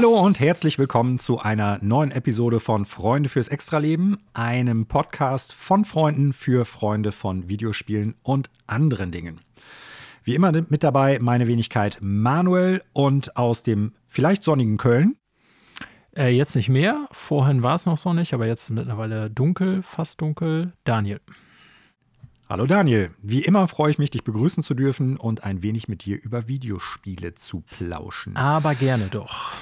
Hallo und herzlich willkommen zu einer neuen Episode von Freunde fürs Extraleben, einem Podcast von Freunden für Freunde von Videospielen und anderen Dingen. Wie immer mit dabei meine Wenigkeit Manuel und aus dem vielleicht sonnigen Köln. Äh, jetzt nicht mehr. Vorhin war es noch sonnig, aber jetzt mittlerweile dunkel, fast dunkel. Daniel. Hallo Daniel, wie immer freue ich mich, dich begrüßen zu dürfen und ein wenig mit dir über Videospiele zu plauschen. Aber gerne doch.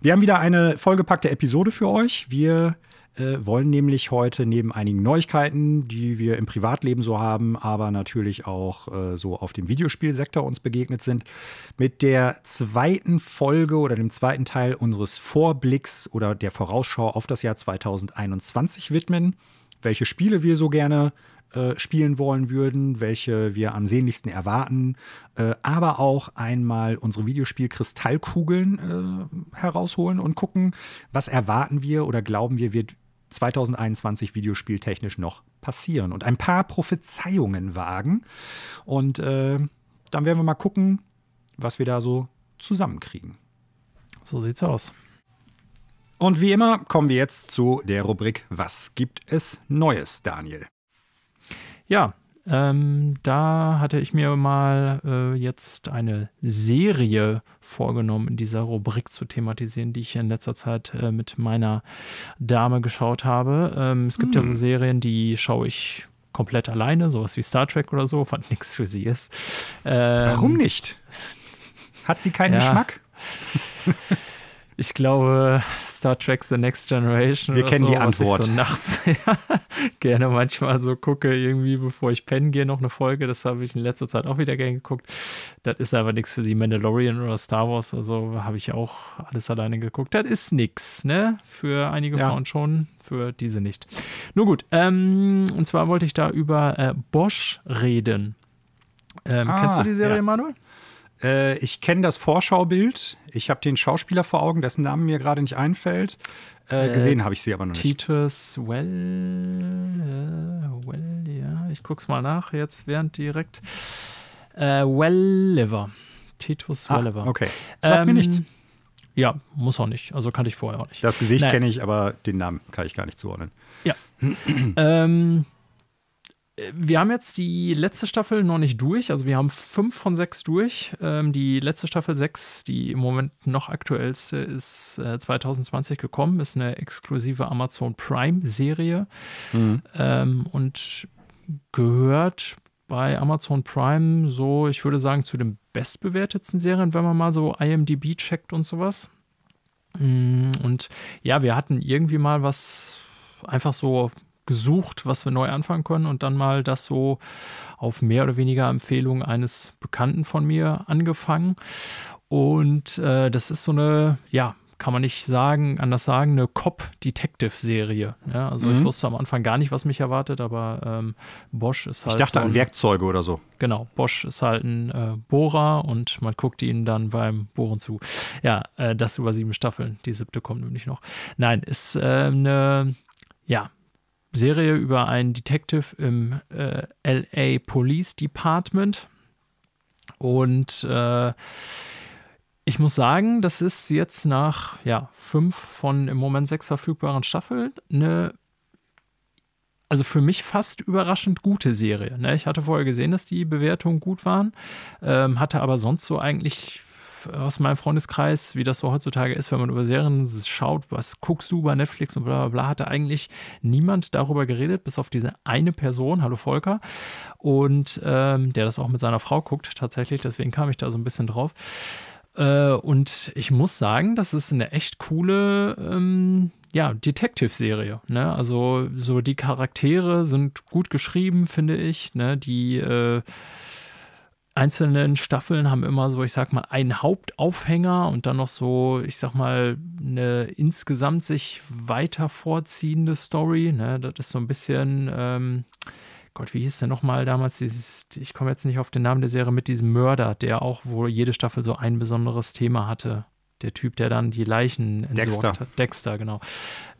Wir haben wieder eine vollgepackte Episode für euch. Wir äh, wollen nämlich heute neben einigen Neuigkeiten, die wir im Privatleben so haben, aber natürlich auch äh, so auf dem Videospielsektor uns begegnet sind, mit der zweiten Folge oder dem zweiten Teil unseres Vorblicks oder der Vorausschau auf das Jahr 2021 widmen. Welche Spiele wir so gerne äh, spielen wollen würden, welche wir am sehnlichsten erwarten, äh, aber auch einmal unsere Videospiel-Kristallkugeln äh, herausholen und gucken, was erwarten wir oder glauben wir, wird 2021 videospieltechnisch noch passieren und ein paar Prophezeiungen wagen. Und äh, dann werden wir mal gucken, was wir da so zusammenkriegen. So sieht's aus. Und wie immer kommen wir jetzt zu der Rubrik Was gibt es Neues, Daniel? Ja, ähm, da hatte ich mir mal äh, jetzt eine Serie vorgenommen, in dieser Rubrik zu thematisieren, die ich in letzter Zeit äh, mit meiner Dame geschaut habe. Ähm, es gibt hm. ja so hm. Serien, die schaue ich komplett alleine, sowas wie Star Trek oder so, was nichts für sie ist. Ähm, Warum nicht? Hat sie keinen ja. Geschmack? Ich glaube, Star Trek The Next Generation. Wir kennen so, die Antwort. So nachts gerne manchmal so gucke, irgendwie bevor ich pennen gehe, noch eine Folge. Das habe ich in letzter Zeit auch wieder gerne geguckt. Das ist aber nichts für sie. Mandalorian oder Star Wars, also habe ich auch alles alleine geguckt. Das ist nichts, ne? Für einige ja. Frauen schon, für diese nicht. Nur gut, ähm, und zwar wollte ich da über äh, Bosch reden. Ähm, ah, kennst du die Serie, ja. Manuel? Äh, ich kenne das Vorschaubild. Ich habe den Schauspieler vor Augen, dessen Name mir gerade nicht einfällt. Äh, äh, gesehen habe ich sie aber noch nicht. Titus Well, äh, Well, ja, ich guck's mal nach jetzt während direkt. Äh, Welliver. Titus ah, Welliver. Okay. Sagt ähm, mir nichts. Ja, muss auch nicht. Also kannte ich vorher auch nicht. Das Gesicht kenne ich, aber den Namen kann ich gar nicht zuordnen. Ja. ähm, wir haben jetzt die letzte Staffel noch nicht durch. Also wir haben fünf von sechs durch. Ähm, die letzte Staffel sechs, die im Moment noch aktuellste, ist äh, 2020 gekommen. Ist eine exklusive Amazon Prime-Serie mhm. ähm, und gehört bei Amazon Prime so, ich würde sagen, zu den bestbewertetsten Serien, wenn man mal so IMDb checkt und sowas. Mm, und ja, wir hatten irgendwie mal was einfach so gesucht, was wir neu anfangen können und dann mal das so auf mehr oder weniger Empfehlung eines Bekannten von mir angefangen. Und äh, das ist so eine, ja, kann man nicht sagen, anders sagen, eine Cop-Detective-Serie. Ja, also mhm. ich wusste am Anfang gar nicht, was mich erwartet, aber ähm, Bosch ist halt. Ich dachte so ein, an Werkzeuge oder so. Genau, Bosch ist halt ein äh, Bohrer und man guckt ihnen dann beim Bohren zu. Ja, äh, das über sieben Staffeln. Die siebte kommt nämlich noch. Nein, ist äh, eine, ja, Serie über einen Detective im äh, LA Police Department. Und äh, ich muss sagen, das ist jetzt nach ja, fünf von im Moment sechs verfügbaren Staffeln eine, also für mich fast überraschend gute Serie. Ne? Ich hatte vorher gesehen, dass die Bewertungen gut waren, ähm, hatte aber sonst so eigentlich aus meinem Freundeskreis, wie das so heutzutage ist, wenn man über Serien schaut, was guckst du bei Netflix und bla bla bla, hatte eigentlich niemand darüber geredet, bis auf diese eine Person, hallo Volker, und ähm, der das auch mit seiner Frau guckt tatsächlich, deswegen kam ich da so ein bisschen drauf. Äh, und ich muss sagen, das ist eine echt coole ähm, ja, Detective-Serie. Ne? Also so die Charaktere sind gut geschrieben, finde ich. Ne? Die äh, einzelnen Staffeln haben immer so, ich sag mal, einen Hauptaufhänger und dann noch so, ich sag mal, eine insgesamt sich weiter vorziehende Story. Ne? Das ist so ein bisschen, ähm, Gott, wie hieß der nochmal damals? Dieses, ich komme jetzt nicht auf den Namen der Serie mit diesem Mörder, der auch, wo jede Staffel so ein besonderes Thema hatte. Der Typ, der dann die Leichen entsorgt Dexter. hat. Dexter, genau.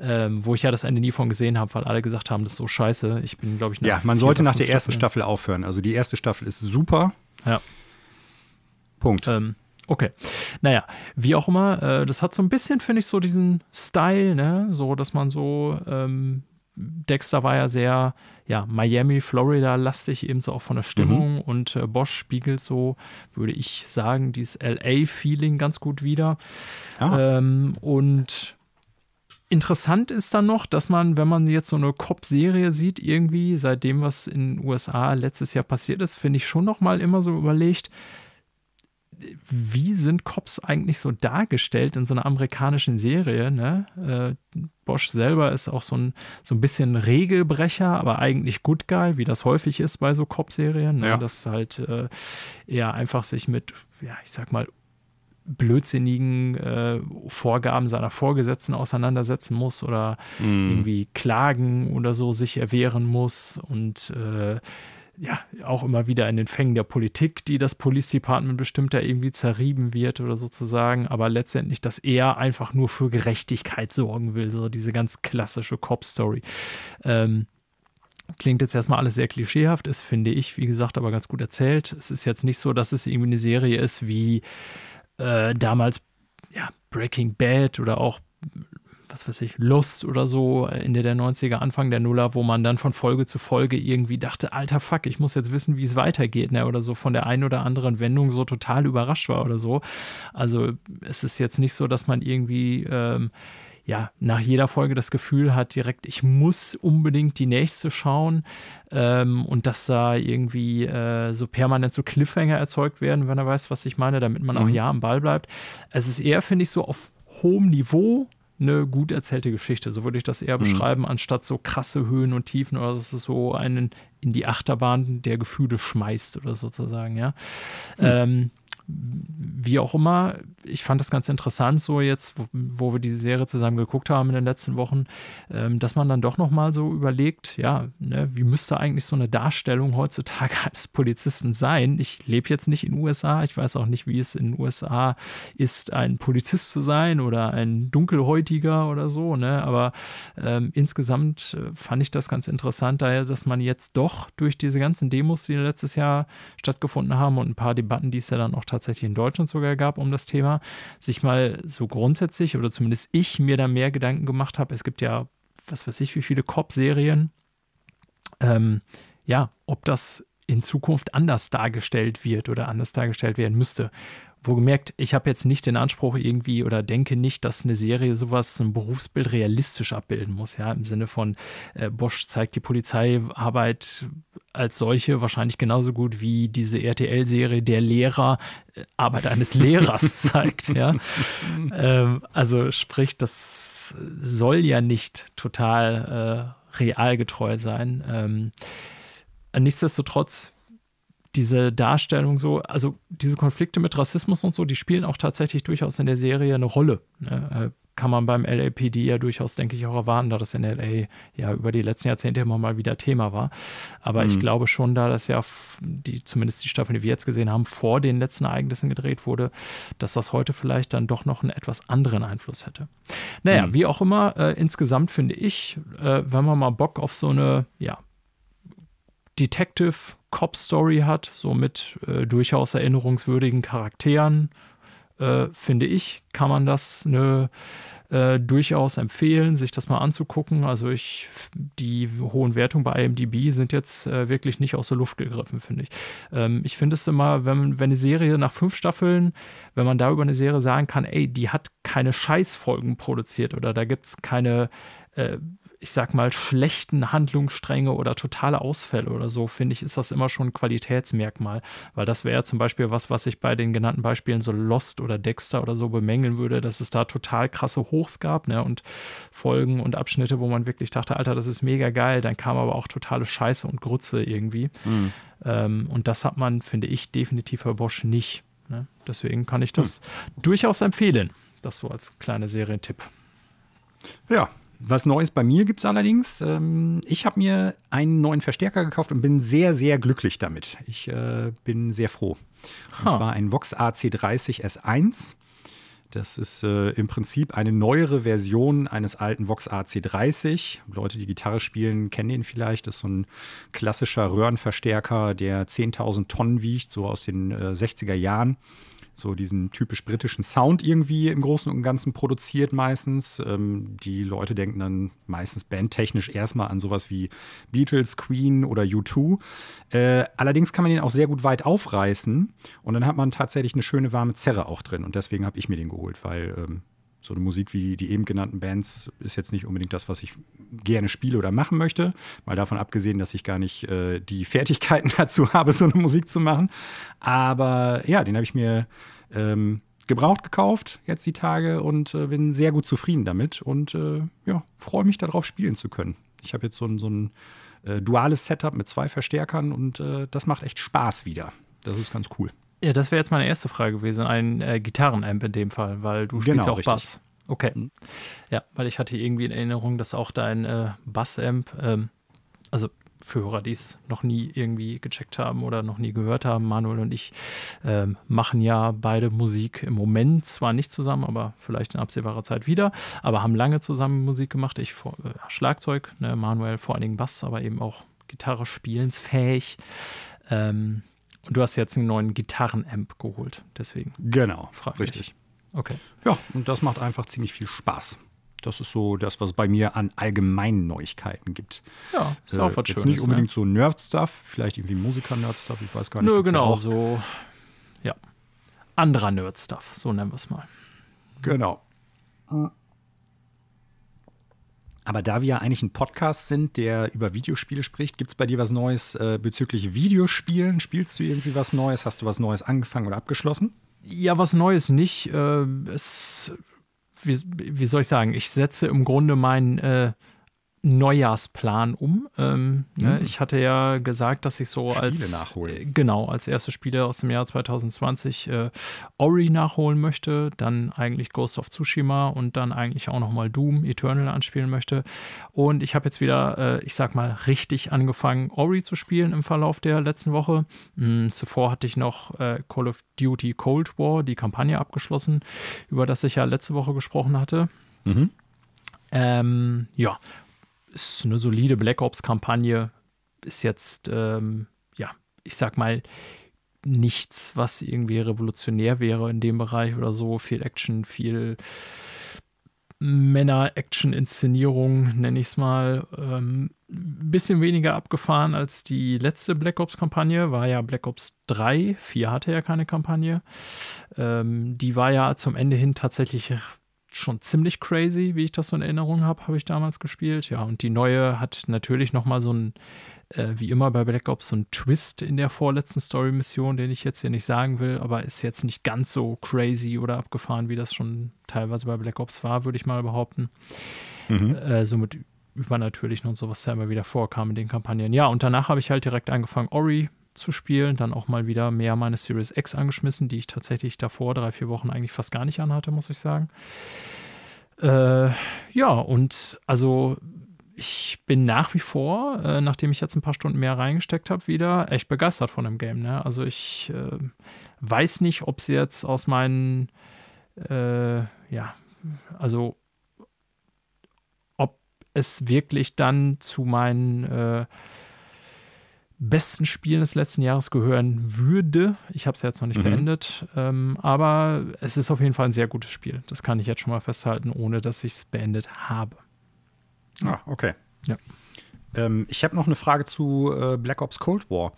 Ähm, wo ich ja das Ende nie von gesehen habe, weil alle gesagt haben, das ist so scheiße. Ich bin, glaube ich, Ja, man sollte nach der ersten Staffel aufhören. Also die erste Staffel ist super. Ja. Punkt. Ähm, Okay. Naja, wie auch immer, äh, das hat so ein bisschen, finde ich, so diesen Style, ne? So, dass man so, ähm, Dexter war ja sehr, ja, Miami, Florida-lastig, ebenso auch von der Stimmung. Mhm. Und äh, Bosch spiegelt so, würde ich sagen, dieses LA-Feeling ganz gut wieder. Ah. Ähm, und Interessant ist dann noch, dass man, wenn man jetzt so eine Cop-Serie sieht, irgendwie, seitdem was in den USA letztes Jahr passiert ist, finde ich schon noch mal immer so überlegt, wie sind Cops eigentlich so dargestellt in so einer amerikanischen Serie? Ne? Äh, Bosch selber ist auch so ein, so ein bisschen Regelbrecher, aber eigentlich Good Guy, wie das häufig ist bei so Cop-Serien. Ne? Ja. Dass halt äh, eher einfach sich mit, ja, ich sag mal, blödsinnigen äh, Vorgaben seiner Vorgesetzten auseinandersetzen muss oder mm. irgendwie klagen oder so sich erwehren muss und äh, ja, auch immer wieder in den Fängen der Politik, die das Police Department bestimmt da irgendwie zerrieben wird oder sozusagen, aber letztendlich, dass er einfach nur für Gerechtigkeit sorgen will, so diese ganz klassische Cop-Story. Ähm, klingt jetzt erstmal alles sehr klischeehaft, ist, finde ich, wie gesagt, aber ganz gut erzählt. Es ist jetzt nicht so, dass es irgendwie eine Serie ist wie äh, damals ja, Breaking Bad oder auch was weiß ich, Lust oder so, Ende der 90er, Anfang der Nuller, wo man dann von Folge zu Folge irgendwie dachte, alter Fuck, ich muss jetzt wissen, wie es weitergeht, ne? oder so von der einen oder anderen Wendung so total überrascht war oder so. Also es ist jetzt nicht so, dass man irgendwie ähm, ja, nach jeder Folge das Gefühl hat, direkt, ich muss unbedingt die nächste schauen ähm, und dass da irgendwie äh, so permanent so Cliffhanger erzeugt werden, wenn er weiß, was ich meine, damit man mhm. auch ja am Ball bleibt. Es ist eher, finde ich, so auf hohem Niveau eine gut erzählte Geschichte. So würde ich das eher mhm. beschreiben, anstatt so krasse Höhen und Tiefen oder dass es so einen in die Achterbahn der Gefühle schmeißt oder sozusagen, ja. Mhm. Ähm, wie auch immer, ich fand das ganz interessant, so jetzt, wo, wo, wir diese Serie zusammen geguckt haben in den letzten Wochen, ähm, dass man dann doch nochmal so überlegt, ja, ne, wie müsste eigentlich so eine Darstellung heutzutage eines Polizisten sein? Ich lebe jetzt nicht in den USA, ich weiß auch nicht, wie es in den USA ist, ein Polizist zu sein oder ein Dunkelhäutiger oder so, ne? aber ähm, insgesamt äh, fand ich das ganz interessant, daher, dass man jetzt doch durch diese ganzen Demos, die letztes Jahr stattgefunden haben und ein paar Debatten, die es ja dann auch tatsächlich tatsächlich in Deutschland sogar gab um das Thema, sich mal so grundsätzlich oder zumindest ich mir da mehr Gedanken gemacht habe. Es gibt ja, was weiß ich, wie viele Cop-Serien. Ähm, ja, ob das in Zukunft anders dargestellt wird oder anders dargestellt werden müsste. Wohlgemerkt, ich habe jetzt nicht den Anspruch irgendwie oder denke nicht, dass eine Serie sowas, ein Berufsbild realistisch abbilden muss, ja, im Sinne von äh, Bosch zeigt die Polizeiarbeit als solche wahrscheinlich genauso gut wie diese RTL-Serie Der Lehrer äh, Arbeit eines Lehrers zeigt, ja. ähm, also sprich, das soll ja nicht total äh, realgetreu sein. Ähm, nichtsdestotrotz diese Darstellung so, also diese Konflikte mit Rassismus und so, die spielen auch tatsächlich durchaus in der Serie eine Rolle. Ne? Äh, kann man beim LAPD ja durchaus, denke ich, auch erwarten, da das in LA ja über die letzten Jahrzehnte immer mal wieder Thema war. Aber mhm. ich glaube schon, da das ja, die, zumindest die Staffel, die wir jetzt gesehen haben, vor den letzten Ereignissen gedreht wurde, dass das heute vielleicht dann doch noch einen etwas anderen Einfluss hätte. Naja, mhm. wie auch immer, äh, insgesamt finde ich, äh, wenn man mal Bock auf so eine, ja, Detective Cop-Story hat, so mit äh, durchaus erinnerungswürdigen Charakteren, äh, finde ich, kann man das eine, äh, durchaus empfehlen, sich das mal anzugucken. Also ich, die hohen Wertungen bei IMDb sind jetzt äh, wirklich nicht aus der Luft gegriffen, finde ich. Ähm, ich finde es immer, wenn, wenn eine Serie nach fünf Staffeln, wenn man da über eine Serie sagen kann, ey, die hat keine Scheißfolgen produziert oder da gibt es keine äh, ich sag mal, schlechten Handlungsstränge oder totale Ausfälle oder so, finde ich, ist das immer schon ein Qualitätsmerkmal. Weil das wäre zum Beispiel was, was ich bei den genannten Beispielen so Lost oder Dexter oder so bemängeln würde, dass es da total krasse Hochs gab, ne? Und Folgen und Abschnitte, wo man wirklich dachte, Alter, das ist mega geil. Dann kam aber auch totale Scheiße und Grütze irgendwie. Mhm. Ähm, und das hat man, finde ich, definitiv bei Bosch nicht. Ne? Deswegen kann ich das mhm. durchaus empfehlen. Das so als kleiner Serientipp. Ja, was Neues bei mir gibt es allerdings. Ähm, ich habe mir einen neuen Verstärker gekauft und bin sehr, sehr glücklich damit. Ich äh, bin sehr froh. Und huh. zwar ein Vox AC30 S1. Das ist äh, im Prinzip eine neuere Version eines alten Vox AC30. Leute, die Gitarre spielen, kennen den vielleicht. Das ist so ein klassischer Röhrenverstärker, der 10.000 Tonnen wiegt, so aus den äh, 60er Jahren so diesen typisch britischen Sound irgendwie im Großen und Ganzen produziert meistens. Ähm, die Leute denken dann meistens bandtechnisch erstmal an sowas wie Beatles, Queen oder U2. Äh, allerdings kann man den auch sehr gut weit aufreißen und dann hat man tatsächlich eine schöne warme Zerre auch drin und deswegen habe ich mir den geholt, weil ähm, so eine Musik wie die eben genannten Bands ist jetzt nicht unbedingt das, was ich gerne spiele oder machen möchte. Mal davon abgesehen, dass ich gar nicht äh, die Fertigkeiten dazu habe, so eine Musik zu machen. Aber ja, den habe ich mir ähm, gebraucht gekauft jetzt die Tage und äh, bin sehr gut zufrieden damit und äh, ja, freue mich darauf spielen zu können. Ich habe jetzt so ein, so ein äh, duales Setup mit zwei Verstärkern und äh, das macht echt Spaß wieder. Das ist ganz cool. Ja, das wäre jetzt meine erste Frage gewesen. Ein äh, Gitarrenamp in dem Fall, weil du spielst genau, auch richtig. Bass. Okay. Mhm. Ja, weil ich hatte irgendwie in Erinnerung, dass auch dein äh, Bassamp, ähm, also für Hörer, die es noch nie irgendwie gecheckt haben oder noch nie gehört haben, Manuel und ich ähm, machen ja beide Musik im Moment zwar nicht zusammen, aber vielleicht in absehbarer Zeit wieder, aber haben lange zusammen Musik gemacht. Ich vor, äh, Schlagzeug, ne, Manuel vor allen Dingen Bass, aber eben auch Gitarre spielensfähig. Ähm, und du hast jetzt einen neuen Gitarrenamp geholt, deswegen. Genau, richtig. Okay. Ja, und das macht einfach ziemlich viel Spaß. Das ist so das, was es bei mir an allgemeinen Neuigkeiten gibt. Ja, ist äh, auch was Jetzt nicht unbedingt ne? so Nerd-Stuff, vielleicht irgendwie Musiker-Nerd-Stuff, ich weiß gar nicht. Nö, genau, so, ja. Anderer Nerd-Stuff, so nennen wir es mal. Genau. Aber da wir ja eigentlich ein Podcast sind, der über Videospiele spricht, gibt es bei dir was Neues äh, bezüglich Videospielen? Spielst du irgendwie was Neues? Hast du was Neues angefangen oder abgeschlossen? Ja, was Neues nicht. Äh, es, wie, wie, soll ich sagen? Ich setze im Grunde meinen äh, Neujahrsplan um. Ähm, mhm. ne, ich hatte ja gesagt, dass ich so Spiele als nachholen. Äh, genau als erste Spiele aus dem Jahr 2020 äh, Ori nachholen möchte, dann eigentlich Ghost of Tsushima und dann eigentlich auch noch mal Doom Eternal anspielen möchte. Und ich habe jetzt wieder, äh, ich sag mal, richtig angefangen Ori zu spielen im Verlauf der letzten Woche. Mhm, zuvor hatte ich noch äh, Call of Duty Cold War die Kampagne abgeschlossen, über das ich ja letzte Woche gesprochen hatte. Mhm. Ähm, ja, ist eine solide Black Ops-Kampagne. Ist jetzt, ähm, ja, ich sag mal, nichts, was irgendwie revolutionär wäre in dem Bereich oder so. Viel Action, viel Männer-Action-Inszenierung, nenne ich es mal. Ähm, bisschen weniger abgefahren als die letzte Black Ops-Kampagne, war ja Black Ops 3. 4 hatte ja keine Kampagne. Ähm, die war ja zum Ende hin tatsächlich schon ziemlich crazy, wie ich das so in Erinnerung habe, habe ich damals gespielt. Ja, und die neue hat natürlich nochmal so ein, äh, wie immer bei Black Ops, so ein Twist in der vorletzten Story-Mission, den ich jetzt hier nicht sagen will, aber ist jetzt nicht ganz so crazy oder abgefahren, wie das schon teilweise bei Black Ops war, würde ich mal behaupten. Mhm. Äh, so mit übernatürlichen und so, was da immer wieder vorkam in den Kampagnen. Ja, und danach habe ich halt direkt angefangen, Ori zu spielen, dann auch mal wieder mehr meine Series X angeschmissen, die ich tatsächlich davor drei, vier Wochen eigentlich fast gar nicht anhatte, muss ich sagen. Äh, ja, und also ich bin nach wie vor, äh, nachdem ich jetzt ein paar Stunden mehr reingesteckt habe, wieder echt begeistert von dem Game. Ne? Also ich äh, weiß nicht, ob sie jetzt aus meinen, äh, ja, also ob es wirklich dann zu meinen äh, besten Spielen des letzten Jahres gehören würde. Ich habe es jetzt noch nicht mhm. beendet, ähm, aber es ist auf jeden Fall ein sehr gutes Spiel. Das kann ich jetzt schon mal festhalten, ohne dass ich es beendet habe. Ah, okay. Ja. Ähm, ich habe noch eine Frage zu äh, Black Ops Cold War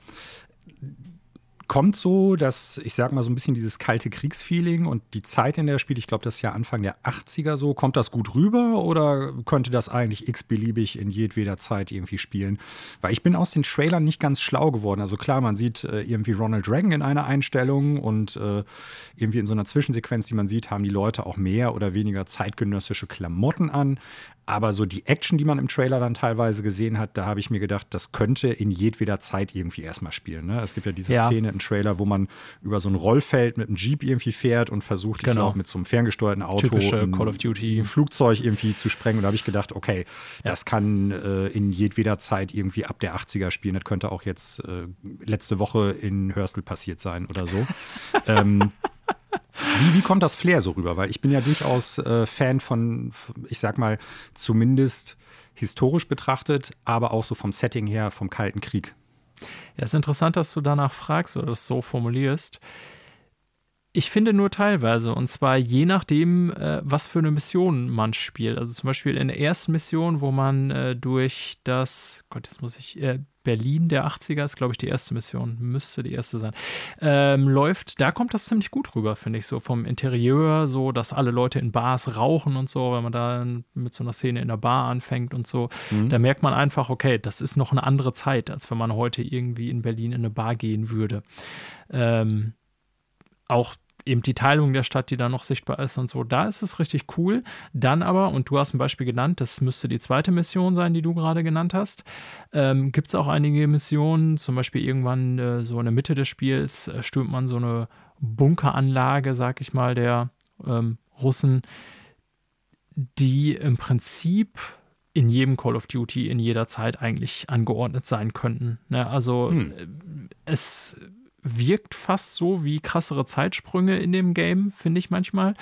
kommt so, dass ich sag mal so ein bisschen dieses kalte Kriegsfeeling und die Zeit, in der er spielt, ich glaube, das ist ja Anfang der 80er so, kommt das gut rüber oder könnte das eigentlich x-beliebig in jedweder Zeit irgendwie spielen? Weil ich bin aus den Trailern nicht ganz schlau geworden. Also klar, man sieht äh, irgendwie Ronald Reagan in einer Einstellung und äh, irgendwie in so einer Zwischensequenz, die man sieht, haben die Leute auch mehr oder weniger zeitgenössische Klamotten an. Aber so die Action, die man im Trailer dann teilweise gesehen hat, da habe ich mir gedacht, das könnte in jedweder Zeit irgendwie erstmal spielen. Ne? Es gibt ja diese ja. Szene im Trailer, wo man über so ein Rollfeld mit einem Jeep irgendwie fährt und versucht, genau. ich glaube, mit so einem ferngesteuerten Auto ein, Call of Duty. ein Flugzeug irgendwie zu sprengen. Und da habe ich gedacht, okay, ja. das kann äh, in jedweder Zeit irgendwie ab der 80er spielen. Das könnte auch jetzt äh, letzte Woche in Hörstel passiert sein oder so. ähm, wie, wie kommt das Flair so rüber? Weil ich bin ja durchaus äh, Fan von, ich sag mal, zumindest historisch betrachtet, aber auch so vom Setting her, vom Kalten Krieg. Ja, ist interessant, dass du danach fragst oder das so formulierst. Ich finde nur teilweise. Und zwar je nachdem, äh, was für eine Mission man spielt. Also zum Beispiel in der ersten Mission, wo man äh, durch das, Gott, jetzt muss ich, äh, Berlin der 80er ist, glaube ich, die erste Mission. Müsste die erste sein. Ähm, läuft, da kommt das ziemlich gut rüber, finde ich, so vom Interieur, so, dass alle Leute in Bars rauchen und so, wenn man da mit so einer Szene in der Bar anfängt und so. Mhm. Da merkt man einfach, okay, das ist noch eine andere Zeit, als wenn man heute irgendwie in Berlin in eine Bar gehen würde. Ähm, auch eben die Teilung der Stadt, die da noch sichtbar ist und so, da ist es richtig cool. Dann aber, und du hast ein Beispiel genannt, das müsste die zweite Mission sein, die du gerade genannt hast, ähm, gibt es auch einige Missionen, zum Beispiel irgendwann äh, so in der Mitte des Spiels äh, stürmt man so eine Bunkeranlage, sag ich mal, der ähm, Russen, die im Prinzip in jedem Call of Duty in jeder Zeit eigentlich angeordnet sein könnten. Ne? Also hm. Äh, es wirkt fast so wie krassere Zeitsprünge in dem Game, finde ich manchmal.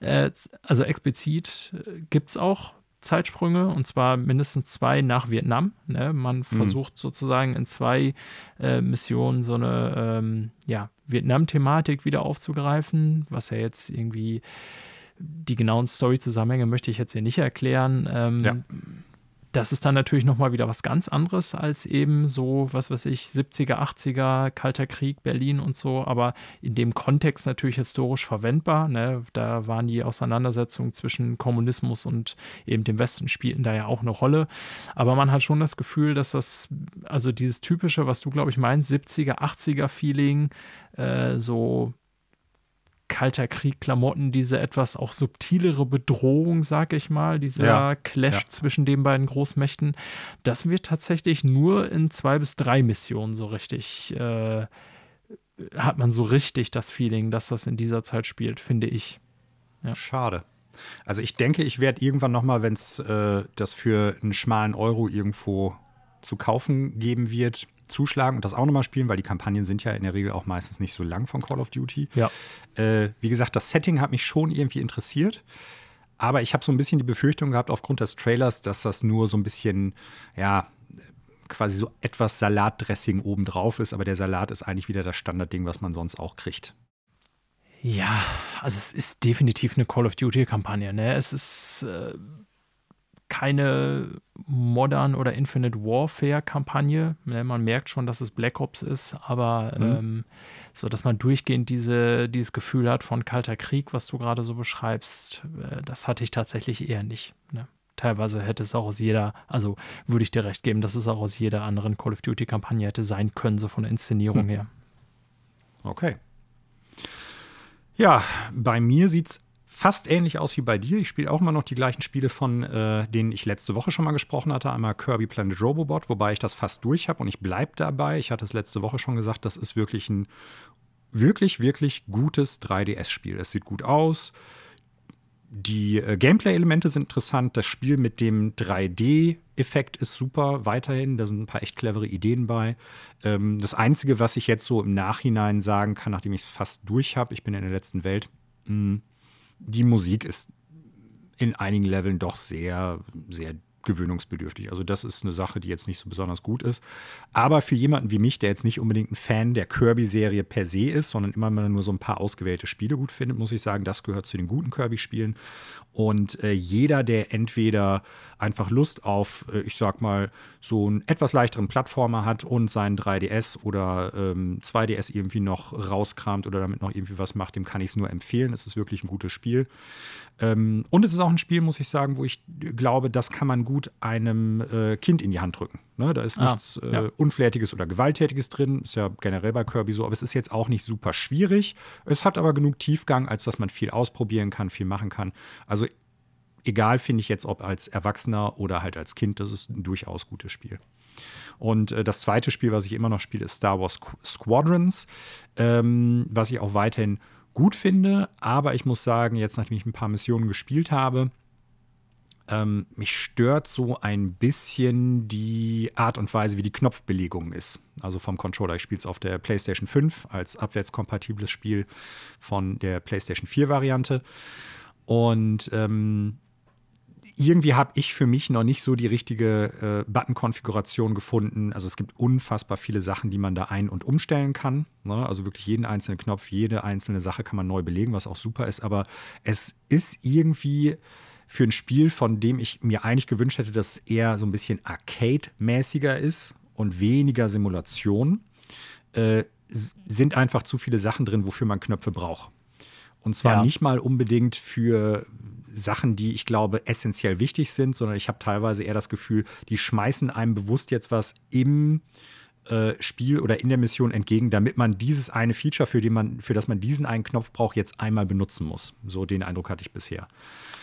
Äh, also explizit äh, gibt es auch Zeitsprünge und zwar mindestens zwei nach Vietnam. Ne? Man mhm. versucht sozusagen in zwei äh, Missionen so eine ähm, ja, Vietnam-Thematik wieder aufzugreifen, was ja jetzt irgendwie die genauen Story-Zusammenhänge möchte ich jetzt hier nicht erklären. Ähm, ja das ist dann natürlich nochmal wieder was ganz anderes als eben so, was weiß ich, 70er, 80er, Kalter Krieg, Berlin und so, aber in dem Kontext natürlich historisch verwendbar. Ne? Da waren die Auseinandersetzungen zwischen Kommunismus und eben dem Westen spielten da ja auch eine Rolle. Aber man hat schon das Gefühl, dass das, also dieses typische, was du, glaube ich, meinst, 70er, 80er Feeling, äh, so Kalter Krieg-Klamotten, diese etwas auch subtilere Bedrohung, sag ich mal, dieser ja, Clash ja. zwischen den beiden Großmächten, das wird tatsächlich nur in zwei bis drei Missionen so richtig, äh, hat man so richtig das Feeling, dass das in dieser Zeit spielt, finde ich. Ja. Schade. Also ich denke, ich werde irgendwann noch mal, wenn es äh, das für einen schmalen Euro irgendwo zu kaufen geben wird, zuschlagen und das auch nochmal spielen, weil die Kampagnen sind ja in der Regel auch meistens nicht so lang von Call of Duty. Ja. Äh, wie gesagt, das Setting hat mich schon irgendwie interessiert. Aber ich habe so ein bisschen die Befürchtung gehabt, aufgrund des Trailers, dass das nur so ein bisschen, ja, quasi so etwas Salatdressing obendrauf ist. Aber der Salat ist eigentlich wieder das Standardding, was man sonst auch kriegt. Ja, also es ist definitiv eine Call of Duty-Kampagne. Ne? Es ist. Äh keine Modern oder Infinite Warfare-Kampagne. Ne, man merkt schon, dass es Black Ops ist, aber mhm. ähm, so, dass man durchgehend diese, dieses Gefühl hat von Kalter Krieg, was du gerade so beschreibst, äh, das hatte ich tatsächlich eher nicht. Ne? Teilweise hätte es auch aus jeder, also würde ich dir recht geben, dass es auch aus jeder anderen Call of Duty-Kampagne hätte sein können, so von der Inszenierung hm. her. Okay. Ja, bei mir sieht es fast ähnlich aus wie bei dir. Ich spiele auch immer noch die gleichen Spiele, von äh, denen ich letzte Woche schon mal gesprochen hatte. Einmal Kirby Planet Robobot, wobei ich das fast durch habe und ich bleibe dabei. Ich hatte es letzte Woche schon gesagt, das ist wirklich ein wirklich, wirklich gutes 3DS-Spiel. Es sieht gut aus. Die äh, Gameplay-Elemente sind interessant. Das Spiel mit dem 3D-Effekt ist super weiterhin. Da sind ein paar echt clevere Ideen bei. Ähm, das Einzige, was ich jetzt so im Nachhinein sagen kann, nachdem ich es fast durch habe, ich bin in der letzten Welt, mh, hm, die Musik ist in einigen Leveln doch sehr, sehr gewöhnungsbedürftig. Also das ist eine Sache, die jetzt nicht so besonders gut ist. Aber für jemanden wie mich, der jetzt nicht unbedingt ein Fan der Kirby-Serie per se ist, sondern immer nur so ein paar ausgewählte Spiele gut findet, muss ich sagen, das gehört zu den guten Kirby-Spielen. Und äh, jeder, der entweder einfach Lust auf, äh, ich sag mal, so einen etwas leichteren Plattformer hat und seinen 3DS oder ähm, 2DS irgendwie noch rauskramt oder damit noch irgendwie was macht, dem kann ich es nur empfehlen. Es ist wirklich ein gutes Spiel. Ähm, und es ist auch ein Spiel, muss ich sagen, wo ich glaube, das kann man gut einem äh, Kind in die Hand drücken. Ne? Da ist ah, nichts äh, ja. Unflätiges oder Gewalttätiges drin. Ist ja generell bei Kirby so, aber es ist jetzt auch nicht super schwierig. Es hat aber genug Tiefgang, als dass man viel ausprobieren kann, viel machen kann. Also egal finde ich jetzt, ob als Erwachsener oder halt als Kind, das ist ein durchaus gutes Spiel. Und äh, das zweite Spiel, was ich immer noch spiele, ist Star Wars Squadrons, ähm, was ich auch weiterhin gut finde. Aber ich muss sagen, jetzt nachdem ich ein paar Missionen gespielt habe, ähm, mich stört so ein bisschen die Art und Weise, wie die Knopfbelegung ist. Also vom Controller. Ich spiele es auf der PlayStation 5 als abwärtskompatibles Spiel von der PlayStation 4 Variante. Und ähm, irgendwie habe ich für mich noch nicht so die richtige äh, Button-Konfiguration gefunden. Also es gibt unfassbar viele Sachen, die man da ein- und umstellen kann. Ne? Also wirklich jeden einzelnen Knopf, jede einzelne Sache kann man neu belegen, was auch super ist. Aber es ist irgendwie für ein Spiel, von dem ich mir eigentlich gewünscht hätte, dass es eher so ein bisschen Arcade-mäßiger ist und weniger Simulation, äh, sind einfach zu viele Sachen drin, wofür man Knöpfe braucht. Und zwar ja. nicht mal unbedingt für Sachen, die ich glaube essentiell wichtig sind, sondern ich habe teilweise eher das Gefühl, die schmeißen einem bewusst jetzt was im äh, Spiel oder in der Mission entgegen, damit man dieses eine Feature, für, den man, für das man diesen einen Knopf braucht, jetzt einmal benutzen muss. So den Eindruck hatte ich bisher.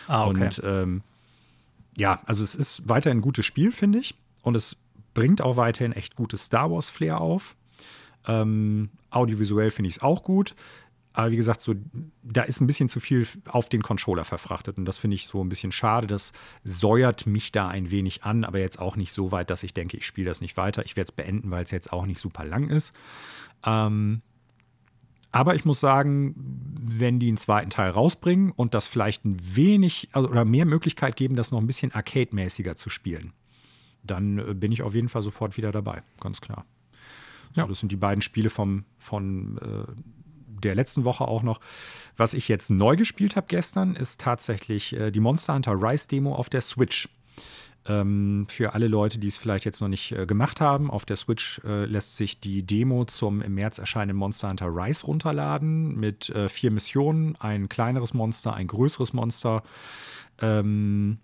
Ah, okay. Und ähm, ja, also es ist weiterhin ein gutes Spiel, finde ich. Und es bringt auch weiterhin echt gutes Star Wars-Flair auf. Ähm, audiovisuell finde ich es auch gut. Aber wie gesagt, so, da ist ein bisschen zu viel auf den Controller verfrachtet. Und das finde ich so ein bisschen schade. Das säuert mich da ein wenig an, aber jetzt auch nicht so weit, dass ich denke, ich spiele das nicht weiter. Ich werde es beenden, weil es jetzt auch nicht super lang ist. Ähm, aber ich muss sagen, wenn die einen zweiten Teil rausbringen und das vielleicht ein wenig also, oder mehr Möglichkeit geben, das noch ein bisschen arcade-mäßiger zu spielen, dann äh, bin ich auf jeden Fall sofort wieder dabei. Ganz klar. Ja. So, das sind die beiden Spiele vom, von äh, der letzten Woche auch noch. Was ich jetzt neu gespielt habe gestern, ist tatsächlich äh, die Monster Hunter Rise Demo auf der Switch. Ähm, für alle Leute, die es vielleicht jetzt noch nicht äh, gemacht haben, auf der Switch äh, lässt sich die Demo zum im März erscheinenden Monster Hunter Rise runterladen mit äh, vier Missionen, ein kleineres Monster, ein größeres Monster. Ähm,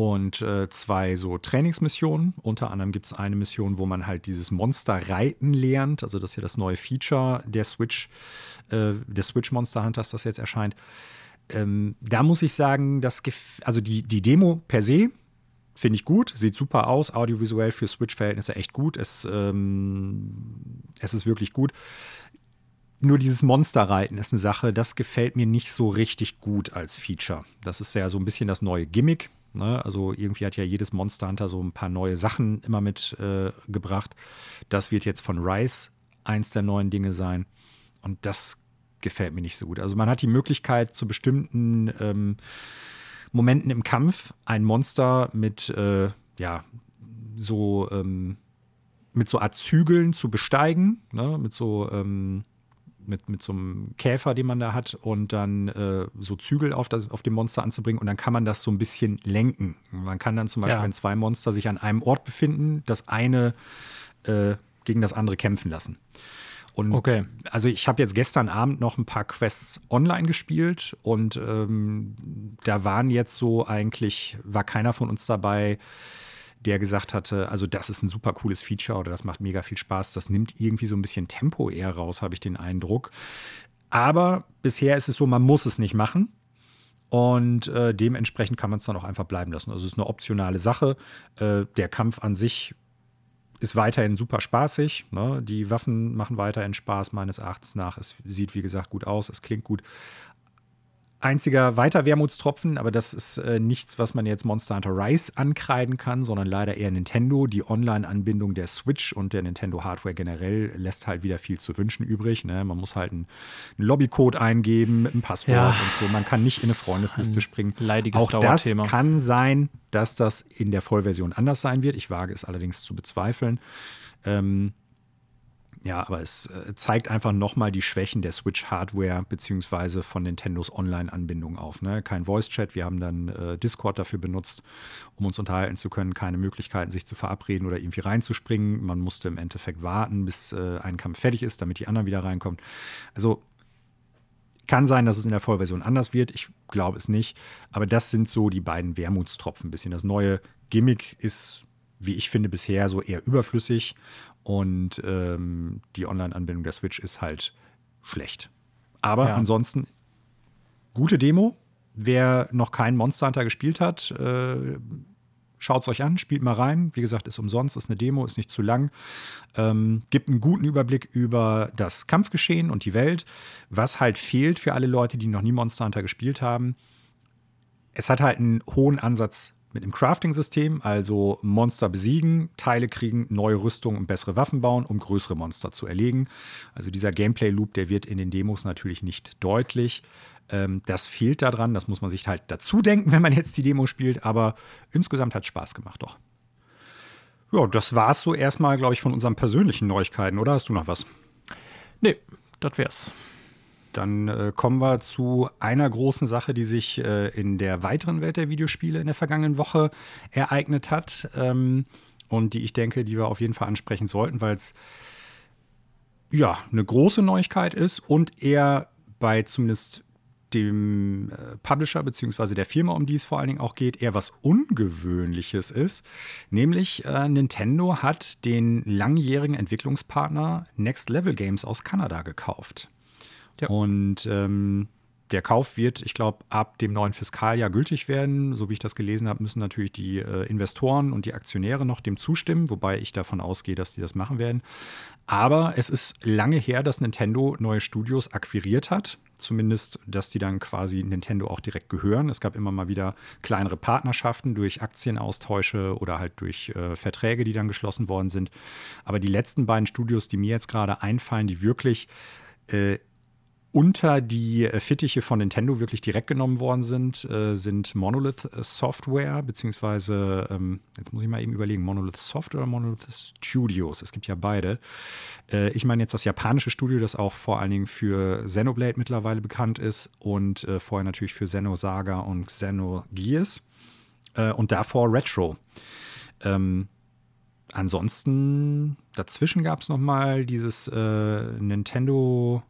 und äh, zwei so Trainingsmissionen. Unter anderem gibt es eine Mission, wo man halt dieses Monster reiten lernt. Also das ist ja das neue Feature der Switch, äh, der Switch Monster Hunters, das jetzt erscheint. Ähm, da muss ich sagen, das also die, die Demo per se finde ich gut, sieht super aus, audiovisuell für Switch-Verhältnisse echt gut. Es, ähm, es ist wirklich gut. Nur dieses Monsterreiten ist eine Sache, das gefällt mir nicht so richtig gut als Feature. Das ist ja so ein bisschen das neue Gimmick Ne? Also irgendwie hat ja jedes Monster Hunter so ein paar neue Sachen immer mitgebracht. Äh, das wird jetzt von Rice eins der neuen Dinge sein. Und das gefällt mir nicht so gut. Also man hat die Möglichkeit, zu bestimmten ähm, Momenten im Kampf ein Monster mit, äh, ja, so, ähm, mit so Art Zügeln zu besteigen, ne? mit so ähm, mit, mit so einem Käfer, den man da hat, und dann äh, so Zügel auf, das, auf dem Monster anzubringen. Und dann kann man das so ein bisschen lenken. Man kann dann zum Beispiel, ja. wenn zwei Monster sich an einem Ort befinden, das eine äh, gegen das andere kämpfen lassen. Und okay. also ich habe jetzt gestern Abend noch ein paar Quests online gespielt und ähm, da waren jetzt so eigentlich, war keiner von uns dabei, der gesagt hatte, also das ist ein super cooles Feature oder das macht mega viel Spaß. Das nimmt irgendwie so ein bisschen Tempo eher raus, habe ich den Eindruck. Aber bisher ist es so, man muss es nicht machen. Und äh, dementsprechend kann man es dann auch einfach bleiben lassen. Also es ist eine optionale Sache. Äh, der Kampf an sich ist weiterhin super spaßig. Ne? Die Waffen machen weiterhin Spaß, meines Erachtens nach. Es sieht, wie gesagt, gut aus, es klingt gut einziger weiter Wermutstropfen, aber das ist äh, nichts, was man jetzt Monster Hunter Rise ankreiden kann, sondern leider eher Nintendo. Die Online-Anbindung der Switch und der Nintendo-Hardware generell lässt halt wieder viel zu wünschen übrig. Ne? Man muss halt einen, einen Lobbycode eingeben mit einem Passwort ja, und so. Man kann nicht in eine Freundesliste springen. Leidiges Auch das kann sein, dass das in der Vollversion anders sein wird. Ich wage es allerdings zu bezweifeln. Ähm, ja, aber es äh, zeigt einfach nochmal die Schwächen der Switch-Hardware beziehungsweise von Nintendos Online-Anbindung auf. Ne? Kein Voice-Chat, wir haben dann äh, Discord dafür benutzt, um uns unterhalten zu können, keine Möglichkeiten, sich zu verabreden oder irgendwie reinzuspringen. Man musste im Endeffekt warten, bis äh, ein Kampf fertig ist, damit die anderen wieder reinkommen. Also kann sein, dass es in der Vollversion anders wird. Ich glaube es nicht. Aber das sind so die beiden Wermutstropfen ein bisschen. Das neue Gimmick ist, wie ich finde, bisher so eher überflüssig und ähm, die Online-Anbindung der Switch ist halt schlecht. Aber ja. ansonsten gute Demo. Wer noch keinen Monster Hunter gespielt hat, äh, schaut es euch an, spielt mal rein. Wie gesagt, ist umsonst, ist eine Demo, ist nicht zu lang. Ähm, gibt einen guten Überblick über das Kampfgeschehen und die Welt. Was halt fehlt für alle Leute, die noch nie Monster Hunter gespielt haben, es hat halt einen hohen Ansatz mit einem Crafting-System, also Monster besiegen, Teile kriegen, neue Rüstung und bessere Waffen bauen, um größere Monster zu erlegen. Also dieser Gameplay-Loop, der wird in den Demos natürlich nicht deutlich. Ähm, das fehlt daran, das muss man sich halt dazu denken, wenn man jetzt die Demo spielt, aber insgesamt hat Spaß gemacht doch. Ja, das war es so erstmal, glaube ich, von unseren persönlichen Neuigkeiten, oder hast du noch was? Nee, das wär's. Dann äh, kommen wir zu einer großen Sache, die sich äh, in der weiteren Welt der Videospiele in der vergangenen Woche ereignet hat ähm, und die ich denke, die wir auf jeden Fall ansprechen sollten, weil es ja eine große Neuigkeit ist und eher bei zumindest dem äh, Publisher bzw. der Firma, um die es vor allen Dingen auch geht, eher was Ungewöhnliches ist. Nämlich äh, Nintendo hat den langjährigen Entwicklungspartner Next Level Games aus Kanada gekauft. Ja. Und ähm, der Kauf wird, ich glaube, ab dem neuen Fiskaljahr gültig werden. So wie ich das gelesen habe, müssen natürlich die äh, Investoren und die Aktionäre noch dem zustimmen, wobei ich davon ausgehe, dass die das machen werden. Aber es ist lange her, dass Nintendo neue Studios akquiriert hat. Zumindest, dass die dann quasi Nintendo auch direkt gehören. Es gab immer mal wieder kleinere Partnerschaften durch Aktienaustausche oder halt durch äh, Verträge, die dann geschlossen worden sind. Aber die letzten beiden Studios, die mir jetzt gerade einfallen, die wirklich äh, unter die äh, Fittiche von Nintendo wirklich direkt genommen worden sind, äh, sind Monolith äh, Software, beziehungsweise, ähm, jetzt muss ich mal eben überlegen, Monolith Software oder Monolith Studios. Es gibt ja beide. Äh, ich meine jetzt das japanische Studio, das auch vor allen Dingen für Xenoblade mittlerweile bekannt ist und äh, vorher natürlich für Xenosaga und Xenogears äh, und davor Retro. Ähm, ansonsten, dazwischen gab es noch mal dieses Nintendo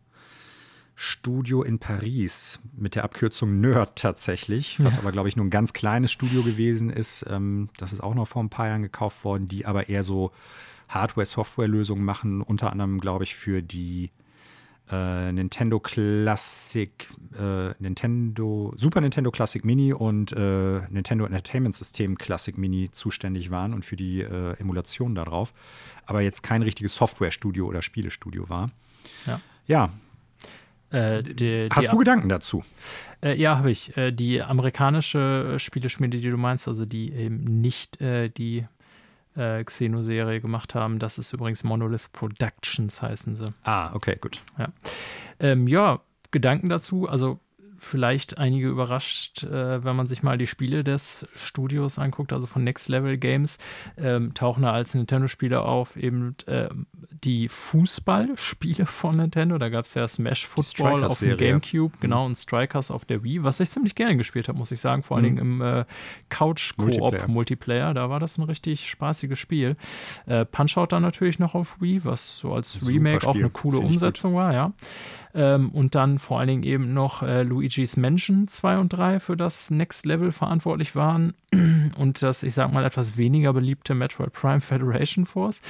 Studio in Paris mit der Abkürzung Nerd tatsächlich, was ja. aber, glaube ich, nur ein ganz kleines Studio gewesen ist. Ähm, das ist auch noch vor ein paar Jahren gekauft worden, die aber eher so Hardware-Software-Lösungen machen, unter anderem, glaube ich, für die äh, Nintendo Classic, äh, Nintendo, Super Nintendo Classic Mini und äh, Nintendo Entertainment System Classic Mini zuständig waren und für die äh, Emulation darauf, aber jetzt kein richtiges Software-Studio oder Spielestudio war. Ja. Ja, äh, die, Hast die, du Gedanken dazu? Äh, ja, habe ich. Äh, die amerikanische Spieleschmiede, die du meinst, also die eben nicht äh, die äh, Xeno-Serie gemacht haben, das ist übrigens Monolith Productions, heißen sie. Ah, okay, gut. Ja, ähm, ja Gedanken dazu. Also vielleicht einige überrascht, äh, wenn man sich mal die Spiele des Studios anguckt, also von Next Level Games, ähm, tauchen da als Nintendo-Spiele auf eben äh, die Fußballspiele von Nintendo. Da gab es ja Smash Football auf dem GameCube, mhm. genau, und Strikers auf der Wii, was ich ziemlich gerne gespielt habe, muss ich sagen, vor allen mhm. Dingen im äh, Couch-Koop-Multiplayer. Da war das ein richtig spaßiges Spiel. Äh, Punch-Out dann natürlich noch auf Wii, was so als Remake auch eine coole Umsetzung war, ja. Ähm, und dann vor allen Dingen eben noch äh, Luigi's Mansion 2 und 3 für das Next Level verantwortlich waren und das, ich sag mal, etwas weniger beliebte Metroid Prime Federation Force.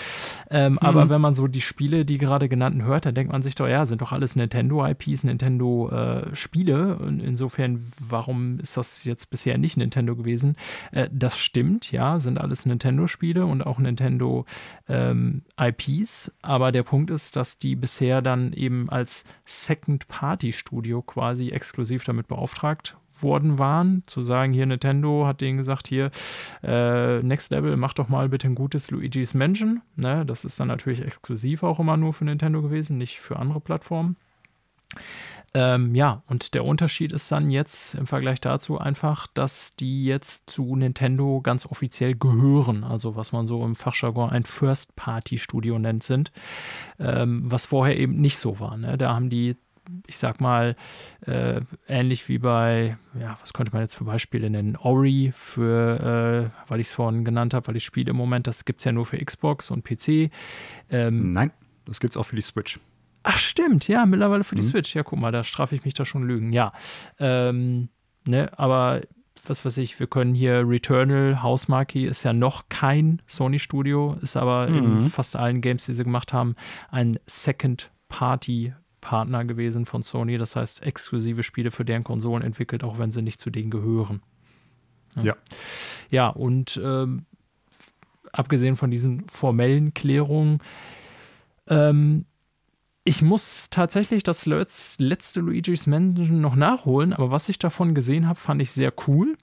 Ähm, mhm. Aber wenn man so die Spiele, die gerade genannten hört, dann denkt man sich doch, ja, sind doch alles Nintendo-IPs, Nintendo-Spiele. Äh, und insofern, warum ist das jetzt bisher nicht Nintendo gewesen? Äh, das stimmt, ja, sind alles Nintendo-Spiele und auch Nintendo-IPs. Ähm, aber der Punkt ist, dass die bisher dann eben als Second-Party-Studio quasi exklusiv damit beauftragt worden waren, zu sagen, hier Nintendo hat denen gesagt, hier äh, Next Level, mach doch mal bitte ein gutes Luigi's Mansion. Ne, das ist dann natürlich exklusiv auch immer nur für Nintendo gewesen, nicht für andere Plattformen. Ähm, ja, und der Unterschied ist dann jetzt im Vergleich dazu einfach, dass die jetzt zu Nintendo ganz offiziell gehören. Also was man so im Fachjargon ein First-Party-Studio nennt sind, ähm, was vorher eben nicht so war. Ne? Da haben die ich sag mal, äh, ähnlich wie bei, ja, was könnte man jetzt für Beispiele nennen? Ori, für, äh, weil ich es vorhin genannt habe, weil ich spiele im Moment, das gibt es ja nur für Xbox und PC. Ähm, Nein, das gibt es auch für die Switch. Ach, stimmt, ja, mittlerweile für die mhm. Switch. Ja, guck mal, da strafe ich mich da schon Lügen. Ja. Ähm, ne, aber was weiß ich, wir können hier Returnal, Housemarque ist ja noch kein Sony-Studio, ist aber mhm. in fast allen Games, die sie gemacht haben, ein Second Party Partner gewesen von Sony, das heißt exklusive Spiele für deren Konsolen entwickelt, auch wenn sie nicht zu denen gehören. Ja. Ja, ja und ähm, abgesehen von diesen formellen Klärungen, ähm, ich muss tatsächlich das letzte Luigi's Mansion noch nachholen, aber was ich davon gesehen habe, fand ich sehr cool.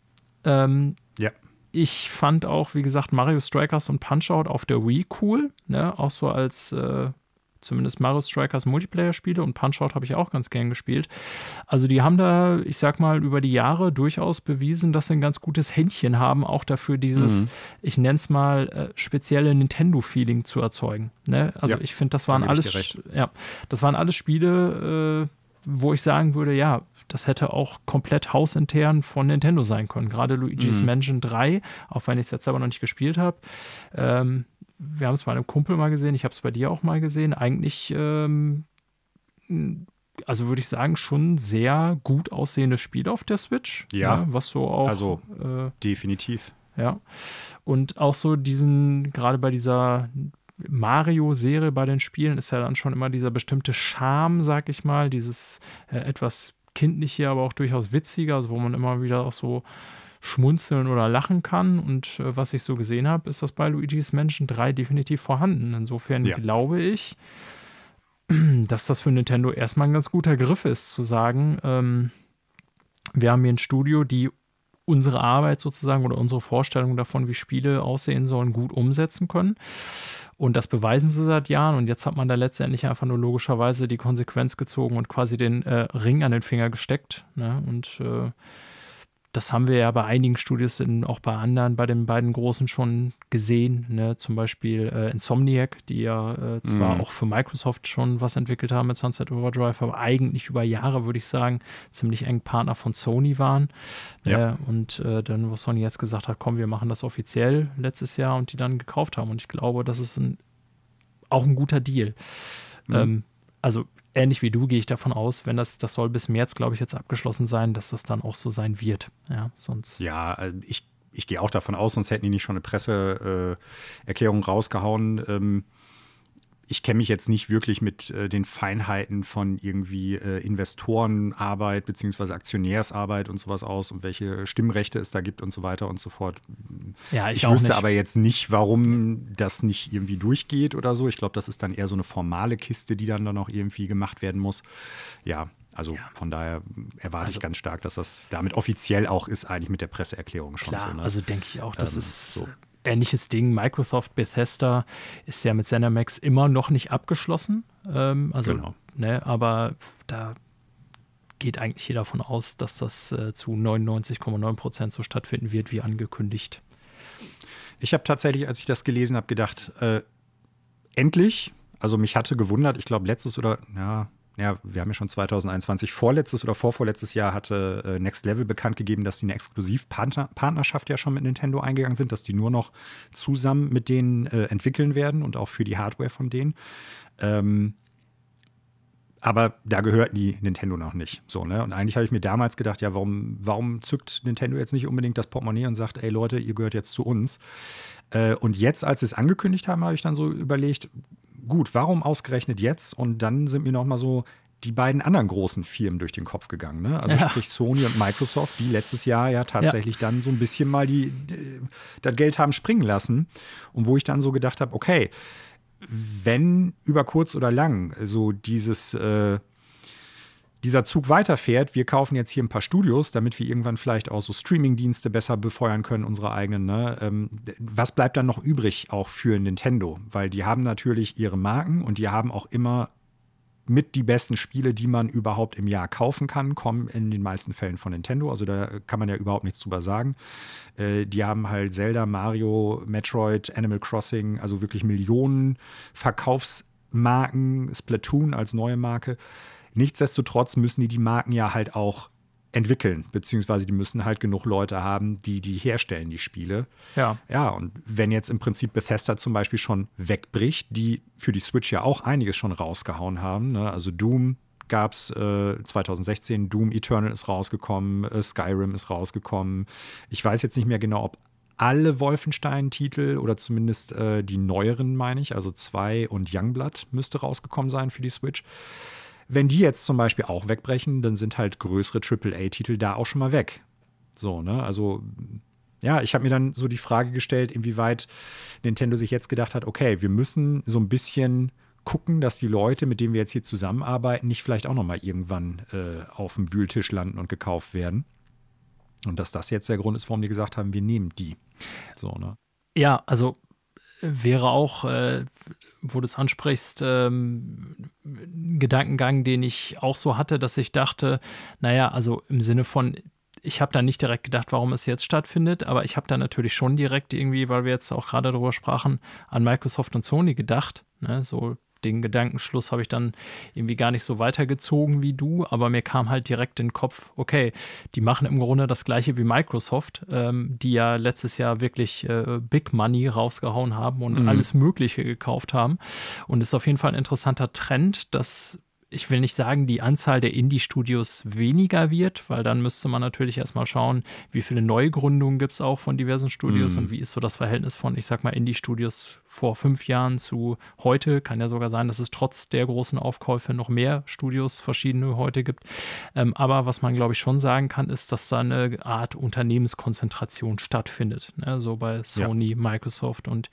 Ähm, ja ich fand auch, wie gesagt, Mario Strikers und Punch-Out auf der Wii cool. Ne? Auch so als äh, zumindest Mario Strikers Multiplayer-Spiele und Punch-Out habe ich auch ganz gern gespielt. Also die haben da, ich sag mal, über die Jahre durchaus bewiesen, dass sie ein ganz gutes Händchen haben, auch dafür dieses, mhm. ich nenne es mal, äh, spezielle Nintendo-Feeling zu erzeugen. Ne? Also ja, ich finde, das waren alles, ja, das waren alles Spiele, äh, wo ich sagen würde, ja, das hätte auch komplett hausintern von Nintendo sein können. Gerade Luigi's mhm. Mansion 3, auch wenn ich es jetzt aber noch nicht gespielt habe. Ähm, wir haben es bei einem Kumpel mal gesehen, ich habe es bei dir auch mal gesehen. Eigentlich, ähm, also würde ich sagen, schon sehr gut aussehendes Spiel auf der Switch. Ja. Ne, was so auch. Also, äh, definitiv. Ja. Und auch so diesen, gerade bei dieser Mario-Serie bei den Spielen ist ja dann schon immer dieser bestimmte Charme, sag ich mal, dieses äh, etwas kindliche, aber auch durchaus witzige, also wo man immer wieder auch so schmunzeln oder lachen kann. Und äh, was ich so gesehen habe, ist das bei Luigi's Mansion 3 definitiv vorhanden. Insofern ja. glaube ich, dass das für Nintendo erstmal ein ganz guter Griff ist, zu sagen, ähm, wir haben hier ein Studio, die unsere Arbeit sozusagen oder unsere Vorstellung davon, wie Spiele aussehen sollen, gut umsetzen können. Und das beweisen sie seit Jahren. Und jetzt hat man da letztendlich einfach nur logischerweise die Konsequenz gezogen und quasi den äh, Ring an den Finger gesteckt. Ne? Und äh, das haben wir ja bei einigen Studios, in, auch bei anderen, bei den beiden großen schon gesehen. Ne? Zum Beispiel äh, Insomniac, die ja äh, zwar mhm. auch für Microsoft schon was entwickelt haben mit Sunset Overdrive, aber eigentlich über Jahre, würde ich sagen, ziemlich eng Partner von Sony waren. Ja. Äh, und äh, dann, wo Sony jetzt gesagt hat, komm, wir machen das offiziell letztes Jahr und die dann gekauft haben. Und ich glaube, das ist ein, auch ein guter Deal. Mhm. Ähm, also ähnlich wie du gehe ich davon aus, wenn das, das soll bis März, glaube ich, jetzt abgeschlossen sein, dass das dann auch so sein wird. Ja, sonst. Ja, äh, ich, ich gehe auch davon aus, sonst hätten die nicht schon eine Presseerklärung äh, rausgehauen. Ähm, ich kenne mich jetzt nicht wirklich mit äh, den Feinheiten von irgendwie äh, Investorenarbeit beziehungsweise Aktionärsarbeit und sowas aus und welche Stimmrechte es da gibt und so weiter und so fort. Ja, ich, ich wüsste nicht. aber jetzt nicht, warum das nicht irgendwie durchgeht oder so. Ich glaube, das ist dann eher so eine formale Kiste, die dann, dann noch irgendwie gemacht werden muss. Ja, also ja. von daher erwarte also, ich ganz stark, dass das damit offiziell auch ist, eigentlich mit der Presseerklärung schon klar, so. Ne? Also denke ich auch, das ähm, ist so ähnliches Ding. Microsoft Bethesda ist ja mit ZeniMax immer noch nicht abgeschlossen. Ähm, also, genau. ne, aber da geht eigentlich jeder davon aus, dass das äh, zu 99,9 Prozent so stattfinden wird, wie angekündigt. Ich habe tatsächlich, als ich das gelesen habe, gedacht, äh, endlich, also mich hatte gewundert, ich glaube letztes oder, ja, ja, wir haben ja schon 2021, vorletztes oder vorvorletztes Jahr hatte äh, Next Level bekannt gegeben, dass die eine Exklusivpartnerschaft ja schon mit Nintendo eingegangen sind, dass die nur noch zusammen mit denen äh, entwickeln werden und auch für die Hardware von denen. Ähm, aber da gehört die Nintendo noch nicht. So, ne? Und eigentlich habe ich mir damals gedacht, ja, warum, warum zückt Nintendo jetzt nicht unbedingt das Portemonnaie und sagt, ey Leute, ihr gehört jetzt zu uns? Äh, und jetzt, als sie es angekündigt haben, habe ich dann so überlegt, gut, warum ausgerechnet jetzt? Und dann sind mir noch mal so die beiden anderen großen Firmen durch den Kopf gegangen. Ne? Also ja. sprich Sony und Microsoft, die letztes Jahr ja tatsächlich ja. dann so ein bisschen mal die, die, das Geld haben springen lassen. Und wo ich dann so gedacht habe, okay, wenn über kurz oder lang so dieses äh, dieser Zug weiterfährt, wir kaufen jetzt hier ein paar Studios, damit wir irgendwann vielleicht auch so Streaming-Dienste besser befeuern können, unsere eigenen. Ne? Ähm, was bleibt dann noch übrig auch für Nintendo? Weil die haben natürlich ihre Marken und die haben auch immer mit die besten Spiele, die man überhaupt im Jahr kaufen kann, kommen in den meisten Fällen von Nintendo. Also da kann man ja überhaupt nichts drüber sagen. Äh, die haben halt Zelda, Mario, Metroid, Animal Crossing, also wirklich Millionen Verkaufsmarken, Splatoon als neue Marke. Nichtsdestotrotz müssen die die Marken ja halt auch entwickeln, beziehungsweise die müssen halt genug Leute haben, die die herstellen, die Spiele. Ja. Ja, und wenn jetzt im Prinzip Bethesda zum Beispiel schon wegbricht, die für die Switch ja auch einiges schon rausgehauen haben, ne? also Doom gab es äh, 2016, Doom Eternal ist rausgekommen, äh, Skyrim ist rausgekommen. Ich weiß jetzt nicht mehr genau, ob alle Wolfenstein-Titel oder zumindest äh, die neueren, meine ich, also 2 und Youngblood müsste rausgekommen sein für die Switch. Wenn die jetzt zum Beispiel auch wegbrechen, dann sind halt größere AAA-Titel da auch schon mal weg. So, ne? Also, ja, ich habe mir dann so die Frage gestellt, inwieweit Nintendo sich jetzt gedacht hat, okay, wir müssen so ein bisschen gucken, dass die Leute, mit denen wir jetzt hier zusammenarbeiten, nicht vielleicht auch noch mal irgendwann äh, auf dem Wühltisch landen und gekauft werden. Und dass das jetzt der Grund ist, warum die gesagt haben, wir nehmen die. So, ne? Ja, also wäre auch, äh, wo du es ansprichst, ähm, Gedankengang, den ich auch so hatte, dass ich dachte, naja, also im Sinne von, ich habe da nicht direkt gedacht, warum es jetzt stattfindet, aber ich habe da natürlich schon direkt irgendwie, weil wir jetzt auch gerade darüber sprachen, an Microsoft und Sony gedacht. Ne? So den Gedankenschluss habe ich dann irgendwie gar nicht so weitergezogen wie du, aber mir kam halt direkt in den Kopf, okay, die machen im Grunde das gleiche wie Microsoft, ähm, die ja letztes Jahr wirklich äh, Big Money rausgehauen haben und mhm. alles Mögliche gekauft haben. Und es ist auf jeden Fall ein interessanter Trend, dass ich will nicht sagen, die Anzahl der Indie-Studios weniger wird, weil dann müsste man natürlich erstmal schauen, wie viele Neugründungen gibt es auch von diversen Studios mm. und wie ist so das Verhältnis von, ich sag mal, Indie-Studios vor fünf Jahren zu heute. Kann ja sogar sein, dass es trotz der großen Aufkäufe noch mehr Studios verschiedene heute gibt. Ähm, aber was man, glaube ich, schon sagen kann, ist, dass da eine Art Unternehmenskonzentration stattfindet. Ne? So bei Sony, ja. Microsoft und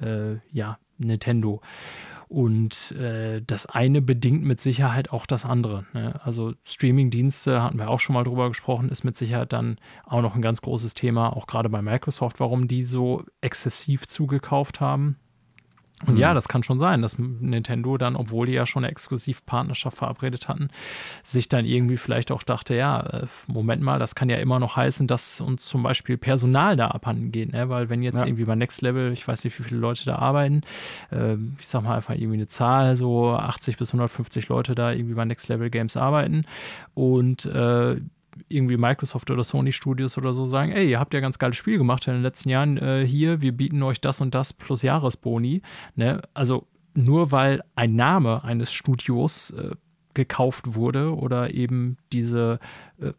äh, ja, Nintendo. Und äh, das eine bedingt mit Sicherheit auch das andere. Ne? Also Streaming-Dienste, hatten wir auch schon mal drüber gesprochen, ist mit Sicherheit dann auch noch ein ganz großes Thema, auch gerade bei Microsoft, warum die so exzessiv zugekauft haben. Und mhm. ja, das kann schon sein, dass Nintendo dann, obwohl die ja schon eine Exklusivpartnerschaft verabredet hatten, sich dann irgendwie vielleicht auch dachte, ja, äh, Moment mal, das kann ja immer noch heißen, dass uns zum Beispiel Personal da abhanden geht, ne? weil wenn jetzt ja. irgendwie bei Next Level, ich weiß nicht, wie viele Leute da arbeiten, äh, ich sag mal einfach irgendwie eine Zahl, so 80 bis 150 Leute da irgendwie bei Next Level Games arbeiten und äh, irgendwie Microsoft oder Sony Studios oder so sagen, ey, ihr habt ja ganz geiles Spiel gemacht in den letzten Jahren, äh, hier, wir bieten euch das und das plus Jahresboni. Ne? Also nur weil ein Name eines Studios äh, gekauft wurde oder eben diese äh,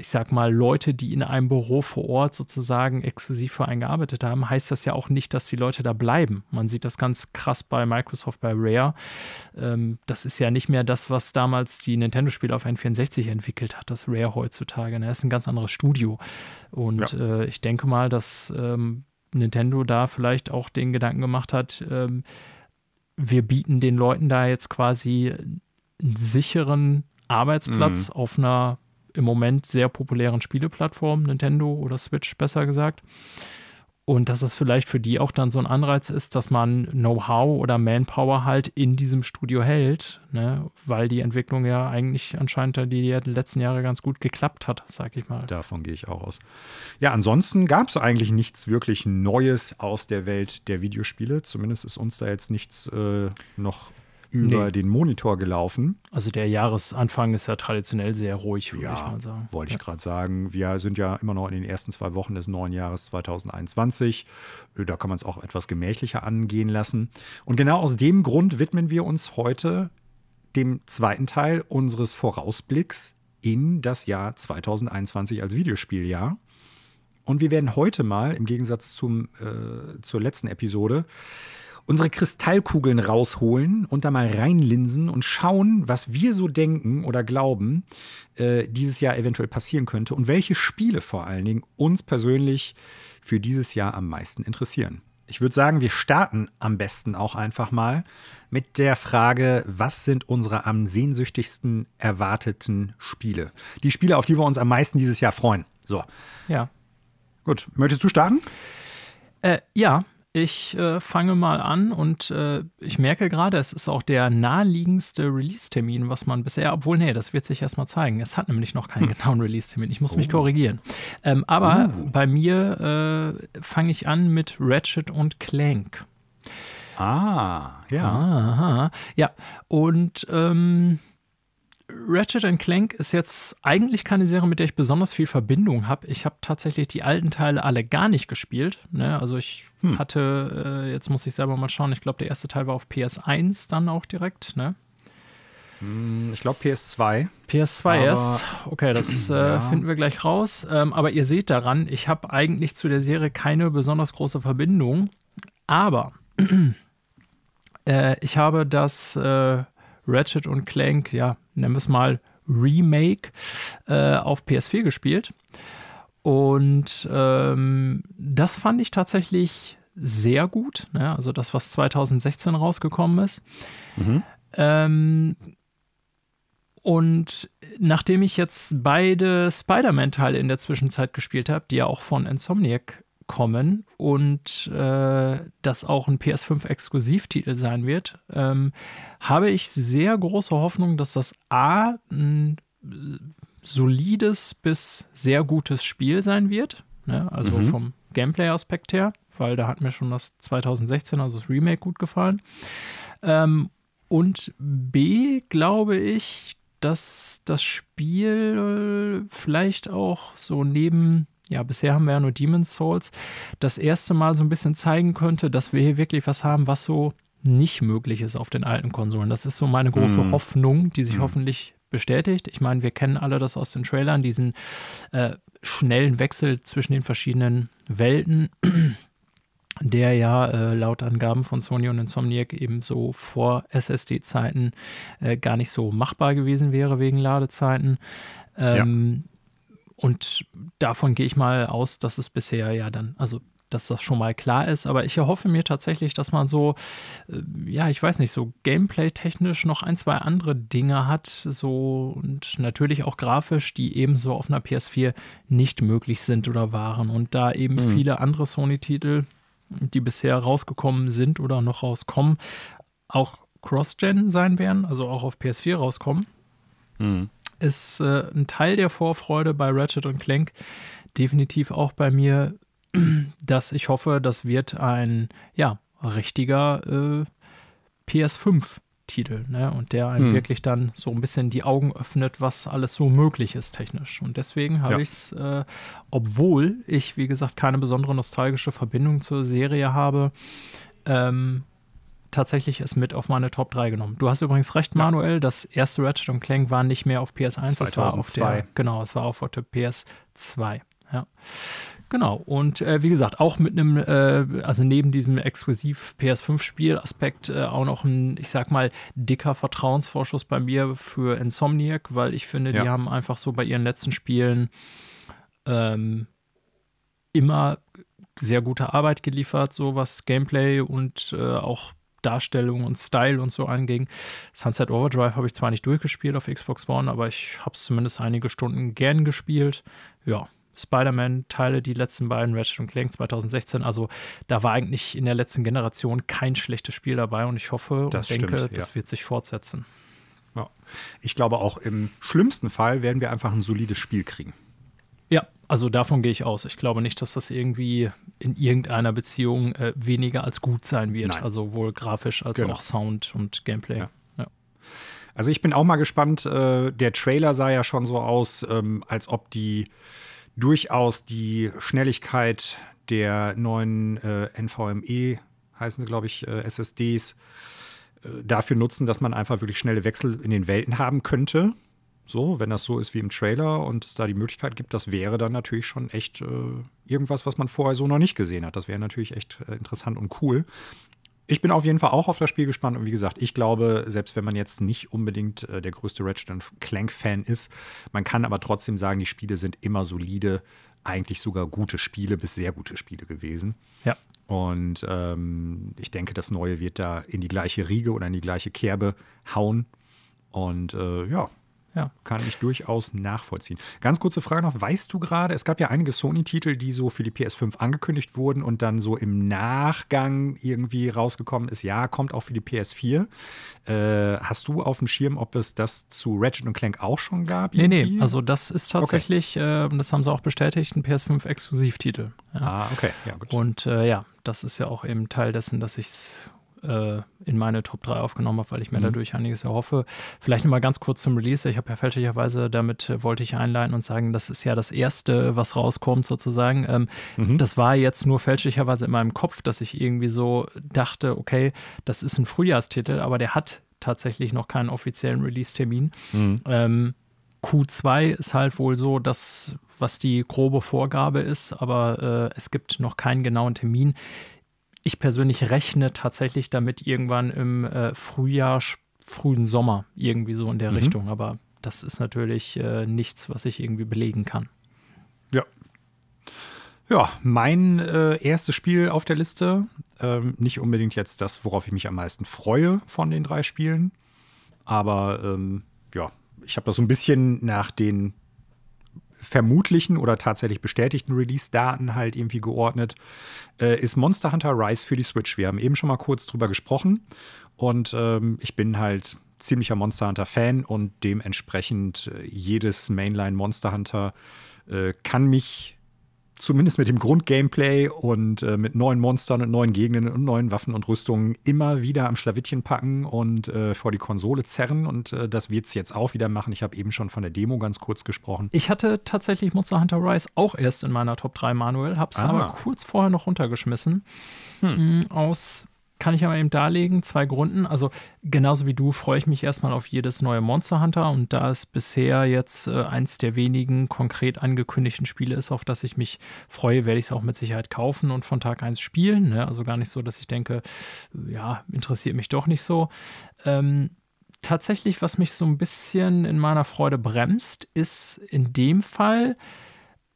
ich sag mal, Leute, die in einem Büro vor Ort sozusagen exklusiv für einen gearbeitet haben, heißt das ja auch nicht, dass die Leute da bleiben. Man sieht das ganz krass bei Microsoft, bei Rare. Ähm, das ist ja nicht mehr das, was damals die Nintendo-Spiele auf N64 entwickelt hat, das Rare heutzutage. Das ist ein ganz anderes Studio. Und ja. äh, ich denke mal, dass ähm, Nintendo da vielleicht auch den Gedanken gemacht hat, ähm, wir bieten den Leuten da jetzt quasi einen sicheren Arbeitsplatz mhm. auf einer im Moment sehr populären Spieleplattformen, Nintendo oder Switch besser gesagt. Und dass es vielleicht für die auch dann so ein Anreiz ist, dass man Know-how oder Manpower halt in diesem Studio hält, ne? weil die Entwicklung ja eigentlich anscheinend die, die letzten Jahre ganz gut geklappt hat, sag ich mal. Davon gehe ich auch aus. Ja, ansonsten gab es eigentlich nichts wirklich Neues aus der Welt der Videospiele. Zumindest ist uns da jetzt nichts äh, noch über nee. den Monitor gelaufen. Also der Jahresanfang ist ja traditionell sehr ruhig, würde ja, ich mal sagen. Wollte ich gerade sagen. Wir sind ja immer noch in den ersten zwei Wochen des neuen Jahres 2021. Äh, da kann man es auch etwas gemächlicher angehen lassen. Und genau aus dem Grund widmen wir uns heute dem zweiten Teil unseres Vorausblicks in das Jahr 2021 als Videospieljahr. Und wir werden heute mal, im Gegensatz zum, äh, zur letzten Episode, unsere Kristallkugeln rausholen und da mal reinlinsen und schauen, was wir so denken oder glauben, äh, dieses Jahr eventuell passieren könnte und welche Spiele vor allen Dingen uns persönlich für dieses Jahr am meisten interessieren. Ich würde sagen, wir starten am besten auch einfach mal mit der Frage, was sind unsere am sehnsüchtigsten erwarteten Spiele? Die Spiele, auf die wir uns am meisten dieses Jahr freuen. So. Ja. Gut, möchtest du starten? Äh, ja, ich äh, fange mal an und äh, ich merke gerade, es ist auch der naheliegendste Release-Termin, was man bisher, obwohl, nee, das wird sich erstmal zeigen. Es hat nämlich noch keinen hm. genauen Release-Termin. Ich muss oh. mich korrigieren. Ähm, aber oh. bei mir äh, fange ich an mit Ratchet und Clank. Ah, ja. Aha. Ja, und ähm, Ratchet Clank ist jetzt eigentlich keine Serie, mit der ich besonders viel Verbindung habe. Ich habe tatsächlich die alten Teile alle gar nicht gespielt. Ne? Also ich hm. hatte, äh, jetzt muss ich selber mal schauen, ich glaube, der erste Teil war auf PS1 dann auch direkt. Ne? Hm, ich glaube PS2. PS2 aber, erst. Okay, das äh, ja. finden wir gleich raus. Ähm, aber ihr seht daran, ich habe eigentlich zu der Serie keine besonders große Verbindung. Aber äh, ich habe das äh, Ratchet und Clank, ja, nennen wir es mal Remake, äh, auf PS4 gespielt. Und ähm, das fand ich tatsächlich sehr gut. Ne? Also das, was 2016 rausgekommen ist. Mhm. Ähm, und nachdem ich jetzt beide Spider-Man-Teile in der Zwischenzeit gespielt habe, die ja auch von Insomniac kommen und äh, das auch ein PS5-Exklusivtitel sein wird, ähm, habe ich sehr große Hoffnung, dass das A ein solides bis sehr gutes Spiel sein wird. Ne? Also mhm. vom Gameplay-Aspekt her, weil da hat mir schon das 2016, also das Remake, gut gefallen. Ähm, und B, glaube ich, dass das Spiel vielleicht auch so neben, ja, bisher haben wir ja nur Demon's Souls, das erste Mal so ein bisschen zeigen könnte, dass wir hier wirklich was haben, was so nicht möglich ist auf den alten Konsolen. Das ist so meine große mm. Hoffnung, die sich mm. hoffentlich bestätigt. Ich meine, wir kennen alle das aus den Trailern, diesen äh, schnellen Wechsel zwischen den verschiedenen Welten der ja äh, laut Angaben von Sony und Insomniac eben so vor SSD-Zeiten äh, gar nicht so machbar gewesen wäre wegen Ladezeiten. Ähm, ja. Und davon gehe ich mal aus, dass es bisher ja dann, also dass das schon mal klar ist. Aber ich erhoffe mir tatsächlich, dass man so, äh, ja, ich weiß nicht, so gameplay-technisch noch ein, zwei andere Dinge hat, so und natürlich auch grafisch, die ebenso auf einer PS4 nicht möglich sind oder waren. Und da eben mhm. viele andere Sony-Titel, die bisher rausgekommen sind oder noch rauskommen, auch Cross-Gen sein werden, also auch auf PS4 rauskommen, mhm. Ist äh, ein Teil der Vorfreude bei Ratchet und Clank definitiv auch bei mir, dass ich hoffe, das wird ein ja richtiger äh, PS5 Titel, ne? Und der einem hm. wirklich dann so ein bisschen die Augen öffnet, was alles so möglich ist technisch. Und deswegen habe ja. ich es, äh, obwohl ich, wie gesagt, keine besondere nostalgische Verbindung zur Serie habe, ähm, tatsächlich es mit auf meine Top 3 genommen. Du hast übrigens recht, Manuel, das erste Ratchet und Clank war nicht mehr auf PS1, 2002. das war auf der, genau, es war auf der PS2. Ja. Genau, und äh, wie gesagt, auch mit einem, äh, also neben diesem exklusiv PS5-Spiel-Aspekt äh, auch noch ein, ich sag mal, dicker Vertrauensvorschuss bei mir für Insomniac, weil ich finde, ja. die haben einfach so bei ihren letzten Spielen ähm, immer sehr gute Arbeit geliefert, so was Gameplay und äh, auch Darstellung und Style und so anging. Sunset Overdrive habe ich zwar nicht durchgespielt auf Xbox One, aber ich habe es zumindest einige Stunden gern gespielt. Ja, Spider-Man-Teile, die letzten beiden, Ratchet und Clank 2016. Also da war eigentlich in der letzten Generation kein schlechtes Spiel dabei und ich hoffe das und denke, stimmt, das wird sich fortsetzen. Ja. Ich glaube auch im schlimmsten Fall werden wir einfach ein solides Spiel kriegen. Ja, also davon gehe ich aus. Ich glaube nicht, dass das irgendwie in irgendeiner Beziehung äh, weniger als gut sein wird. Nein. Also sowohl grafisch als genau. auch Sound und Gameplay. Ja. Ja. Also ich bin auch mal gespannt. Äh, der Trailer sah ja schon so aus, ähm, als ob die durchaus die Schnelligkeit der neuen äh, NVMe, heißen sie, glaube ich, äh, SSDs, dafür nutzen, dass man einfach wirklich schnelle Wechsel in den Welten haben könnte. So, wenn das so ist wie im Trailer und es da die Möglichkeit gibt, das wäre dann natürlich schon echt äh, irgendwas, was man vorher so noch nicht gesehen hat. Das wäre natürlich echt äh, interessant und cool. Ich bin auf jeden Fall auch auf das Spiel gespannt und wie gesagt, ich glaube, selbst wenn man jetzt nicht unbedingt äh, der größte Ratchet Clank-Fan ist, man kann aber trotzdem sagen, die Spiele sind immer solide, eigentlich sogar gute Spiele bis sehr gute Spiele gewesen. Ja. Und ähm, ich denke, das Neue wird da in die gleiche Riege oder in die gleiche Kerbe hauen. Und äh, ja, ja, kann ich durchaus nachvollziehen. Ganz kurze Frage noch: Weißt du gerade, es gab ja einige Sony-Titel, die so für die PS5 angekündigt wurden und dann so im Nachgang irgendwie rausgekommen ist, ja, kommt auch für die PS4. Äh, hast du auf dem Schirm, ob es das zu Ratchet Clank auch schon gab? Irgendwie? Nee, nee, also das ist tatsächlich, okay. äh, das haben sie auch bestätigt, ein PS5-Exklusivtitel. Ja. Ah, okay, ja, gut. Und äh, ja, das ist ja auch eben Teil dessen, dass ich es äh, in meine Top 3 aufgenommen habe, weil ich mir mhm. dadurch einiges erhoffe. Vielleicht nochmal ganz kurz zum Release. Ich habe ja fälschlicherweise, damit äh, wollte ich einleiten und sagen, das ist ja das Erste, was rauskommt sozusagen. Ähm, mhm. Das war jetzt nur fälschlicherweise in meinem Kopf, dass ich irgendwie so dachte, okay, das ist ein Frühjahrstitel, aber der hat tatsächlich noch keinen offiziellen Release-Termin. Mhm. Ähm, Q2 ist halt wohl so das, was die grobe Vorgabe ist, aber äh, es gibt noch keinen genauen Termin ich persönlich rechne tatsächlich damit irgendwann im äh, Frühjahr, frühen Sommer, irgendwie so in der mhm. Richtung. Aber das ist natürlich äh, nichts, was ich irgendwie belegen kann. Ja. Ja, mein äh, erstes Spiel auf der Liste, ähm, nicht unbedingt jetzt das, worauf ich mich am meisten freue von den drei Spielen, aber ähm, ja, ich habe das so ein bisschen nach den vermutlichen oder tatsächlich bestätigten Release-Daten halt irgendwie geordnet, äh, ist Monster Hunter Rise für die Switch. Wir haben eben schon mal kurz drüber gesprochen und ähm, ich bin halt ziemlicher Monster Hunter-Fan und dementsprechend äh, jedes Mainline Monster Hunter äh, kann mich zumindest mit dem Grundgameplay und äh, mit neuen Monstern und neuen Gegenden und neuen Waffen und Rüstungen immer wieder am Schlawittchen packen und äh, vor die Konsole zerren. Und äh, das wird es jetzt auch wieder machen. Ich habe eben schon von der Demo ganz kurz gesprochen. Ich hatte tatsächlich Monster Hunter Rise auch erst in meiner Top 3 Manuel, habe es ah. aber kurz vorher noch runtergeschmissen. Hm. Mm, aus kann ich aber eben darlegen. Zwei Gründen. Also genauso wie du freue ich mich erstmal auf jedes neue Monster Hunter und da es bisher jetzt äh, eins der wenigen konkret angekündigten Spiele ist, auf das ich mich freue, werde ich es auch mit Sicherheit kaufen und von Tag 1 spielen. Ne? Also gar nicht so, dass ich denke, ja, interessiert mich doch nicht so. Ähm, tatsächlich, was mich so ein bisschen in meiner Freude bremst, ist in dem Fall,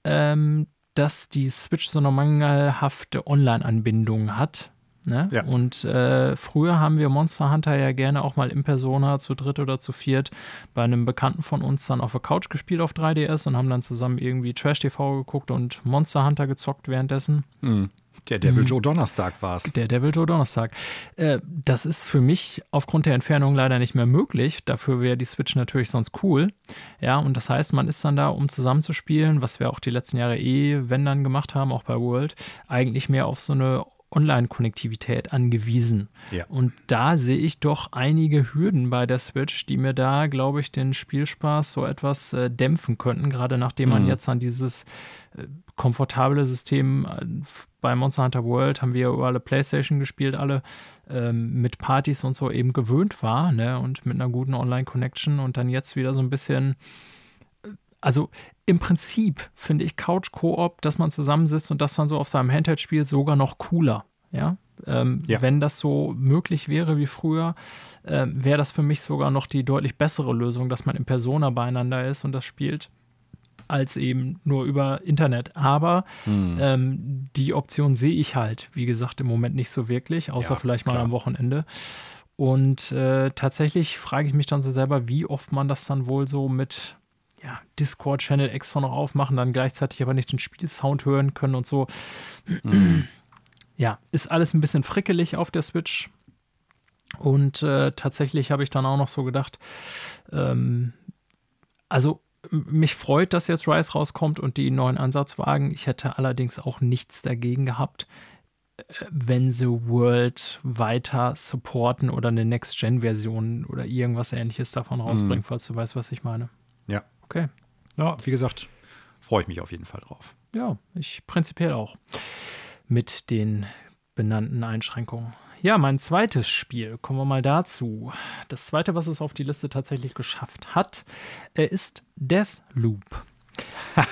ähm, dass die Switch so eine mangelhafte Online-Anbindung hat Ne? Ja. Und äh, früher haben wir Monster Hunter ja gerne auch mal in Persona zu dritt oder zu viert bei einem Bekannten von uns dann auf der Couch gespielt auf 3DS und haben dann zusammen irgendwie Trash TV geguckt und Monster Hunter gezockt währenddessen. Mhm. Der Devil mhm. Joe Donnerstag war es. Der Devil Joe Donnerstag. Äh, das ist für mich aufgrund der Entfernung leider nicht mehr möglich. Dafür wäre die Switch natürlich sonst cool. Ja, und das heißt, man ist dann da, um zusammenzuspielen, was wir auch die letzten Jahre eh, wenn dann gemacht haben, auch bei World, eigentlich mehr auf so eine Online-Konnektivität angewiesen. Ja. Und da sehe ich doch einige Hürden bei der Switch, die mir da, glaube ich, den Spielspaß so etwas äh, dämpfen könnten, gerade nachdem mhm. man jetzt an dieses äh, komfortable System äh, bei Monster Hunter World haben wir über alle Playstation gespielt, alle ähm, mit Partys und so eben gewöhnt war, ne? Und mit einer guten Online-Connection und dann jetzt wieder so ein bisschen äh, also im Prinzip finde ich Couch Koop, dass man zusammensitzt und das dann so auf seinem Handheld spielt, sogar noch cooler. Ja, ähm, ja. wenn das so möglich wäre wie früher, äh, wäre das für mich sogar noch die deutlich bessere Lösung, dass man in Persona beieinander ist und das spielt, als eben nur über Internet. Aber hm. ähm, die Option sehe ich halt, wie gesagt, im Moment nicht so wirklich, außer ja, vielleicht mal klar. am Wochenende. Und äh, tatsächlich frage ich mich dann so selber, wie oft man das dann wohl so mit ja, Discord-Channel extra noch aufmachen, dann gleichzeitig aber nicht den Spielsound hören können und so. Mhm. Ja, ist alles ein bisschen frickelig auf der Switch. Und äh, tatsächlich habe ich dann auch noch so gedacht, ähm, also mich freut, dass jetzt Rise rauskommt und die neuen Ansatzwagen. Ich hätte allerdings auch nichts dagegen gehabt, äh, wenn sie World weiter supporten oder eine Next-Gen-Version oder irgendwas ähnliches davon rausbringen, mhm. falls du weißt, was ich meine. Ja. Okay. Ja, wie gesagt, freue ich mich auf jeden Fall drauf. Ja, ich prinzipiell auch. Mit den benannten Einschränkungen. Ja, mein zweites Spiel, kommen wir mal dazu. Das zweite, was es auf die Liste tatsächlich geschafft hat, äh, ist Deathloop.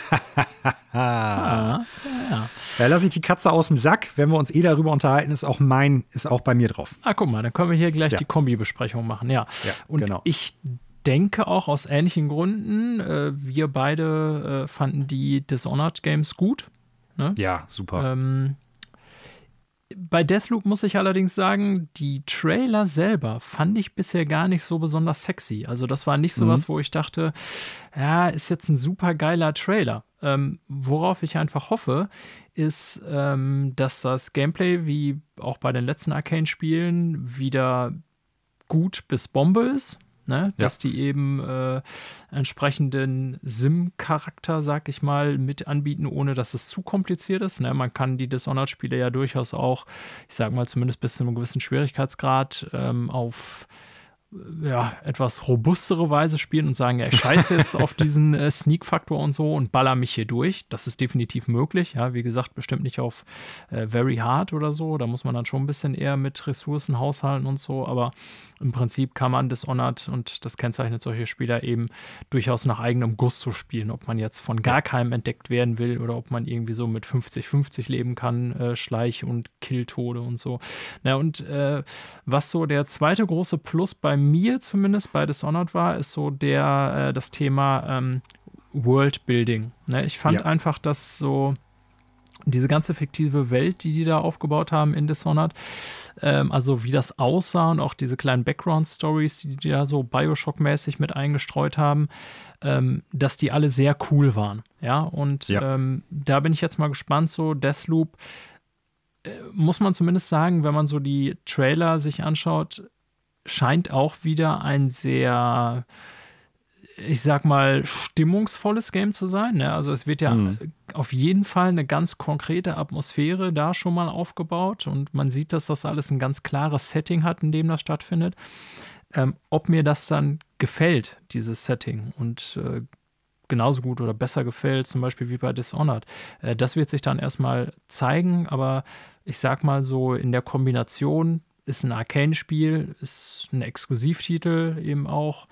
ah, ja. Da lasse ich die Katze aus dem Sack. Wenn wir uns eh darüber unterhalten, ist auch mein, ist auch bei mir drauf. Ah, guck mal, dann können wir hier gleich ja. die Kombi-Besprechung machen. Ja, ja und genau. ich denke auch aus ähnlichen Gründen. Äh, wir beide äh, fanden die Dishonored Games gut. Ne? Ja, super. Ähm, bei Deathloop muss ich allerdings sagen, die Trailer selber fand ich bisher gar nicht so besonders sexy. Also das war nicht so mhm. was, wo ich dachte, ja, ist jetzt ein super geiler Trailer. Ähm, worauf ich einfach hoffe, ist, ähm, dass das Gameplay, wie auch bei den letzten Arcane-Spielen, wieder gut bis Bombe ist ne? dass die eben äh, entsprechenden SIM-Charakter, sag ich mal, mit anbieten, ohne dass es zu kompliziert ist. Ne? Man kann die Dishonored-Spiele ja durchaus auch, ich sag mal, zumindest bis zu einem gewissen Schwierigkeitsgrad ähm, auf ja, etwas robustere Weise spielen und sagen, ja, ich scheiße jetzt auf diesen äh, Sneak-Faktor und so und baller mich hier durch. Das ist definitiv möglich. Ja, wie gesagt, bestimmt nicht auf äh, Very Hard oder so. Da muss man dann schon ein bisschen eher mit Ressourcen haushalten und so. Aber im Prinzip kann man Dishonored und das kennzeichnet solche Spieler eben durchaus nach eigenem Gusto spielen. Ob man jetzt von gar keinem entdeckt werden will oder ob man irgendwie so mit 50-50 leben kann, äh, Schleich- und Killtode und so. Na, und äh, was so der zweite große Plus bei mir zumindest bei Dishonored war, ist so der, äh, das Thema ähm, Worldbuilding. Ne? Ich fand ja. einfach, dass so diese ganze fiktive Welt, die die da aufgebaut haben in Dishonored, ähm, also wie das aussah und auch diese kleinen Background-Stories, die die da so Bioshock-mäßig mit eingestreut haben, ähm, dass die alle sehr cool waren. Ja, und ja. Ähm, da bin ich jetzt mal gespannt, so Deathloop, äh, muss man zumindest sagen, wenn man so die Trailer sich anschaut, scheint auch wieder ein sehr ich sag mal, stimmungsvolles Game zu sein. Ne? Also es wird ja mhm. auf jeden Fall eine ganz konkrete Atmosphäre da schon mal aufgebaut und man sieht, dass das alles ein ganz klares Setting hat, in dem das stattfindet. Ähm, ob mir das dann gefällt, dieses Setting und äh, genauso gut oder besser gefällt, zum Beispiel wie bei Dishonored, äh, das wird sich dann erstmal zeigen, aber ich sag mal so in der Kombination ist ein Arcane-Spiel, ist ein Exklusivtitel eben auch.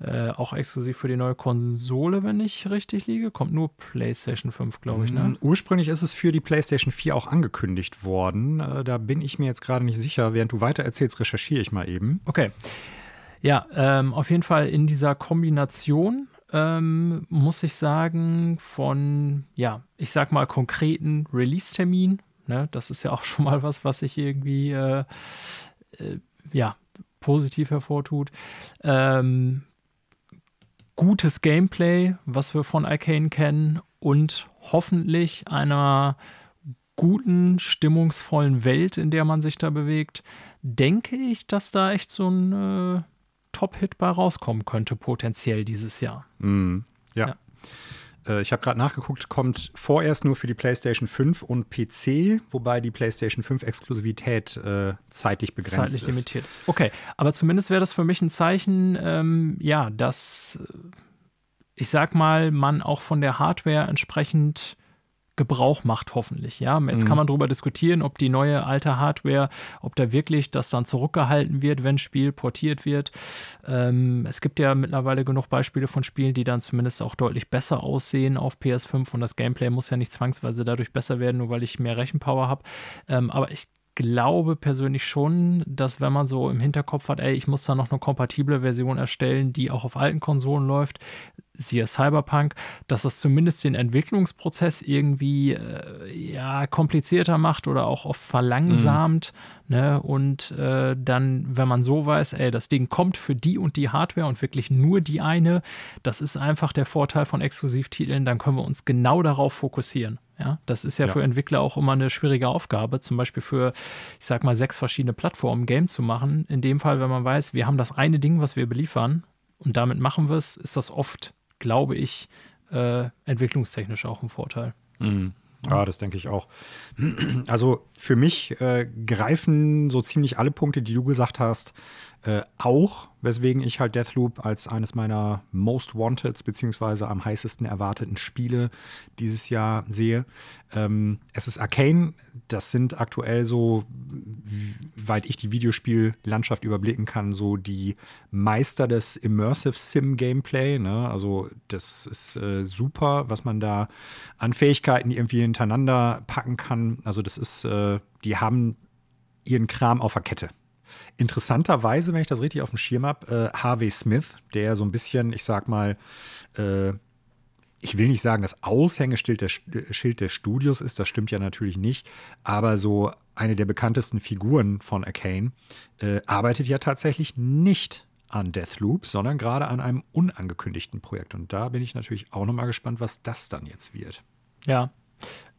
Äh, auch exklusiv für die neue Konsole, wenn ich richtig liege. Kommt nur PlayStation 5, glaube ich. Ne? Mm, ursprünglich ist es für die PlayStation 4 auch angekündigt worden. Äh, da bin ich mir jetzt gerade nicht sicher. Während du weiter erzählst, recherchiere ich mal eben. Okay. Ja, ähm, auf jeden Fall in dieser Kombination ähm, muss ich sagen, von, ja, ich sag mal konkreten Release-Termin. Ne? Das ist ja auch schon mal was, was ich irgendwie, äh, äh, ja, positiv hervortut. Ähm, gutes Gameplay, was wir von Arcane kennen und hoffentlich einer guten, stimmungsvollen Welt, in der man sich da bewegt, denke ich, dass da echt so ein äh, Top-Hit bei rauskommen könnte, potenziell dieses Jahr. Mm, ja. ja. Äh, ich habe gerade nachgeguckt, kommt vorerst nur für die PlayStation 5 und PC, wobei die PlayStation 5 Exklusivität äh, zeitlich begrenzt zeitlich ist. Zeitlich limitiert ist. Okay, aber zumindest wäre das für mich ein Zeichen, ähm, ja, dass äh, ich sag mal, man auch von der Hardware entsprechend Gebrauch macht, hoffentlich. Ja, jetzt mhm. kann man darüber diskutieren, ob die neue alte Hardware, ob da wirklich das dann zurückgehalten wird, wenn Spiel portiert wird. Ähm, es gibt ja mittlerweile genug Beispiele von Spielen, die dann zumindest auch deutlich besser aussehen auf PS5 und das Gameplay muss ja nicht zwangsweise dadurch besser werden, nur weil ich mehr Rechenpower habe. Ähm, aber ich glaube persönlich schon, dass wenn man so im Hinterkopf hat, ey, ich muss da noch eine kompatible Version erstellen, die auch auf alten Konsolen läuft, siehe Cyberpunk, dass das zumindest den Entwicklungsprozess irgendwie äh, ja, komplizierter macht oder auch oft verlangsamt. Mhm. Ne? Und äh, dann, wenn man so weiß, ey, das Ding kommt für die und die Hardware und wirklich nur die eine, das ist einfach der Vorteil von Exklusivtiteln, dann können wir uns genau darauf fokussieren. Ja, das ist ja, ja, für Entwickler auch immer eine schwierige Aufgabe, zum Beispiel für, ich sag mal, sechs verschiedene Plattformen Game zu machen. In dem Fall, wenn man weiß, wir haben das eine Ding, was wir beliefern und damit machen wir es, ist das oft, glaube ich, äh, entwicklungstechnisch auch ein Vorteil. Mhm. Ja, das denke ich auch. Also für mich äh, greifen so ziemlich alle Punkte, die du gesagt hast, äh, auch, weswegen ich halt Deathloop als eines meiner Most Wanted beziehungsweise am heißesten erwarteten Spiele dieses Jahr sehe. Ähm, es ist Arcane, das sind aktuell so, weit ich die Videospiellandschaft überblicken kann, so die Meister des Immersive Sim Gameplay. Ne? Also das ist äh, super, was man da an Fähigkeiten irgendwie hintereinander packen kann. Also das ist, äh, die haben ihren Kram auf der Kette. Interessanterweise, wenn ich das richtig auf dem Schirm habe, äh, Harvey Smith, der so ein bisschen, ich sag mal, äh, ich will nicht sagen, das Aushängeschild des, Schild des Studios ist, das stimmt ja natürlich nicht, aber so eine der bekanntesten Figuren von Arcane äh, arbeitet ja tatsächlich nicht an Deathloop, sondern gerade an einem unangekündigten Projekt. Und da bin ich natürlich auch nochmal gespannt, was das dann jetzt wird. Ja.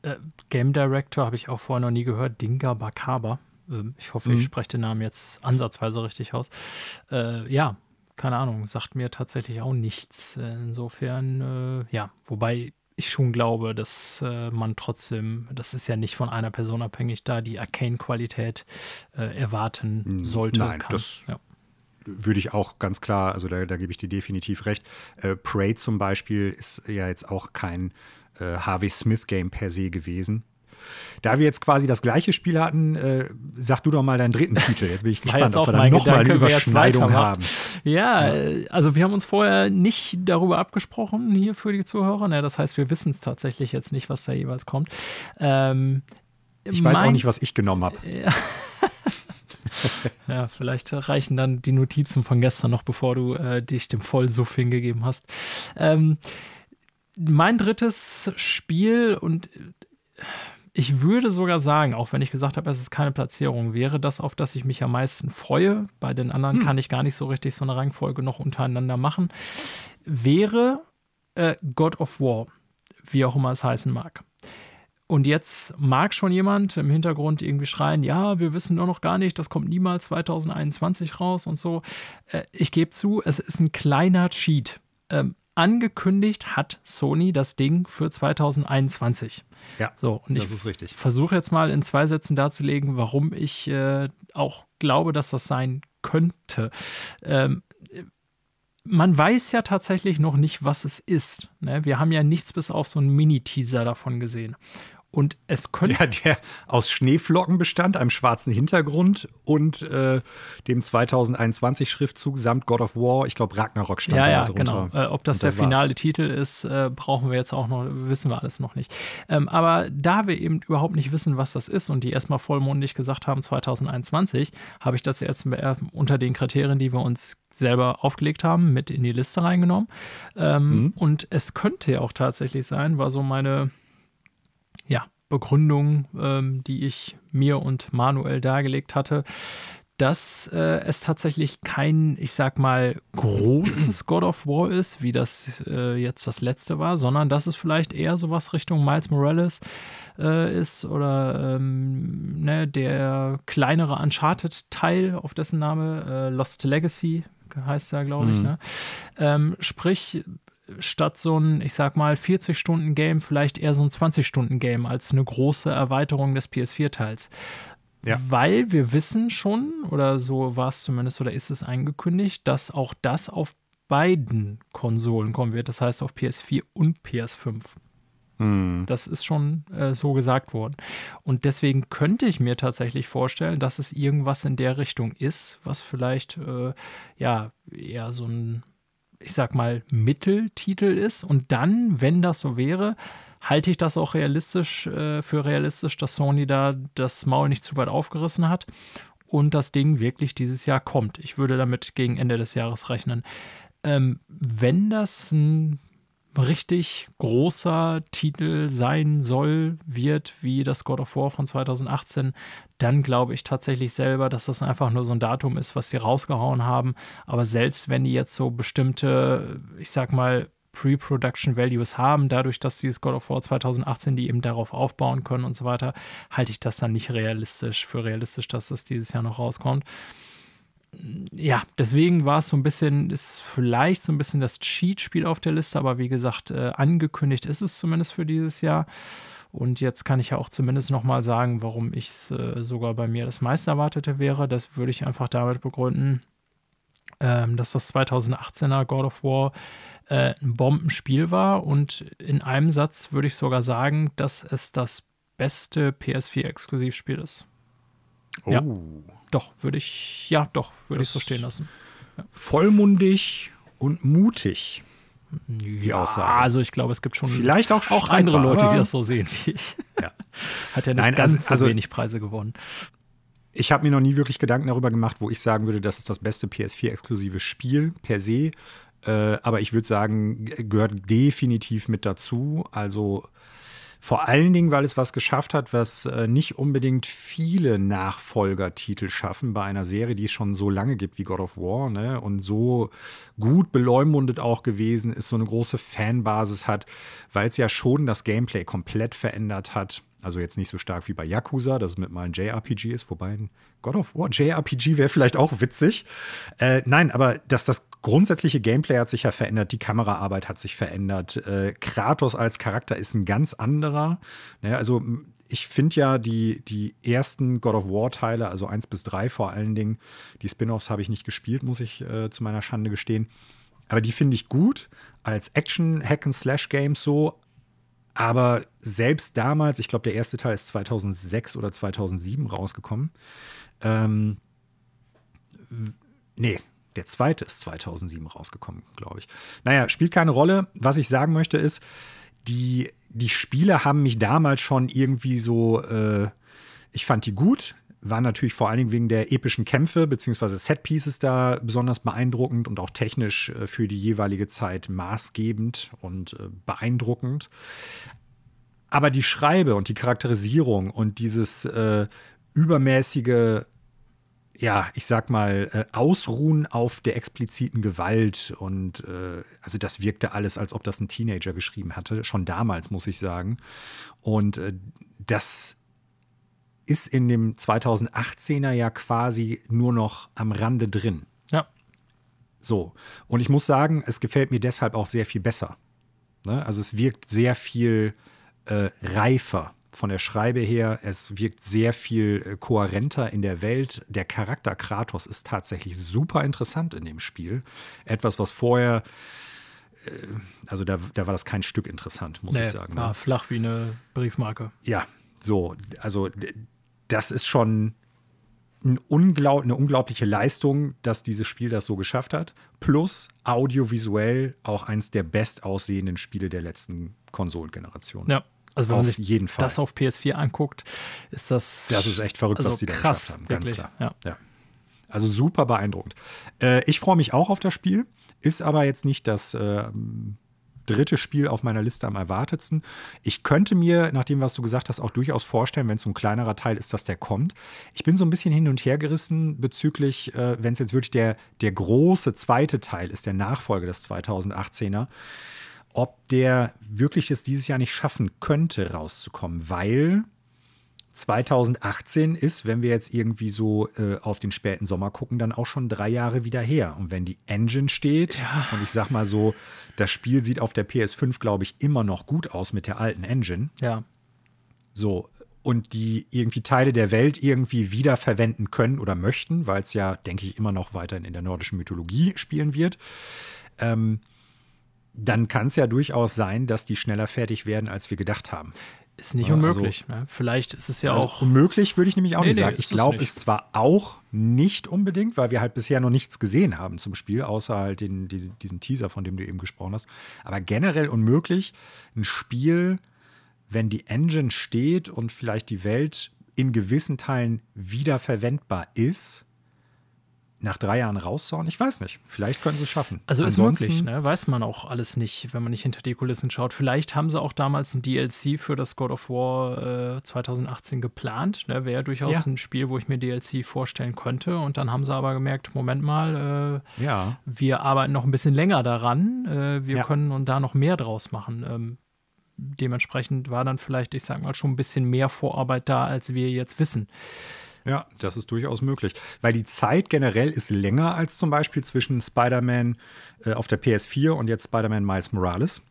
Äh, Game Director habe ich auch vorher noch nie gehört, Dinga Bakaba. Ähm, ich hoffe, mhm. ich spreche den Namen jetzt ansatzweise richtig aus. Äh, ja, keine Ahnung, sagt mir tatsächlich auch nichts. Insofern, äh, ja, wobei ich schon glaube, dass äh, man trotzdem, das ist ja nicht von einer Person abhängig, da die Arcane-Qualität äh, erwarten hm, sollte. Nein, kann. das ja. würde ich auch ganz klar, also da, da gebe ich dir definitiv recht. Äh, Prey zum Beispiel ist ja jetzt auch kein äh, Harvey Smith-Game per se gewesen. Da wir jetzt quasi das gleiche Spiel hatten, äh, sag du doch mal deinen dritten Titel. Jetzt bin ich gespannt, ob wir dann nochmal eine Überschneidung haben. Ja, ja, also wir haben uns vorher nicht darüber abgesprochen hier für die Zuhörer. Ja, das heißt, wir wissen es tatsächlich jetzt nicht, was da jeweils kommt. Ähm, ich weiß auch nicht, was ich genommen habe. Ja. ja, vielleicht reichen dann die Notizen von gestern noch, bevor du äh, dich dem Vollsuff hingegeben hast. Ähm, mein drittes Spiel und ich würde sogar sagen, auch wenn ich gesagt habe, es ist keine Platzierung, wäre das, auf das ich mich am meisten freue. Bei den anderen hm. kann ich gar nicht so richtig so eine Rangfolge noch untereinander machen. Wäre äh, God of War, wie auch immer es heißen mag. Und jetzt mag schon jemand im Hintergrund irgendwie schreien, ja, wir wissen doch noch gar nicht, das kommt niemals 2021 raus und so. Äh, ich gebe zu, es ist ein kleiner Cheat. Ähm, angekündigt hat Sony das Ding für 2021. Ja, so, und das ist richtig. Versuche jetzt mal in zwei Sätzen darzulegen, warum ich äh, auch glaube, dass das sein könnte. Ähm, man weiß ja tatsächlich noch nicht, was es ist. Ne? Wir haben ja nichts bis auf so einen Mini-Teaser davon gesehen. Und es könnte. Ja, der aus Schneeflocken bestand, einem schwarzen Hintergrund und äh, dem 2021-Schriftzug samt God of War, ich glaube Ragnarok stand ja, da ja, Genau. Äh, ob das, das der finale war's. Titel ist, äh, brauchen wir jetzt auch noch, wissen wir alles noch nicht. Ähm, aber da wir eben überhaupt nicht wissen, was das ist und die erstmal vollmundig gesagt haben 2021, habe ich das jetzt unter den Kriterien, die wir uns selber aufgelegt haben, mit in die Liste reingenommen. Ähm, mhm. Und es könnte ja auch tatsächlich sein, war so meine ja, Begründung, ähm, die ich mir und Manuel dargelegt hatte, dass äh, es tatsächlich kein, ich sag mal, großes God of War ist, wie das äh, jetzt das letzte war, sondern dass es vielleicht eher sowas Richtung Miles Morales äh, ist oder ähm, ne, der kleinere Uncharted-Teil, auf dessen Name äh, Lost Legacy heißt er, glaube ich. Mhm. Ne? Ähm, sprich, statt so ein, ich sag mal, 40-Stunden-Game vielleicht eher so ein 20-Stunden-Game als eine große Erweiterung des PS4-Teils. Ja. Weil wir wissen schon, oder so war es zumindest, oder ist es angekündigt, dass auch das auf beiden Konsolen kommen wird. Das heißt auf PS4 und PS5. Hm. Das ist schon äh, so gesagt worden. Und deswegen könnte ich mir tatsächlich vorstellen, dass es irgendwas in der Richtung ist, was vielleicht äh, ja eher so ein ich sag mal, Mitteltitel ist. Und dann, wenn das so wäre, halte ich das auch realistisch äh, für realistisch, dass Sony da das Maul nicht zu weit aufgerissen hat und das Ding wirklich dieses Jahr kommt. Ich würde damit gegen Ende des Jahres rechnen. Ähm, wenn das ein richtig großer Titel sein soll, wird, wie das God of War von 2018, dann glaube ich tatsächlich selber, dass das einfach nur so ein Datum ist, was sie rausgehauen haben. Aber selbst wenn die jetzt so bestimmte, ich sag mal, Pre-Production Values haben, dadurch, dass dieses God of War 2018, die eben darauf aufbauen können und so weiter, halte ich das dann nicht realistisch für realistisch, dass das dieses Jahr noch rauskommt ja, deswegen war es so ein bisschen, ist vielleicht so ein bisschen das Cheat-Spiel auf der Liste, aber wie gesagt, äh, angekündigt ist es zumindest für dieses Jahr. Und jetzt kann ich ja auch zumindest nochmal sagen, warum ich es äh, sogar bei mir das meiste erwartete wäre. Das würde ich einfach damit begründen, ähm, dass das 2018er God of War äh, ein Bombenspiel war. Und in einem Satz würde ich sogar sagen, dass es das beste PS4-Exklusivspiel ist. Oh. Ja. Doch, würde ich, ja, doch, würde ich so stehen lassen. Ja. Vollmundig und mutig. Die ja, Aussage. Also ich glaube, es gibt schon vielleicht auch, auch andere Leute, die das so sehen wie ich. Ja. Hat ja nicht Nein, ganz also, so wenig Preise gewonnen. Ich habe mir noch nie wirklich Gedanken darüber gemacht, wo ich sagen würde, das ist das beste PS4-exklusive Spiel per se. Äh, aber ich würde sagen, gehört definitiv mit dazu. Also vor allen Dingen, weil es was geschafft hat, was äh, nicht unbedingt viele Nachfolgertitel schaffen bei einer Serie, die es schon so lange gibt wie God of War ne? und so gut beleumundet auch gewesen ist, so eine große Fanbasis hat, weil es ja schon das Gameplay komplett verändert hat. Also jetzt nicht so stark wie bei Yakuza, dass es mit mal ein JRPG ist, wobei ein God of War JRPG wäre vielleicht auch witzig. Äh, nein, aber dass das grundsätzliche Gameplay hat sich ja verändert, die Kameraarbeit hat sich verändert. Äh, Kratos als Charakter ist ein ganz anderer. Naja, also ich finde ja die, die ersten God of War-Teile, also eins bis drei vor allen Dingen, die Spin-offs habe ich nicht gespielt, muss ich äh, zu meiner Schande gestehen. Aber die finde ich gut als Action-Hack-and-Slash-Games so, aber selbst damals, ich glaube, der erste Teil ist 2006 oder 2007 rausgekommen. Ähm, nee, der zweite ist 2007 rausgekommen, glaube ich. Naja, spielt keine Rolle. Was ich sagen möchte ist, die, die Spiele haben mich damals schon irgendwie so, äh, ich fand die gut. War natürlich vor allen Dingen wegen der epischen Kämpfe bzw. Setpieces da besonders beeindruckend und auch technisch äh, für die jeweilige Zeit maßgebend und äh, beeindruckend. aber die Schreibe und die Charakterisierung und dieses äh, übermäßige, ja, ich sag mal, äh, Ausruhen auf der expliziten Gewalt und äh, also das wirkte alles, als ob das ein Teenager geschrieben hatte, schon damals, muss ich sagen. Und äh, das ist in dem 2018er ja quasi nur noch am Rande drin. Ja. So. Und ich muss sagen, es gefällt mir deshalb auch sehr viel besser. Ne? Also es wirkt sehr viel äh, reifer von der Schreibe her. Es wirkt sehr viel äh, kohärenter in der Welt. Der Charakter Kratos ist tatsächlich super interessant in dem Spiel. Etwas, was vorher, äh, also da, da war das kein Stück interessant, muss Nee, ich sagen. war Ne? flach wie eine Briefmarke. Ja, so, also das ist schon ein unglaub, eine unglaubliche Leistung, dass dieses Spiel das so geschafft hat. Plus audiovisuell auch eins der bestaussehenden Spiele der letzten Konsolengeneration. Ja. Also wenn man Auf sich jeden Fall. das auf PS4 anguckt, ist das. Das ist echt verrückt, also was die da krass, geschafft haben, ganz wirklich. klar. Ja. Ja. Also super beeindruckend. Äh, ich freue mich auch auf das Spiel, ist aber jetzt nicht das äh, dritte Spiel auf meiner Liste am erwartetsten. Ich könnte mir, nach dem, was du gesagt hast, auch durchaus vorstellen, wenn es ein kleinerer Teil ist, dass der kommt. Ich bin so ein bisschen hin und her gerissen bezüglich, äh, wenn es jetzt wirklich der, der große zweite Teil ist, der Nachfolger des 2018er, ob der wirklich es dieses Jahr nicht schaffen könnte, rauszukommen, weil 2018 ist, wenn wir jetzt irgendwie so äh, auf den späten Sommer gucken, dann auch schon drei Jahre wieder her. Und wenn die Engine steht, und ich sag mal so, das Spiel sieht auf der PS5, glaube ich, immer noch gut aus mit der alten Engine. ja. So, und die irgendwie Teile der Welt irgendwie wiederverwenden können oder möchten, weil es ja, denke ich, immer noch weiterhin in der nordischen Mythologie spielen wird. Ähm, dann kann es ja durchaus sein, dass die schneller fertig werden, als wir gedacht haben. Ist nicht Ja, unmöglich. ne? Vielleicht ist es ja Also auch. unmöglich würde ich nämlich auch Nee, nicht nee, sagen. ist Ich glaube es zwar auch nicht unbedingt, weil wir halt bisher noch nichts gesehen haben zum Spiel, außer halt den, diesen, diesen Teaser, von dem du eben gesprochen hast. Aber generell unmöglich, ein Spiel, wenn die Engine steht und vielleicht die Welt in gewissen Teilen wiederverwendbar ist, nach drei Jahren rauszuhauen. Ich weiß nicht. Vielleicht können sie es schaffen. Also ist möglich, ne? weiß man auch alles nicht, wenn man nicht hinter die Kulissen schaut. Vielleicht haben sie auch damals ein DLC für das God of War äh, 2018 geplant. Ne? Wäre durchaus Ja. ein Spiel, wo ich mir DLC vorstellen könnte. Und dann haben sie aber gemerkt, Moment mal, äh, Ja. wir arbeiten noch ein bisschen länger daran. Äh, wir Ja. können und da noch mehr draus machen. Ähm, dementsprechend war dann vielleicht, ich sag mal, schon ein bisschen mehr Vorarbeit da, als wir jetzt wissen. Ja, das ist durchaus möglich. Weil die Zeit generell ist länger als zum Beispiel zwischen Spider-Man äh, auf der PS4 und jetzt Spider-Man Miles Morales.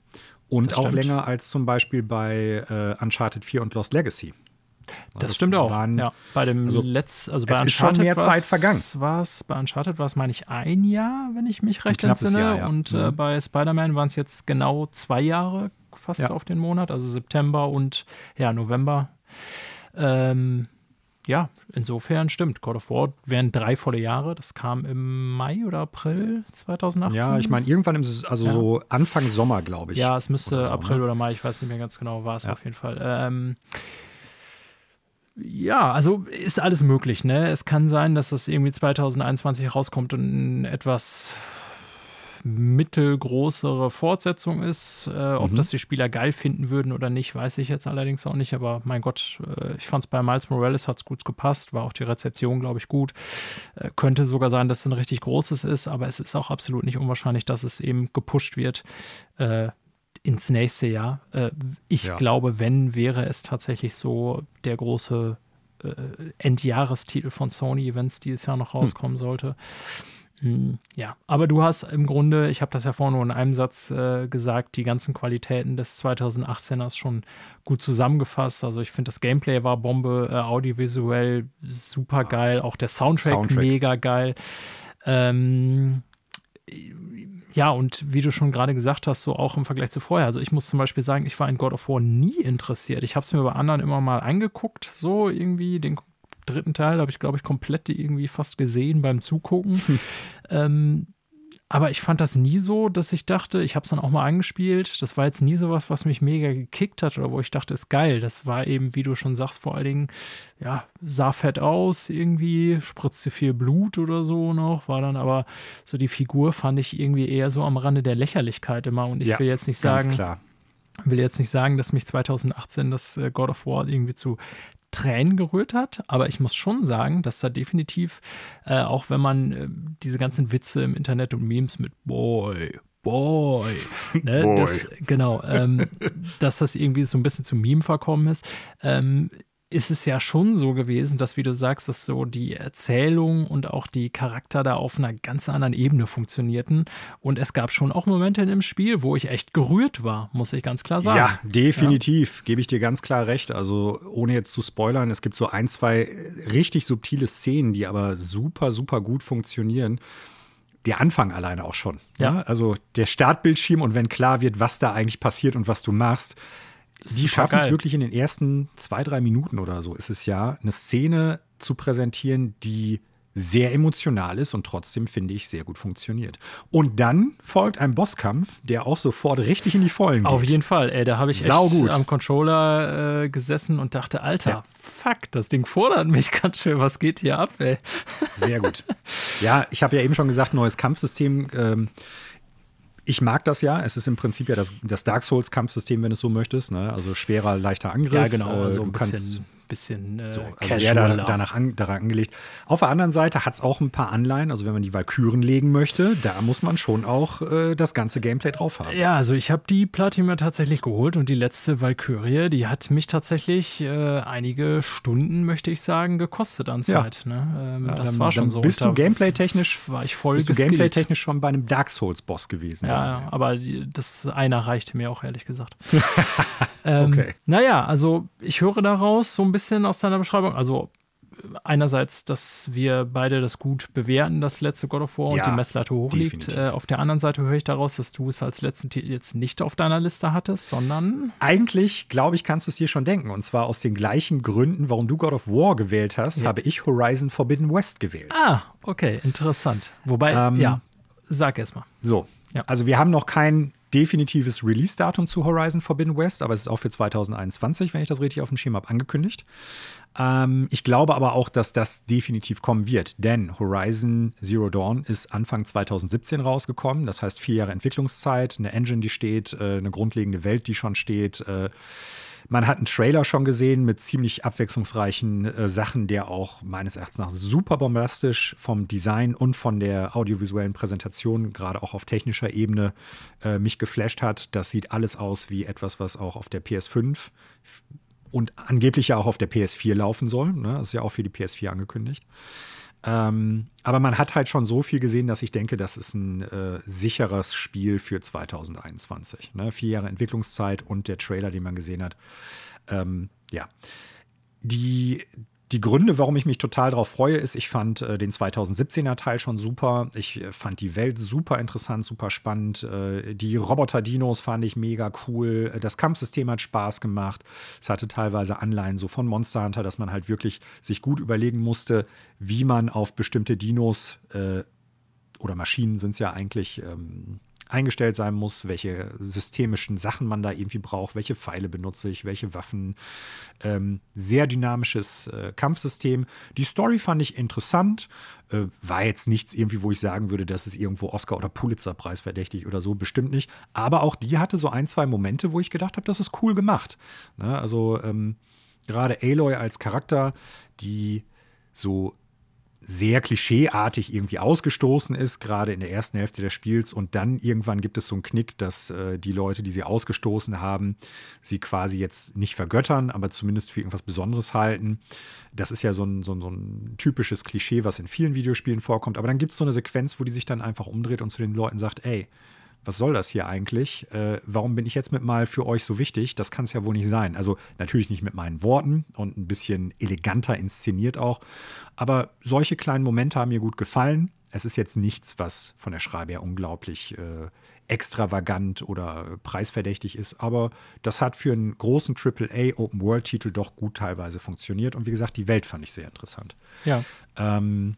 Und Das auch stimmt. länger als zum Beispiel bei äh, Uncharted 4 und Lost Legacy. Das, stimmt auch. waren- ja, bei dem also, Letz, also bei es ist schon Uncharted mehr Zeit vergangen. war's- bei Uncharted war es, meine ich, ein Jahr, wenn ich mich recht entsinne. Jahr, ja. Und äh, Mhm. bei Spider-Man waren es jetzt genau zwei Jahre fast Ja. auf den Monat, also September und ja, November. Ähm, ja, insofern stimmt. God of War wären drei volle Jahre. Das kam im Mai oder April 2018. Ja, ich meine, irgendwann im, also Ja. so Anfang Sommer, glaube ich. Ja, es müsste oder so, April ne? oder Mai, ich weiß nicht mehr ganz genau, war es Ja. auf jeden Fall. Ähm, ja, also ist alles möglich, ne? Es kann sein, dass das irgendwie 2021 rauskommt und ein etwas mittelgroßere Fortsetzung ist. Äh, ob Mhm. das die Spieler geil finden würden oder nicht, weiß ich jetzt allerdings auch nicht. Aber mein Gott, äh, ich fand es bei Miles Morales hat es gut gepasst, war auch die Rezeption, glaube ich, gut. Äh, könnte sogar sein, dass es ein richtig großes ist, aber es ist auch absolut nicht unwahrscheinlich, dass es eben gepusht wird äh, ins nächste Jahr. Äh, ich Ja. glaube, wenn, wäre es tatsächlich so der große äh, Endjahrestitel von Sony, wenn es dieses Jahr noch rauskommen sollte. Hm, Ja, aber du hast im Grunde, ich habe das ja vorhin nur in einem Satz äh, gesagt, die ganzen Qualitäten des 2018ers schon gut zusammengefasst. Also ich finde, das Gameplay war Bombe, äh, audiovisuell super geil, auch der Soundtrack, Soundtrack. mega geil. Ähm, ja, und wie du schon gerade gesagt hast, so auch im Vergleich zu vorher. Also ich muss zum Beispiel sagen, ich war in God of War nie interessiert. Ich habe es mir bei anderen immer mal angeguckt, so irgendwie den dritten Teil habe ich, glaube ich, komplett irgendwie fast gesehen beim Zugucken. Ähm, aber ich fand das nie so, dass ich dachte, ich habe es dann auch mal angespielt. Das war jetzt nie sowas, was mich mega gekickt hat oder wo ich dachte, ist geil. Das war eben, wie du schon sagst, vor allen Dingen, ja, sah fett aus, irgendwie, spritzte viel Blut oder so noch, war dann aber so die Figur fand ich irgendwie eher so am Rande der Lächerlichkeit immer. Und ich Ja, will jetzt nicht sagen, klar. will jetzt nicht sagen, dass mich 2018 das äh, God of War irgendwie zu Tränen gerührt hat, aber ich muss schon sagen, dass da definitiv, äh, auch wenn man äh, diese ganzen Witze im Internet und Memes mit Boy, Boy, ne, Boy. Das, genau, ähm, dass das irgendwie so ein bisschen zum Meme verkommen ist, ähm, ist es ja schon so gewesen, dass, wie du sagst, dass so die Erzählung und auch die Charakter da auf einer ganz anderen Ebene funktionierten. Und es gab schon auch Momente in dem Spiel, wo ich echt gerührt war, muss ich ganz klar sagen. Ja, definitiv. Gebe ich dir ganz klar recht. Also, ohne jetzt zu spoilern, es gibt so ein, zwei richtig subtile Szenen, die aber super, super gut funktionieren. Der Anfang alleine auch schon. Ja. Ja. Also der Startbildschirm und wenn klar wird, was da eigentlich passiert und was du machst, die Super schaffen es wirklich in den ersten zwei, drei Minuten oder so, ist es ja, eine Szene zu präsentieren, die sehr emotional ist und trotzdem, finde ich, sehr gut funktioniert. Und dann folgt ein Bosskampf, der auch sofort richtig in die Vollen geht. Auf jeden Fall, ey, da habe ich Saugut. echt am Controller äh, gesessen und dachte, Alter, Ja. fuck, das Ding fordert mich ganz schön, was geht hier ab, ey? Sehr gut. Ja, ich habe ja eben schon gesagt, neues Kampfsystem. Ähm, ich mag das ja. Es ist im Prinzip ja das, das Dark Souls-Kampfsystem, wenn du es so möchtest. Ne? Also schwerer, leichter Angriff. Ja, genau, Äh, so du kannst bisschen, äh, so, also sehr da, danach an, daran angelegt. Auf der anderen Seite hat es auch ein paar Anleihen. Also wenn man die Valkyren legen möchte, da muss man schon auch äh, das ganze Gameplay drauf haben. Ja, also ich habe die Platin tatsächlich geholt und die letzte Valkyrie, die hat mich tatsächlich äh, einige Stunden, möchte ich sagen, gekostet an Ja. Zeit. Ne? Ähm, Ja, das dann- war schon so. Bist du gameplay-technisch war ich voll bist du gameplay-technisch schon bei einem Dark Souls-Boss gewesen. Ja, ja, aber die, das einer reichte mir auch, ehrlich gesagt. ähm, Okay. Naja, also ich höre daraus so ein bisschen aus deiner Beschreibung, also einerseits, dass wir beide das gut bewerten, das letzte God of War Ja, und die Messlatte hochliegt. Äh, auf der anderen Seite höre ich daraus, dass du es als letzten Titel jetzt nicht auf deiner Liste hattest, sondern Eigentlich, glaube ich, kannst du es dir schon denken. Und zwar aus den gleichen Gründen, warum du God of War gewählt hast, Ja. habe ich Horizon Forbidden West gewählt. Ah, okay, interessant. Wobei, Ähm, ja, sag erst mal. So, Ja. also wir haben noch kein definitives Release-Datum zu Horizon Forbidden West, aber es ist auch für 2021, wenn ich das richtig auf dem Schirm habe, angekündigt. Ähm, ich glaube aber auch, dass das definitiv kommen wird, denn Horizon Zero Dawn ist Anfang 2017 rausgekommen. Das heißt vier Jahre Entwicklungszeit, eine Engine, die steht, äh, eine grundlegende Welt, die schon steht. Äh, man hat einen Trailer schon gesehen mit ziemlich abwechslungsreichen äh, Sachen, der auch meines Erachtens nach super bombastisch vom Design und von der audiovisuellen Präsentation, gerade auch auf technischer Ebene, äh, mich geflasht hat. Das sieht alles aus wie etwas, was auch auf der PS5 und angeblich ja auch auf der PS4 laufen soll. Ne? Das ist ja auch für die PS4 angekündigt. Ähm, aber man hat halt schon so viel gesehen, dass ich denke, das ist ein äh, sicheres Spiel für 2021. Ne? Vier Jahre Entwicklungszeit und der Trailer, den man gesehen hat. Ähm, ja. Die, die Gründe, warum ich mich total darauf freue, ist, ich fand äh, den 2017er Teil schon super. Ich äh, fand die Welt super interessant, super spannend. Äh, die Roboter-Dinos fand ich mega cool. Äh, Das Kampfsystem hat Spaß gemacht. Es hatte teilweise Anleihen so von Monster Hunter, dass man halt wirklich sich gut überlegen musste, wie man auf bestimmte Dinos äh, oder Maschinen sind es ja eigentlich ähm, eingestellt sein muss, welche systemischen Sachen man da irgendwie braucht, welche Pfeile benutze ich, welche Waffen. Ähm, sehr dynamisches äh, Kampfsystem. Die Story fand ich interessant. Äh, war jetzt nichts irgendwie, wo ich sagen würde, das ist irgendwo Oscar- oder Pulitzer-Preis verdächtig oder so, bestimmt nicht. Aber auch die hatte so ein, zwei Momente, wo ich gedacht habe, das ist cool gemacht. Ne? Also ähm, gerade Aloy als Charakter, die so sehr klischeeartig irgendwie ausgestoßen ist, gerade in der ersten Hälfte des Spiels. Und dann irgendwann gibt es so einen Knick, dass äh, die Leute, die sie ausgestoßen haben, sie quasi jetzt nicht vergöttern, aber zumindest für irgendwas Besonderes halten. Das ist ja so ein, so ein, so ein typisches Klischee, was in vielen Videospielen vorkommt. Aber dann gibt es so eine Sequenz, wo die sich dann einfach umdreht und zu den Leuten sagt, ey, was soll das hier eigentlich? Äh, warum bin ich jetzt mit mal für euch so wichtig? Das kann es ja wohl nicht sein. Also natürlich nicht mit meinen Worten und ein bisschen eleganter inszeniert auch. Aber solche kleinen Momente haben mir gut gefallen. Es ist jetzt nichts, was von der Schreibe her unglaublich äh, extravagant oder preisverdächtig ist. Aber das hat für einen großen AAA Open World Titel doch gut teilweise funktioniert. Und wie gesagt, die Welt fand ich sehr interessant. Ja. Ähm,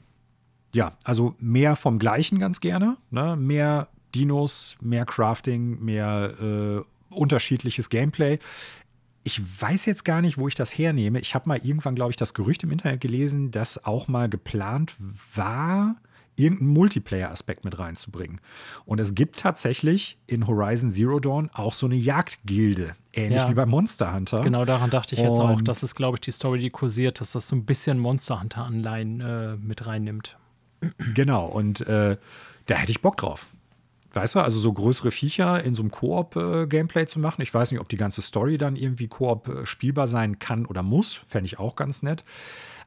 ja, also mehr vom Gleichen ganz gerne. Ne? Mehr Dinos, mehr Crafting, mehr äh, unterschiedliches Gameplay. Ich weiß jetzt gar nicht, wo ich das hernehme. Ich habe mal irgendwann, glaube ich, das Gerücht im Internet gelesen, dass auch mal geplant war, irgendeinen Multiplayer-Aspekt mit reinzubringen. Und es gibt tatsächlich in Horizon Zero Dawn auch so eine Jagdgilde, ähnlich ja. wie bei Monster Hunter. Genau, daran dachte ich jetzt Und auch. Das ist, glaube ich, die Story, die kursiert, dass das so ein bisschen Monster Hunter-Anleihen äh, mit reinnimmt. Genau, und äh, da hätte ich Bock drauf. Weißt du, also so größere Viecher in so einem Koop-Gameplay zu machen. Ich weiß nicht, ob die ganze Story dann irgendwie Koop äh, spielbar sein kann oder muss. Fände ich auch ganz nett.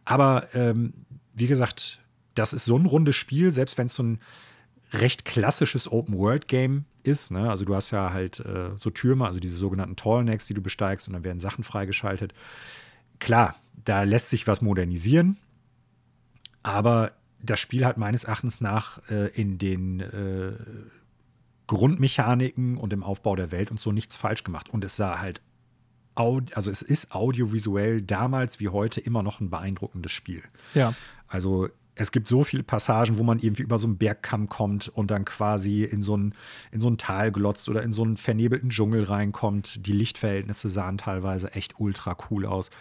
Aber ähm, wie gesagt, das ist so ein rundes Spiel, selbst wenn es so ein recht klassisches Open-World-Game ist. Ne? Also du hast ja halt äh, so Türme, also diese sogenannten Tallnecks, die du besteigst und dann werden Sachen freigeschaltet. Klar, da lässt sich was modernisieren, aber das Spiel hat meines Erachtens nach äh, in den äh, Grundmechaniken und im Aufbau der Welt und so nichts falsch gemacht. Und es sah halt, also es ist audiovisuell damals wie heute immer noch ein beeindruckendes Spiel. Ja. Also es gibt so viele Passagen, wo man irgendwie über so einen Bergkamm kommt und dann quasi in so ein, in so ein Tal glotzt oder in so einen vernebelten Dschungel reinkommt. Die Lichtverhältnisse sahen teilweise echt ultra cool aus.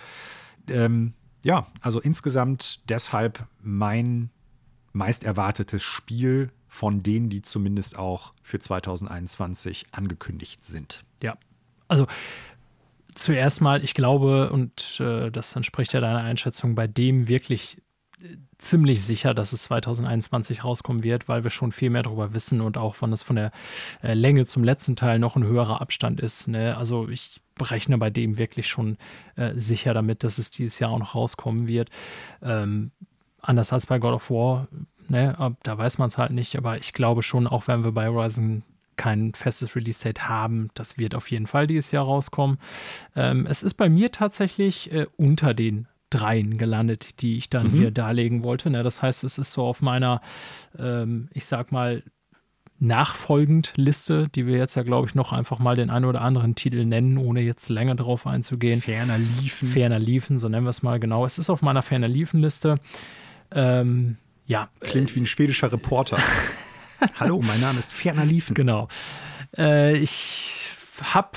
Ähm, ja, also insgesamt deshalb mein meist erwartetes Spiel von denen, die zumindest auch für 2021 angekündigt sind. Ja, also zuerst mal, ich glaube, und äh, das entspricht ja deiner Einschätzung, bei dem wirklich ziemlich sicher, dass es 2021 rauskommen wird, weil wir schon viel mehr darüber wissen und auch, wann es von der äh, Länge zum letzten Teil noch ein höherer Abstand ist. Ne? Also ich berechne bei dem wirklich schon äh, sicher damit, dass es dieses Jahr auch noch rauskommen wird. Ähm, anders als bei God of War, ne? da weiß man es halt nicht, aber ich glaube schon, auch wenn wir bei Horizon kein festes Release-Date haben. Das wird auf jeden Fall dieses Jahr rauskommen. Ähm, es ist bei mir tatsächlich äh, unter den dreien gelandet, die ich dann mhm. hier darlegen wollte. Ne? Das heißt, es ist so auf meiner, ähm, ich sag mal, nachfolgend Liste, die wir jetzt ja, glaube ich, noch einfach mal den einen oder anderen Titel nennen, ohne jetzt länger darauf einzugehen. Ferner liefen. Ferner liefen, so nennen wir es mal genau. Es ist auf meiner Ferner liefen Liste. Ähm, ja. Klingt wie ein schwedischer Reporter. Hallo, mein Name ist Ferner liefen. Genau. Äh, ich habe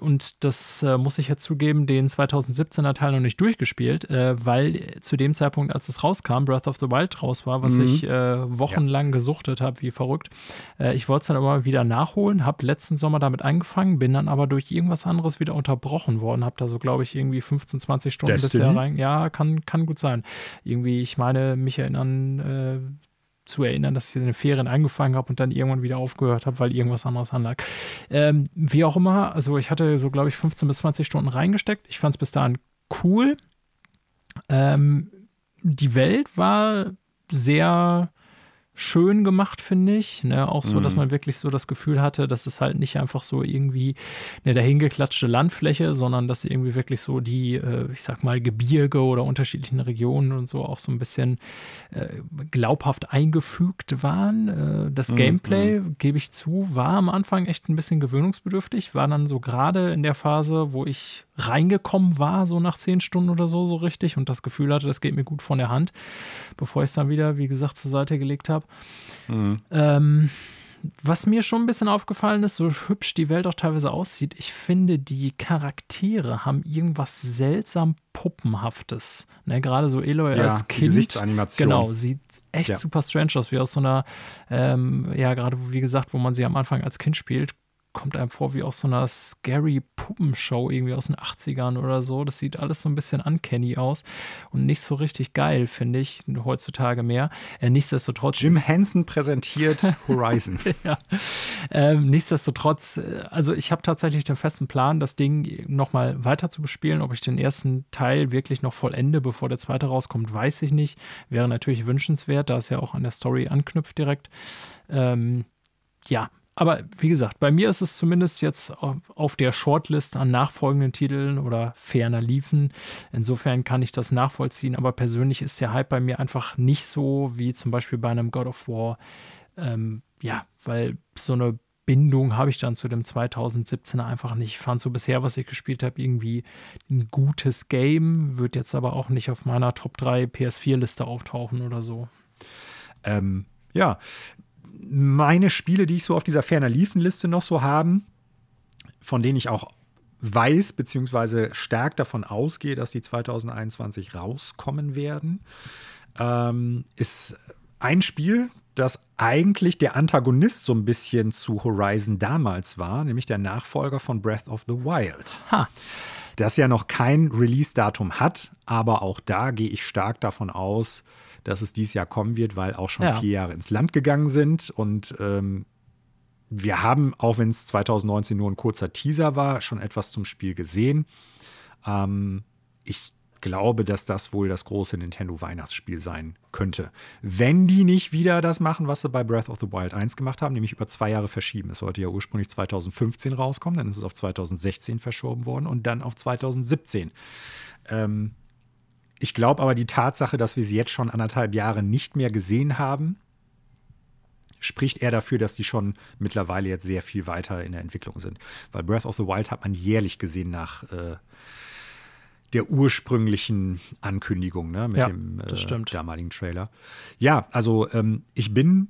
und das äh, muss ich jetzt zugeben, den 2017er Teil noch nicht durchgespielt, äh, weil zu dem Zeitpunkt, als es rauskam, Breath of the Wild raus war, was mhm. ich äh, wochenlang ja. gesuchtet habe, wie verrückt. Äh, ich wollte es dann immer wieder nachholen, habe letzten Sommer damit angefangen, bin dann aber durch irgendwas anderes wieder unterbrochen worden, habe da so, glaube ich, irgendwie 15, 20 Stunden Destiny? bisher rein. Ja, kann, kann gut sein. Irgendwie, ich meine, mich erinnern, äh, zu erinnern, dass ich in den Ferien angefangen habe und dann irgendwann wieder aufgehört habe, weil irgendwas anderes anlag. Ähm, wie auch immer, also ich hatte so, glaube ich, 15 bis 20 Stunden reingesteckt. Ich fand es bis dahin cool. Ähm, die Welt war sehr schön gemacht, finde ich. Ne? Auch so, mhm. dass man wirklich so das Gefühl hatte, dass es halt nicht einfach so irgendwie eine dahingeklatschte Landfläche, sondern dass irgendwie wirklich so die, äh, ich sag mal, Gebirge oder unterschiedlichen Regionen und so auch so ein bisschen äh, glaubhaft eingefügt waren. Äh, das mhm. Gameplay, mhm. gebe ich zu, war am Anfang echt ein bisschen gewöhnungsbedürftig, war dann so gerade in der Phase, wo ich reingekommen war, so nach zehn Stunden oder so, so richtig und das Gefühl hatte, das geht mir gut von der Hand, bevor ich es dann wieder, wie gesagt, zur Seite gelegt habe. Mhm. Ähm, was mir schon ein bisschen aufgefallen ist, so hübsch die Welt auch teilweise aussieht, ich finde, die Charaktere haben irgendwas seltsam Puppenhaftes. Ne, Gerade so Eloy ja, als Kind. Gesichtsanimation. Genau, sieht echt ja. super strange aus, wie aus so einer, ähm, ja, gerade wie gesagt, wo man sie am Anfang als Kind spielt, kommt einem vor wie aus so einer scary Puppenshow irgendwie aus den 80ern oder so. Das sieht alles so ein bisschen uncanny aus und nicht so richtig geil, finde ich, heutzutage mehr. Äh, nichtsdestotrotz. Jim Henson präsentiert Horizon. ja. Ähm, nichtsdestotrotz, äh, also ich habe tatsächlich den festen Plan, das Ding nochmal weiter zu bespielen. Ob ich den ersten Teil wirklich noch vollende, bevor der zweite rauskommt, weiß ich nicht. Wäre natürlich wünschenswert, da es ja auch an der Story anknüpft direkt. Ähm, ja, aber wie gesagt, bei mir ist es zumindest jetzt auf der Shortlist an nachfolgenden Titeln oder ferner liefen. Insofern kann ich das nachvollziehen, aber persönlich ist der Hype bei mir einfach nicht so wie zum Beispiel bei einem God of War. Ähm, ja, weil so eine Bindung habe ich dann zu dem 2017er einfach nicht. Ich fand so bisher, was ich gespielt habe, irgendwie ein gutes Game, wird jetzt aber auch nicht auf meiner Top 3 PS4-Liste auftauchen oder so. Ähm, ja, meine Spiele, die ich so auf dieser ferner Liefen-Liste noch so haben, von denen ich auch weiß, beziehungsweise stark davon ausgehe, dass die 2021 rauskommen werden, ähm, ist ein Spiel, das eigentlich der Antagonist so ein bisschen zu Horizon damals war, nämlich der Nachfolger von Breath of the Wild. Ha. Das ja noch kein Release-Datum hat, aber auch da gehe ich stark davon aus, dass es dieses Jahr kommen wird, weil auch schon Ja. vier Jahre ins Land gegangen sind. Und ähm, wir haben, auch wenn es 2019 nur ein kurzer Teaser war, schon etwas zum Spiel gesehen. Ähm, ich glaube, dass das wohl das große Nintendo-Weihnachtsspiel sein könnte. Wenn die nicht wieder das machen, was sie bei Breath of the Wild 1 gemacht haben, nämlich über zwei Jahre verschieben. Es sollte ja ursprünglich 2015 rauskommen, dann ist es auf 2016 verschoben worden und dann auf 2017. Ähm, ich glaube aber die Tatsache, dass wir sie jetzt schon anderthalb Jahre nicht mehr gesehen haben, spricht eher dafür, dass die schon mittlerweile jetzt sehr viel weiter in der Entwicklung sind. Weil Breath of the Wild hat man jährlich gesehen nach äh, der ursprünglichen Ankündigung ne, mit Ja, dem das äh, damaligen Trailer. Ja, also ähm, ich bin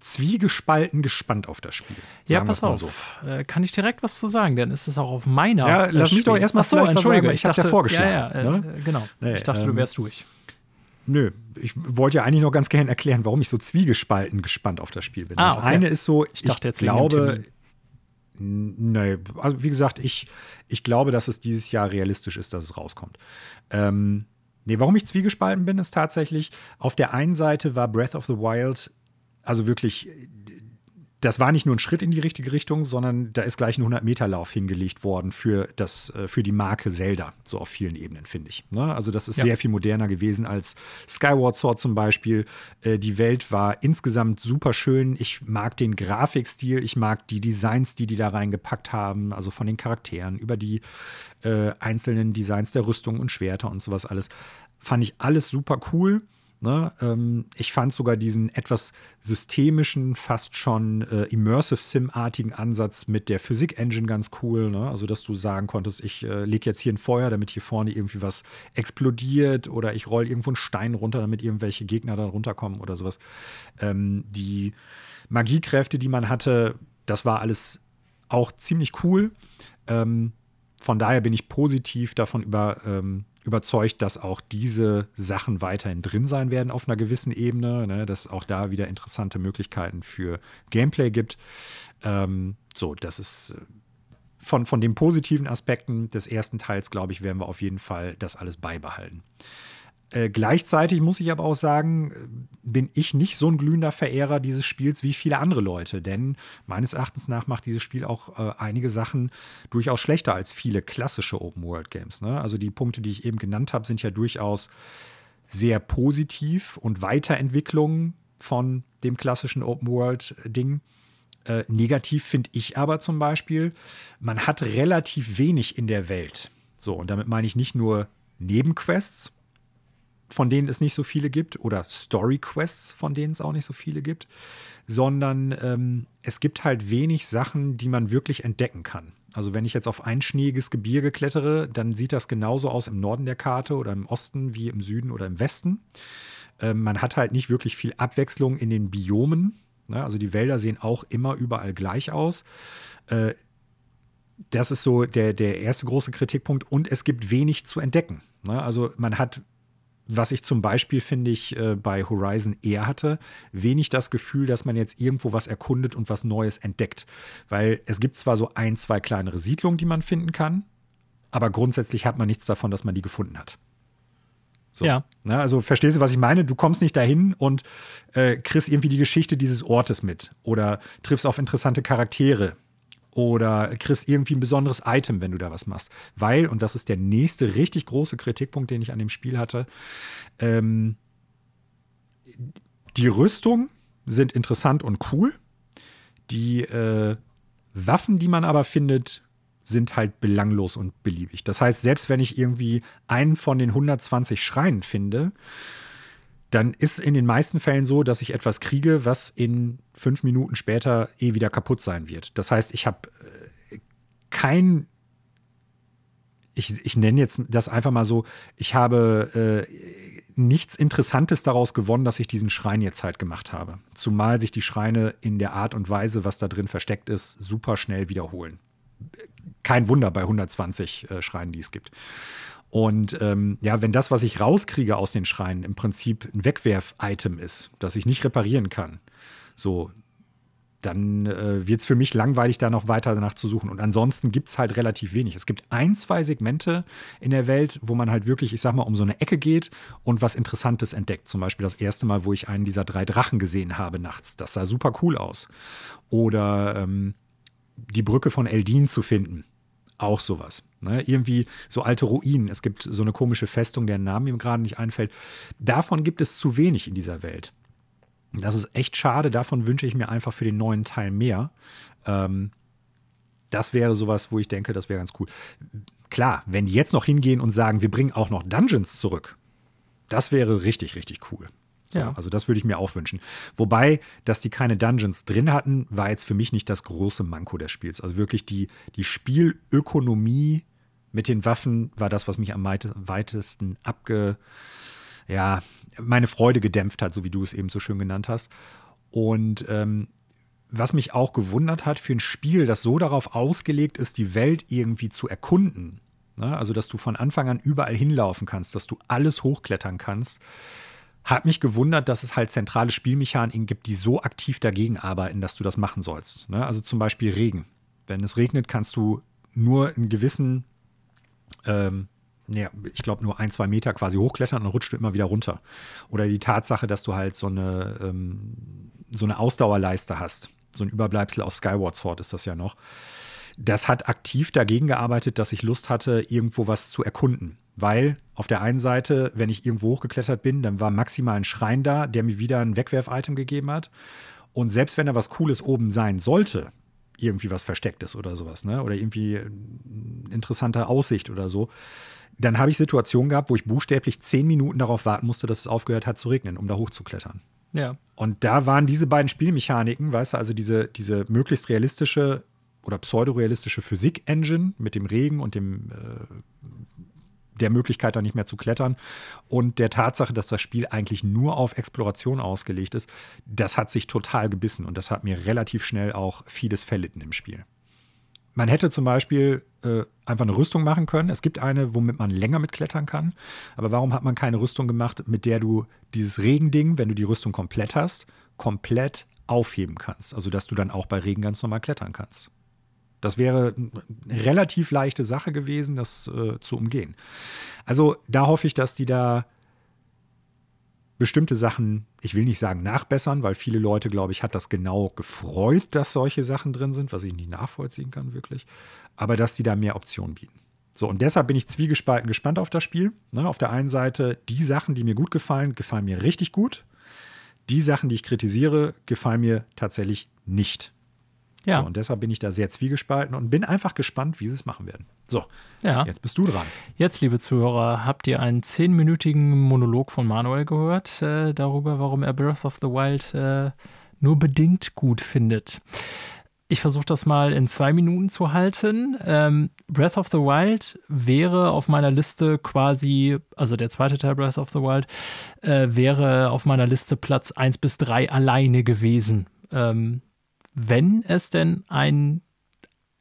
zwiegespalten gespannt auf das Spiel. Ja, pass mal so. auf. Äh, kann ich direkt was zu sagen? Dann ist es auch auf meiner. Ja, äh, lass mich doch Spiel- erst mal Ach so, Entschuldige, sagen, ich hab's ja vorgeschlagen, Ja, ja, äh, ne? äh, genau. Nee, ich dachte, du ähm, wärst durch. Nö, ich wollte ja eigentlich noch ganz gerne erklären, warum ich so zwiegespalten gespannt auf das Spiel bin. Ah, das okay. eine ist so, ich, dachte jetzt glaube, N- nee, also wie gesagt, ich, ich glaube, dass es dieses Jahr realistisch ist, dass es rauskommt. Ähm, nee, warum ich zwiegespalten bin, ist tatsächlich, auf der einen Seite war Breath of the Wild, also wirklich, das war nicht nur ein Schritt in die richtige Richtung, sondern da ist gleich ein 100-Meter-Lauf hingelegt worden für, das, äh, für die Marke Zelda, so auf vielen Ebenen, finde ich. Ne? Also das ist Ja. sehr viel moderner gewesen als Skyward Sword zum Beispiel. Äh, die Welt war insgesamt super schön. Ich mag den Grafikstil, ich mag die Designs, die die da reingepackt haben, also von den Charakteren über die äh, einzelnen Designs der Rüstung und Schwerter und sowas alles. Fand ich alles super cool. Ne? Ähm, ich fand sogar diesen etwas systemischen, fast schon äh, Immersive Sim-artigen Ansatz mit der Physik-Engine ganz cool. Ne? Also, dass du sagen konntest, ich äh, lege jetzt hier ein Feuer, damit hier vorne irgendwie was explodiert oder ich roll irgendwo einen Stein runter, damit irgendwelche Gegner da runterkommen oder sowas. Ähm, die Magiekräfte, die man hatte, das war alles auch ziemlich cool. Ähm, von daher bin ich positiv davon über, ähm, überzeugt, dass auch diese Sachen weiterhin drin sein werden auf einer gewissen Ebene, ne, dass auch da wieder interessante Möglichkeiten für Gameplay gibt. Ähm, so, das ist äh, von, von den positiven Aspekten des ersten Teils, glaube ich, werden wir auf jeden Fall das alles beibehalten. Äh, gleichzeitig muss ich aber auch sagen, äh, bin ich nicht so ein glühender Verehrer dieses Spiels wie viele andere Leute, denn meines Erachtens nach macht dieses Spiel auch äh, einige Sachen durchaus schlechter als viele klassische Open-World-Games. Ne? Also die Punkte, die ich eben genannt habe, sind ja durchaus sehr positiv und Weiterentwicklungen von dem klassischen Open-World-Ding. Äh, negativ finde ich aber zum Beispiel, man hat relativ wenig in der Welt. So, und damit meine ich nicht nur Nebenquests, von denen es nicht so viele gibt, oder Story-Quests, von denen es auch nicht so viele gibt, sondern ähm, es gibt halt wenig Sachen, die man wirklich entdecken kann. Also wenn ich jetzt auf einschneeiges Gebirge klettere, dann sieht das genauso aus im Norden der Karte oder im Osten wie im Süden oder im Westen. Ähm, man hat halt nicht wirklich viel Abwechslung in den Biomen. Ne? Also die Wälder sehen auch immer überall gleich aus. Äh, das ist so der, der erste große Kritikpunkt. Und es gibt wenig zu entdecken. Ne? Also man hat was ich zum Beispiel, finde ich, äh, bei Horizon eher hatte, wenig das Gefühl, dass man jetzt irgendwo was erkundet und was Neues entdeckt. Weil es gibt zwar so ein, zwei kleinere Siedlungen, die man finden kann, aber grundsätzlich hat man nichts davon, dass man die gefunden hat. So. Ja. Ne, also verstehst du, was ich meine? Du kommst nicht dahin und äh, kriegst irgendwie die Geschichte dieses Ortes mit oder triffst auf interessante Charaktere oder kriegst irgendwie ein besonderes Item, wenn du da was machst. Weil, und das ist der nächste richtig große Kritikpunkt, den ich an dem Spiel hatte, ähm, die Rüstung sind interessant und cool. Die äh, Waffen, die man aber findet, sind halt belanglos und beliebig. Das heißt, selbst wenn ich irgendwie einen von den 120 Schreinen finde, dann ist in den meisten Fällen so, dass ich etwas kriege, was in fünf Minuten später eh wieder kaputt sein wird. Das heißt, ich habe äh, kein, ich, ich nenne jetzt das einfach mal so, ich habe äh, nichts Interessantes daraus gewonnen, dass ich diesen Schrein jetzt halt gemacht habe. Zumal sich die Schreine in der Art und Weise, was da drin versteckt ist, super schnell wiederholen. Kein Wunder bei 120 äh, Schreinen, die es gibt. Und ähm, ja, wenn das, was ich rauskriege aus den Schreinen, im Prinzip ein Wegwerf-Item ist, das ich nicht reparieren kann, so, dann äh, wird es für mich langweilig, da noch weiter danach zu suchen. Und ansonsten gibt es halt relativ wenig. Es gibt ein, zwei Segmente in der Welt, wo man halt wirklich, ich sag mal, um so eine Ecke geht und was Interessantes entdeckt. Zum Beispiel das erste Mal, wo ich einen dieser drei Drachen gesehen habe nachts. Das sah super cool aus. Oder ähm, die Brücke von Eldin zu finden. Auch sowas. Ne? Irgendwie so alte Ruinen. Es gibt so eine komische Festung, deren Name ihm gerade nicht einfällt. Davon gibt es zu wenig in dieser Welt. Das ist echt schade. Davon wünsche ich mir einfach für den neuen Teil mehr. Ähm, das wäre sowas, wo ich denke, das wäre ganz cool. Klar, wenn die jetzt noch hingehen und sagen, wir bringen auch noch Dungeons zurück, das wäre richtig, richtig cool. So, ja. Also das würde ich mir auch wünschen. Wobei, dass die keine Dungeons drin hatten, war jetzt für mich nicht das große Manko des Spiels. Also wirklich die, die Spielökonomie mit den Waffen war das, was mich am weitesten abge, ja, meine Freude gedämpft hat, so wie du es eben so schön genannt hast. Und ähm, was mich auch gewundert hat für ein Spiel, das so darauf ausgelegt ist, die Welt irgendwie zu erkunden, ne? also dass du von Anfang an überall hinlaufen kannst, dass du alles hochklettern kannst, hat mich gewundert, dass es halt zentrale Spielmechaniken gibt, die so aktiv dagegen arbeiten, dass du das machen sollst. Ne? Also zum Beispiel Regen. Wenn es regnet, kannst du nur einen gewissen ähm, ja, ich glaube, nur ein, zwei Meter quasi hochklettern und rutscht du immer wieder runter. Oder die Tatsache, dass du halt so eine, ähm, so eine Ausdauerleiste hast. So ein Überbleibsel aus Skyward Sword ist das ja noch. Das hat aktiv dagegen gearbeitet, dass ich Lust hatte, irgendwo was zu erkunden. Weil auf der einen Seite, wenn ich irgendwo hochgeklettert bin, dann war maximal ein Schrein da, der mir wieder ein Wegwerf-Item gegeben hat. Und selbst wenn da was Cooles oben sein sollte, irgendwie was Verstecktes oder sowas, ne? Oder irgendwie interessante Aussicht oder so, dann habe ich Situationen gehabt, wo ich buchstäblich zehn Minuten darauf warten musste, dass es aufgehört hat zu regnen, um da hochzuklettern. Ja. Und da waren diese beiden Spielmechaniken, weißt du, also diese, diese möglichst realistische oder pseudorealistische Physik-Engine mit dem Regen und dem äh, der Möglichkeit, da nicht mehr zu klettern und der Tatsache, dass das Spiel eigentlich nur auf Exploration ausgelegt ist, das hat sich total gebissen und das hat mir relativ schnell auch vieles verlitten im Spiel. Man hätte zum Beispiel äh, einfach eine Rüstung machen können. Es gibt eine, womit man länger mitklettern kann. Aber warum hat man keine Rüstung gemacht, mit der du dieses Regending, wenn du die Rüstung komplett hast, komplett aufheben kannst? Also, dass du dann auch bei Regen ganz normal klettern kannst. Das wäre eine relativ leichte Sache gewesen, das äh, zu umgehen. Also, da hoffe ich, dass die da bestimmte Sachen, ich will nicht sagen nachbessern, weil viele Leute, glaube ich, hat das genau gefreut, dass solche Sachen drin sind, was ich nicht nachvollziehen kann wirklich, aber dass die da mehr Optionen bieten. So, und deshalb bin ich zwiegespalten gespannt auf das Spiel. Ne, auf der einen Seite, die Sachen, die mir gut gefallen, gefallen mir richtig gut. Die Sachen, die ich kritisiere, gefallen mir tatsächlich nicht. Ja. So, und deshalb bin ich da sehr zwiegespalten und bin einfach gespannt, wie sie es machen werden. So, ja. jetzt bist du dran. Jetzt, liebe Zuhörer, habt ihr einen zehnminütigen Monolog von Manuel gehört äh, darüber, warum er Breath of the Wild äh, nur bedingt gut findet. Ich versuche das mal in zwei Minuten zu halten. Ähm, Breath of the Wild wäre auf meiner Liste quasi, also der zweite Teil Breath of the Wild, äh, wäre auf meiner Liste Platz 1 bis 3 alleine gewesen. Ähm, wenn es denn ein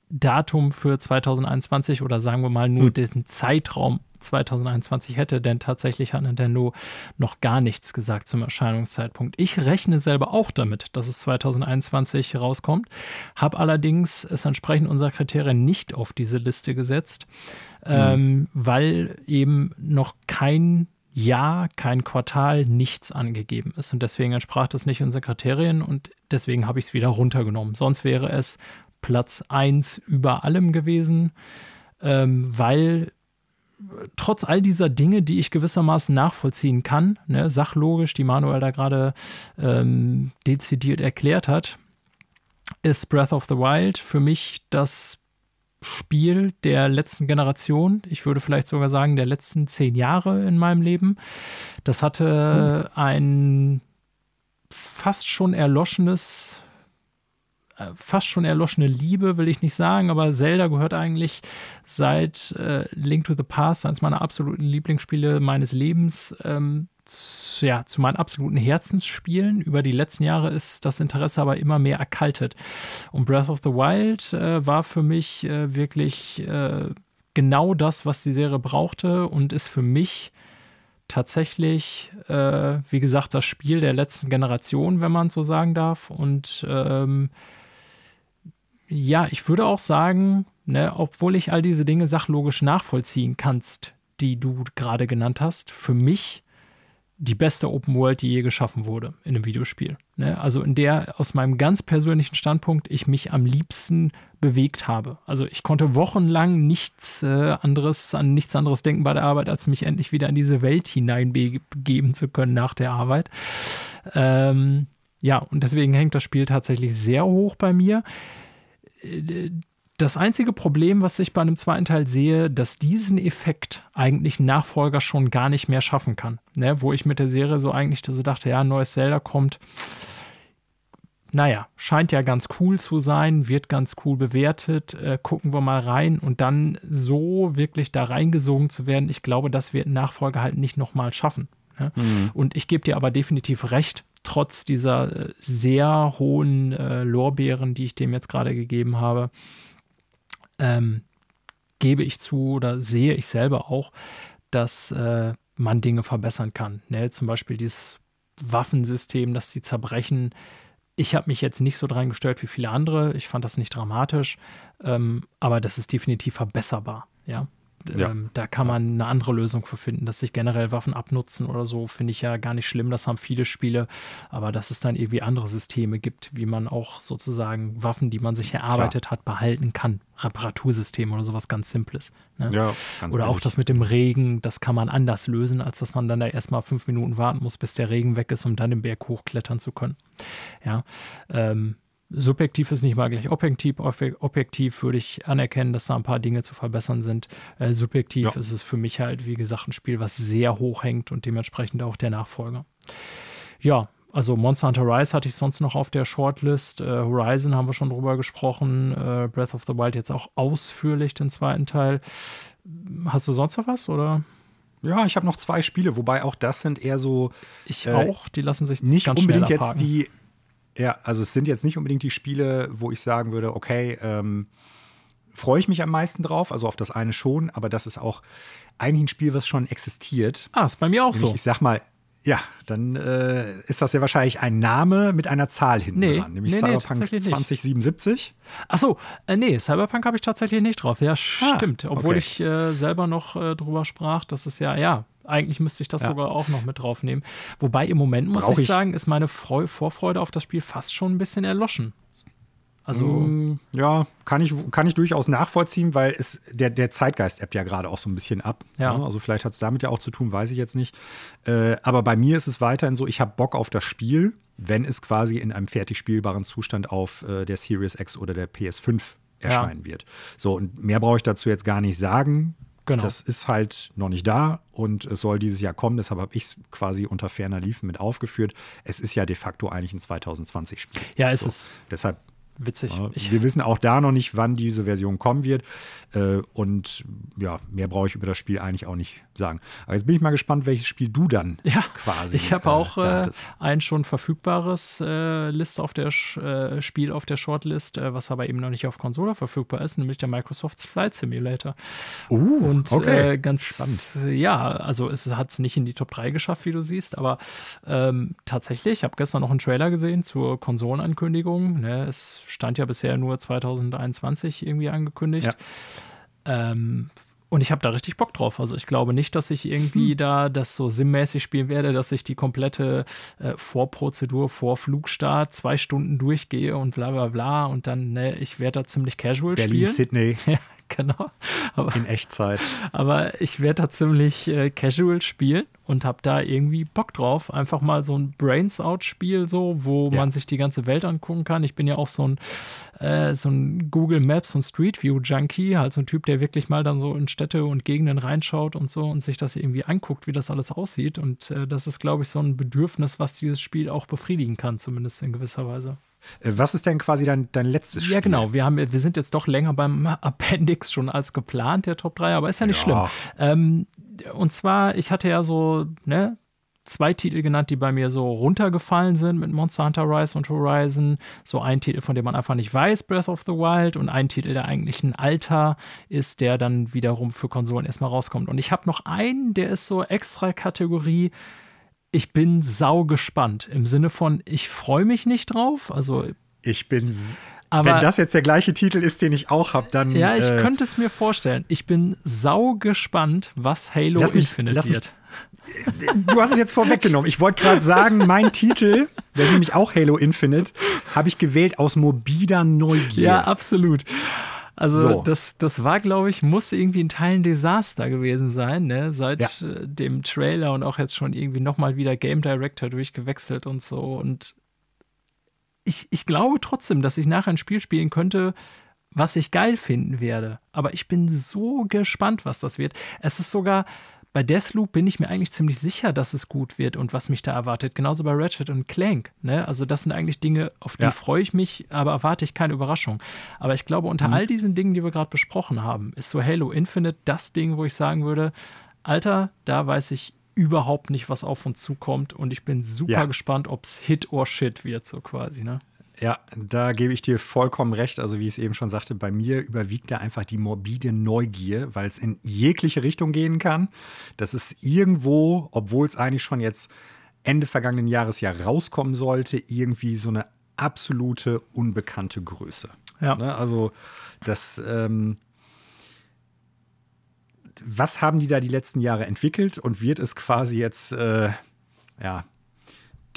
Datum für 2021 oder sagen wir mal nur hm. den Zeitraum 2021 hätte, denn tatsächlich hat Nintendo noch gar nichts gesagt zum Erscheinungszeitpunkt. Ich rechne selber auch damit, dass es 2021 rauskommt, habe allerdings es entsprechend unserer Kriterien nicht auf diese Liste gesetzt, mhm. ähm, weil eben noch kein Jahr, kein Quartal, nichts angegeben ist. Und deswegen entsprach das nicht unseren Kriterien und deswegen habe ich es wieder runtergenommen. Sonst wäre es Platz 1 über allem gewesen, ähm, weil trotz all dieser Dinge, die ich gewissermaßen nachvollziehen kann, ne, sachlogisch, die Manuel da gerade ähm, dezidiert erklärt hat, ist Breath of the Wild für mich das Spiel der letzten Generation. Ich würde vielleicht sogar sagen, der letzten zehn Jahre in meinem Leben. Das hatte hm. ein fast schon erloschenes äh, fast schon erloschene Liebe, will ich nicht sagen, aber Zelda gehört eigentlich seit äh, Link to the Past, eines meiner absoluten Lieblingsspiele meines Lebens, ähm, zu, ja, zu meinen absoluten Herzensspielen. Über die letzten Jahre ist das Interesse aber immer mehr erkaltet. Und Breath of the Wild äh, war für mich äh, wirklich äh, genau das, was die Serie brauchte und ist für mich tatsächlich, äh, wie gesagt, das Spiel der letzten Generation, wenn man so sagen darf. Und ähm, ja, ich würde auch sagen, ne, obwohl ich all diese Dinge sachlogisch nachvollziehen kannst, die du gerade genannt hast, für mich die beste Open World, die je geschaffen wurde in einem Videospiel. Ne? Also in der aus meinem ganz persönlichen Standpunkt ich mich am liebsten bewegt habe. Also ich konnte wochenlang nichts äh, anderes an nichts anderes denken bei der Arbeit, als mich endlich wieder in diese Welt hineinbegeben zu können nach der Arbeit. Ähm, ja, und deswegen hängt das Spiel tatsächlich sehr hoch bei mir. Das einzige Problem, was ich bei einem zweiten Teil sehe, dass diesen Effekt eigentlich ein Nachfolger schon gar nicht mehr schaffen kann. Ne? Wo ich mit der Serie so eigentlich so dachte, ja, ein neues Zelda kommt. Naja, scheint ja ganz cool zu sein, wird ganz cool bewertet. Äh, gucken wir mal rein und dann so wirklich da reingesogen zu werden, ich glaube, das wird ein Nachfolger halt nicht nochmal schaffen. Ne? Mhm. Und ich gebe dir aber definitiv recht, trotz dieser äh, sehr hohen äh, Lorbeeren, die ich dem jetzt gerade gegeben habe ähm, gebe ich zu oder sehe ich selber auch, dass äh, man Dinge verbessern kann. Ne? Zum Beispiel dieses Waffensystem, dass die zerbrechen. Ich habe mich jetzt nicht so dran gestört wie viele andere. Ich fand das nicht dramatisch, ähm, aber das ist definitiv verbesserbar. Ja, ja. Ähm, da kann man eine andere Lösung für finden, dass sich generell Waffen abnutzen oder so, finde ich ja gar nicht schlimm. Das haben viele Spiele, aber dass es dann irgendwie andere Systeme gibt, wie man auch sozusagen Waffen, die man sich erarbeitet Klar. hat, behalten kann. Reparatursystem oder sowas ganz Simples. Ne? Ja, ganz oder auch das mit dem Regen, das kann man anders lösen, als dass man dann da erstmal fünf Minuten warten muss, bis der Regen weg ist, um dann den Berg hochklettern zu können. Ja, ähm, subjektiv ist nicht mal gleich objektiv. Objektiv würde ich anerkennen, dass da ein paar Dinge zu verbessern sind. Äh, subjektiv ja. ist es für mich halt, wie gesagt, ein Spiel, was sehr hoch hängt und dementsprechend auch der Nachfolger. Ja, also Monster Hunter Rise hatte ich sonst noch auf der Shortlist. Äh, Horizon haben wir schon drüber gesprochen. Äh, Breath of the Wild jetzt auch ausführlich, den zweiten Teil. Hast du sonst noch was oder? Ja, ich habe noch zwei Spiele, wobei auch das sind eher so. Ich auch, die lassen sich nicht unbedingt jetzt die ja, also es sind jetzt nicht unbedingt die Spiele, wo ich sagen würde, okay, ähm, freue ich mich am meisten drauf, also auf das eine schon, aber das ist auch eigentlich ein Spiel, was schon existiert. Ah, ist bei mir auch Nämlich, so. Ich sag mal, ja, dann äh, ist das ja wahrscheinlich ein Name mit einer Zahl hinten nee, dran, nämlich nee, Cyberpunk nee, 2077. Achso, äh, nee, Cyberpunk habe ich tatsächlich nicht drauf. Ja, ah, stimmt. Ah, Obwohl okay. ich äh, selber noch äh, drüber sprach, dass es ja, ja, eigentlich müsste ich das ja. sogar auch noch mit draufnehmen. Wobei im Moment, muss ich, ich, sagen, ist meine Freu Vorfreude auf das Spiel fast schon ein bisschen erloschen. Also mm, ja, kann ich, kann ich durchaus nachvollziehen, weil es der, der Zeitgeist ebbt ja gerade auch so ein bisschen ab. Ja. Ne? Also vielleicht hat es damit ja auch zu tun, weiß ich jetzt nicht. Äh, aber bei mir ist es weiterhin so, ich habe Bock auf das Spiel, wenn es quasi in einem fertig spielbaren Zustand auf äh, der Series X oder der PS5 erscheinen ja. wird. So, und mehr brauche ich dazu jetzt gar nicht sagen. Genau. Das ist halt noch nicht da und es soll dieses Jahr kommen. Deshalb habe ich es quasi unter ferner Liefen mit aufgeführt. Es ist ja de facto eigentlich ein 2020-Spiel. Ja, ist so. es. Deshalb Witzig. Ja, wir wissen auch da noch nicht, wann diese Version kommen wird. Äh, und ja, mehr brauche ich über das Spiel eigentlich auch nicht sagen. Aber jetzt bin ich mal gespannt, welches Spiel du dann ja, quasi. Ich habe äh, auch äh, ein schon verfügbares äh, List auf der äh, Spiel auf der Shortlist, äh, was aber eben noch nicht auf Konsole verfügbar ist, nämlich der Microsoft Flight Simulator. Uh, und okay. ganz Spannend. ja, also es hat es nicht in die Top 3 geschafft, wie du siehst, aber ähm, tatsächlich, ich habe gestern noch einen Trailer gesehen zur Konsolenankündigung. Ne, es stand ja bisher nur 2021 irgendwie angekündigt. Ja. Ähm, und ich habe da richtig Bock drauf. Also ich glaube nicht, dass ich irgendwie hm. da das so simmäßig spielen werde, dass ich die komplette äh, Vorprozedur vor Flugstart zwei Stunden durchgehe und bla bla bla. Und dann, ne, ich werde da ziemlich casual Berlin, spielen. Berlin, Sydney. Ja, genau. Aber, In Echtzeit. Aber ich werde da ziemlich äh, casual spielen und habe da irgendwie Bock drauf. Einfach mal so ein Brains-Out-Spiel, so, wo ja. man sich die ganze Welt angucken kann. Ich bin ja auch so ein, äh, so ein Google Maps und Street View-Junkie, halt so ein Typ, der wirklich mal dann so in Städte und Gegenden reinschaut und so und sich das irgendwie anguckt, wie das alles aussieht. Und äh, das ist, glaube ich, so ein Bedürfnis, was dieses Spiel auch befriedigen kann, zumindest in gewisser Weise. Äh, was ist denn quasi dein, dein letztes Spiel? Ja, genau. Wir, haben, wir sind jetzt doch länger beim Appendix schon als geplant, der Top 3, aber ist ja nicht ja. schlimm. Ähm, und zwar, ich hatte ja so, ne, zwei Titel genannt, die bei mir so runtergefallen sind mit Monster Hunter Rise und Horizon. So ein Titel, von dem man einfach nicht weiß, Breath of the Wild, und ein Titel, der eigentlich ein alter ist, der dann wiederum für Konsolen erstmal rauskommt. Und ich habe noch einen, der ist so extra Kategorie. Ich bin sau gespannt im Sinne von, ich freue mich nicht drauf. Also ich bin aber, Wenn das jetzt der gleiche Titel ist, den ich auch habe, dann. Ja, ich äh, könnte es mir vorstellen. Ich bin sau gespannt, was Halo mich, Infinite wird. Mich, du hast es jetzt vorweggenommen. Ich wollte gerade sagen, mein Titel, der ist nämlich auch Halo Infinite, habe ich gewählt aus morbider Neugier. Ja, absolut. Also so. das, das war, glaube ich, muss irgendwie in Teilen Desaster gewesen sein, ne? Seit ja. Äh, dem Trailer und auch jetzt schon irgendwie nochmal wieder Game Director durchgewechselt und so. Und ich, ich glaube trotzdem, dass ich nachher ein Spiel spielen könnte, was ich geil finden werde. Aber ich bin so gespannt, was das wird. Es ist sogar, bei Deathloop bin ich mir eigentlich ziemlich sicher, dass es gut wird und was mich da erwartet. Genauso bei Ratchet und Clank. Ne? Also das sind eigentlich Dinge, auf die ja. freue ich mich, aber erwarte ich keine Überraschung. Aber ich glaube, unter mhm. all diesen Dingen, die wir gerade besprochen haben, ist so Halo Infinite das Ding, wo ich sagen würde, Alter, da weiß ich überhaupt nicht, was auf uns zukommt. Und ich bin super ja. gespannt, ob es Hit or Shit wird, so quasi, ne? Ja, da gebe ich dir vollkommen recht. Also, wie ich es eben schon sagte, bei mir überwiegt da einfach die morbide Neugier, weil es in jegliche Richtung gehen kann. Das ist irgendwo, obwohl es eigentlich schon jetzt Ende vergangenen Jahres ja rauskommen sollte, irgendwie so eine absolute unbekannte Größe. Ja. Ne? Also, das. Ähm, was haben die da die letzten Jahre entwickelt und wird es quasi jetzt, äh, ja,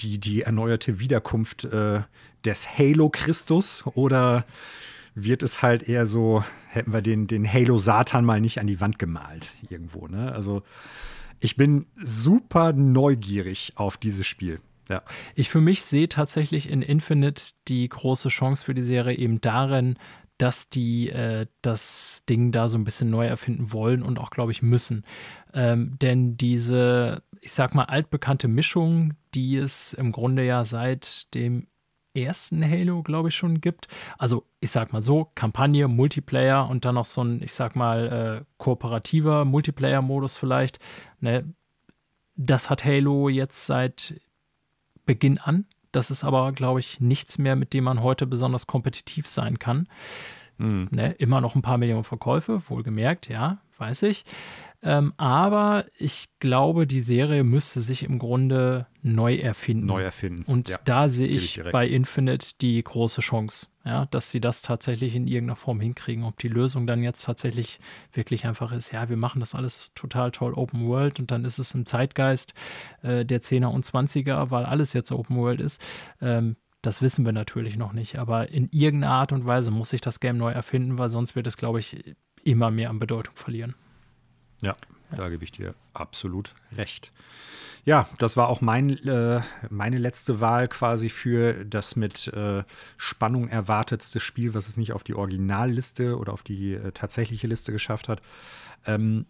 die, die erneuerte Wiederkunft äh, des Halo Christus oder wird es halt eher so, hätten wir den, den Halo Satan mal nicht an die Wand gemalt irgendwo, ne? Also ich bin super neugierig auf dieses Spiel. Ja. Ich für mich sehe tatsächlich in Infinite die große Chance für die Serie eben darin, dass die äh, das Ding da so ein bisschen neu erfinden wollen und auch, glaube ich, müssen. Ähm, denn diese, ich sag mal, altbekannte Mischung, die es im Grunde ja seit dem ersten Halo, glaube ich, schon gibt. Also, ich sag mal so, Kampagne, Multiplayer und dann noch so ein, ich sag mal, äh, kooperativer Multiplayer-Modus vielleicht. Ne? Das hat Halo jetzt seit Beginn an. Das ist aber, glaube ich, nichts mehr, mit dem man heute besonders kompetitiv sein kann. Mhm. Ne, immer noch ein paar Millionen Verkäufe, wohlgemerkt, ja, weiß ich. Ähm, aber ich glaube, die Serie müsste sich im Grunde neu erfinden. Neu erfinden. Und ja, da sehe ich, ich bei Infinite die große Chance, ja, dass sie das tatsächlich in irgendeiner Form hinkriegen. Ob die Lösung dann jetzt tatsächlich wirklich einfach ist, ja, wir machen das alles total toll Open World und dann ist es im Zeitgeist äh, der 10er und 20er, weil alles jetzt Open World ist. Ähm, das wissen wir natürlich noch nicht, aber in irgendeiner Art und Weise muss sich das Game neu erfinden, weil sonst wird es, glaube ich, immer mehr an Bedeutung verlieren. Ja, da gebe ich dir absolut recht. Ja, das war auch mein, äh, meine letzte Wahl quasi für das mit äh, Spannung erwartetste Spiel, was es nicht auf die Originalliste oder auf die äh, tatsächliche Liste geschafft hat. Ähm,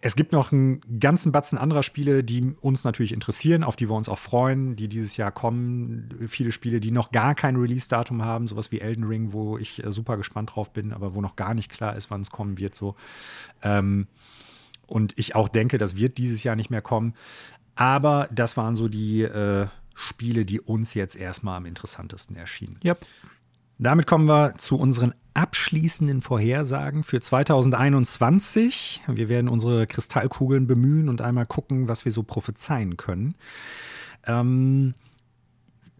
es gibt noch einen ganzen Batzen anderer Spiele, die uns natürlich interessieren, auf die wir uns auch freuen, die dieses Jahr kommen. Viele Spiele, die noch gar kein Release-Datum haben, sowas wie Elden Ring, wo ich äh, super gespannt drauf bin, aber wo noch gar nicht klar ist, wann es kommen wird. So. Ähm, und ich auch denke, das wird dieses Jahr nicht mehr kommen. Aber das waren so die äh, Spiele, die uns jetzt erstmal am interessantesten erschienen. Yep. Damit kommen wir zu unseren abschließenden Vorhersagen für 2021. Wir werden unsere Kristallkugeln bemühen und einmal gucken, was wir so prophezeien können. Ähm,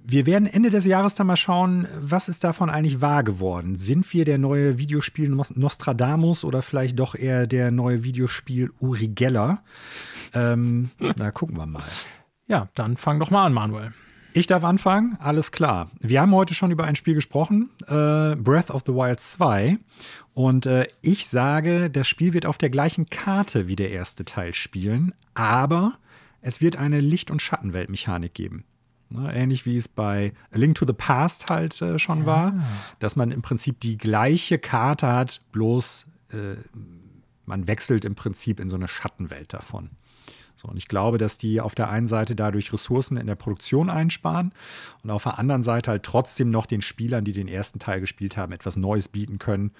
wir werden Ende des Jahres dann mal schauen, was ist davon eigentlich wahr geworden. Sind wir der neue Videospiel Nostradamus oder vielleicht doch eher der neue Videospiel Uri Geller? Ähm, na, gucken wir mal. Ja, dann fang doch mal an, Manuel. Ich darf anfangen, alles klar. Wir haben heute schon über ein Spiel gesprochen, äh, Breath of the Wild 2. Und äh, ich sage, das Spiel wird auf der gleichen Karte wie der erste Teil spielen, aber es wird eine Licht- und Schattenweltmechanik geben. Ne, ähnlich wie es bei A Link to the Past halt äh, schon ja. war, dass man im Prinzip die gleiche Karte hat, bloß äh, man wechselt im Prinzip in so eine Schattenwelt davon. So, und ich glaube, dass die auf der einen Seite dadurch Ressourcen in der Produktion einsparen und auf der anderen Seite halt trotzdem noch den Spielern, die den ersten Teil gespielt haben, etwas Neues bieten können.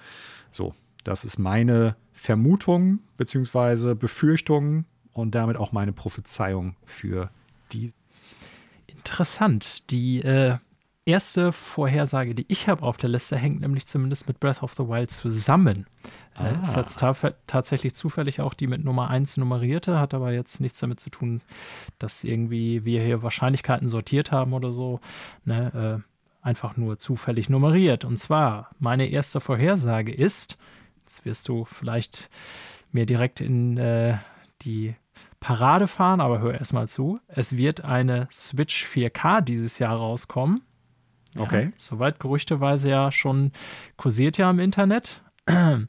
So, das ist meine Vermutung bzw. Befürchtung und damit auch meine Prophezeiung für die. Interessant. Die äh, erste Vorhersage, die ich habe auf der Liste, hängt nämlich zumindest mit Breath of the Wild zusammen. Äh, ah. Ist jetzt ta tatsächlich zufällig auch die mit Nummer 1 nummerierte, hat aber jetzt nichts damit zu tun, dass irgendwie wir hier Wahrscheinlichkeiten sortiert haben oder so. Ne, äh, einfach nur zufällig nummeriert. Und zwar, meine erste Vorhersage ist, jetzt wirst du vielleicht mir direkt in äh, die Parade fahren, aber hör erstmal zu. Es wird eine Switch 4K dieses Jahr rauskommen. Okay. Ja, soweit gerüchteweise ja schon kursiert ja im Internet.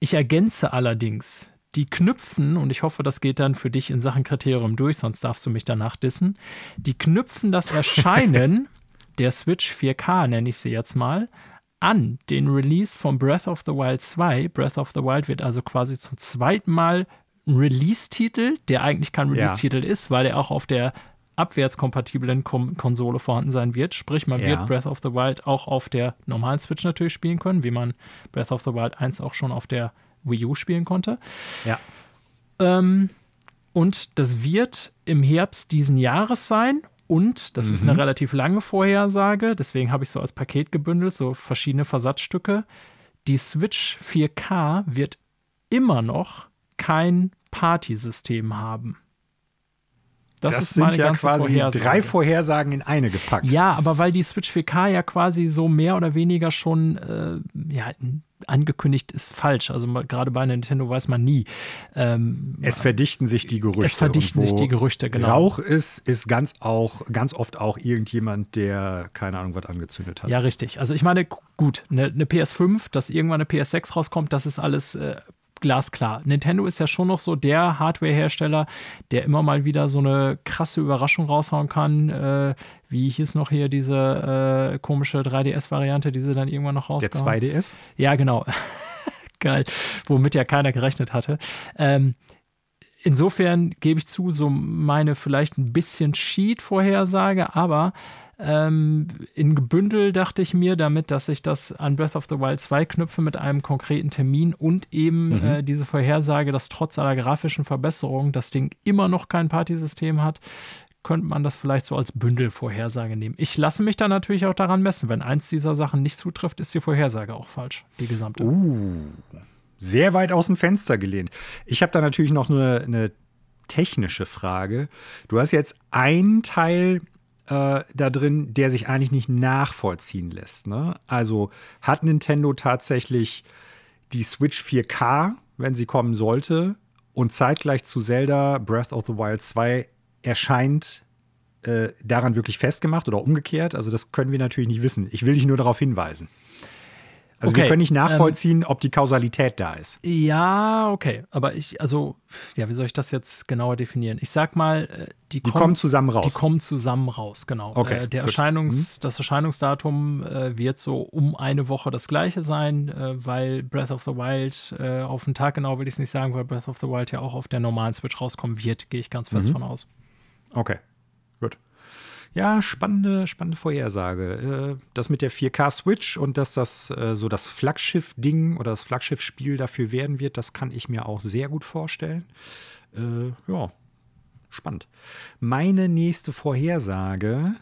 Ich ergänze allerdings die knüpfen, und ich hoffe, das geht dann für dich in Sachen Kriterium durch, sonst darfst du mich danach dissen, die knüpfen das Erscheinen der Switch 4K, nenne ich sie jetzt mal, an den Release von Breath of the Wild 2. Breath of the Wild wird also quasi zum zweiten Mal ein Release-Titel, der eigentlich kein Release-Titel ja. ist, weil er auch auf der abwärtskompatiblen Kom Konsole vorhanden sein wird. Sprich, man ja. wird Breath of the Wild auch auf der normalen Switch natürlich spielen können, wie man Breath of the Wild 1 auch schon auf der Wii U spielen konnte. Ja. Ähm, und das wird im Herbst diesen Jahres sein. Und das mhm. ist eine mhm. relativ lange Vorhersage, deswegen habe ich so als Paket gebündelt, so verschiedene Versatzstücke. Die Switch 4K wird immer noch kein Partysystem haben. Das, das sind ja quasi Vorhersage. drei Vorhersagen in eine gepackt. Ja, aber weil die Switch 4K ja quasi so mehr oder weniger schon äh, ja, angekündigt ist falsch. Also gerade bei Nintendo weiß man nie. Ähm, es verdichten sich die Gerüchte. Es verdichten sich die Gerüchte, genau. Rauch ist, ist ganz auch, ganz oft auch irgendjemand, der keine Ahnung was angezündet hat. Ja, richtig. Also ich meine, gut, eine, eine PS5, dass irgendwann eine PS6 rauskommt, das ist alles äh, glasklar. Nintendo ist ja schon noch so der Hardware-Hersteller, der immer mal wieder so eine krasse Überraschung raushauen kann. Äh, wie hieß noch hier diese äh, komische 3DS-Variante, die sie dann irgendwann noch rauskommt? Der 2DS? Ja, genau. Geil. Womit ja keiner gerechnet hatte. Ähm, insofern gebe ich zu, so meine vielleicht ein bisschen Cheat-Vorhersage, aber ähm, in Gebündel dachte ich mir, damit, dass ich das an Breath of the Wild 2 knüpfe mit einem konkreten Termin und eben mhm. äh, diese Vorhersage, dass trotz aller grafischen Verbesserungen das Ding immer noch kein Partysystem hat, könnte man das vielleicht so als Bündelvorhersage nehmen. Ich lasse mich da natürlich auch daran messen. Wenn eins dieser Sachen nicht zutrifft, ist die Vorhersage auch falsch, die gesamte. Uh, sehr weit aus dem Fenster gelehnt. Ich habe da natürlich noch eine, eine technische Frage. Du hast jetzt einen Teil äh, da drin, der sich eigentlich nicht nachvollziehen lässt. Ne? Also hat Nintendo tatsächlich die Switch 4K, wenn sie kommen sollte, und zeitgleich zu Zelda Breath of the Wild 2 erscheint äh, daran wirklich festgemacht oder umgekehrt? Also das können wir natürlich nicht wissen. Ich will dich nur darauf hinweisen. Also okay. wir können nicht nachvollziehen, ähm, ob die Kausalität da ist. Ja, okay. Aber ich, also, ja, wie soll ich das jetzt genauer definieren? Ich sag mal, äh, die, die kommen, kommen, zusammen raus. Die kommen zusammen raus, genau. Okay, äh, der Erscheinungs, mhm. Das Erscheinungsdatum äh, wird so um eine Woche das gleiche sein, äh, weil Breath of the Wild äh, auf den Tag genau will ich es nicht sagen, weil Breath of the Wild ja auch auf der normalen Switch rauskommen wird, gehe ich ganz fest mhm. von aus. Okay. Ja, spannende, spannende Vorhersage. Äh, das mit der 4K-Switch und dass das äh, so das Flaggschiff-Ding oder das Flaggschiff-Spiel dafür werden wird, das kann ich mir auch sehr gut vorstellen. Äh, ja, spannend. Meine nächste Vorhersage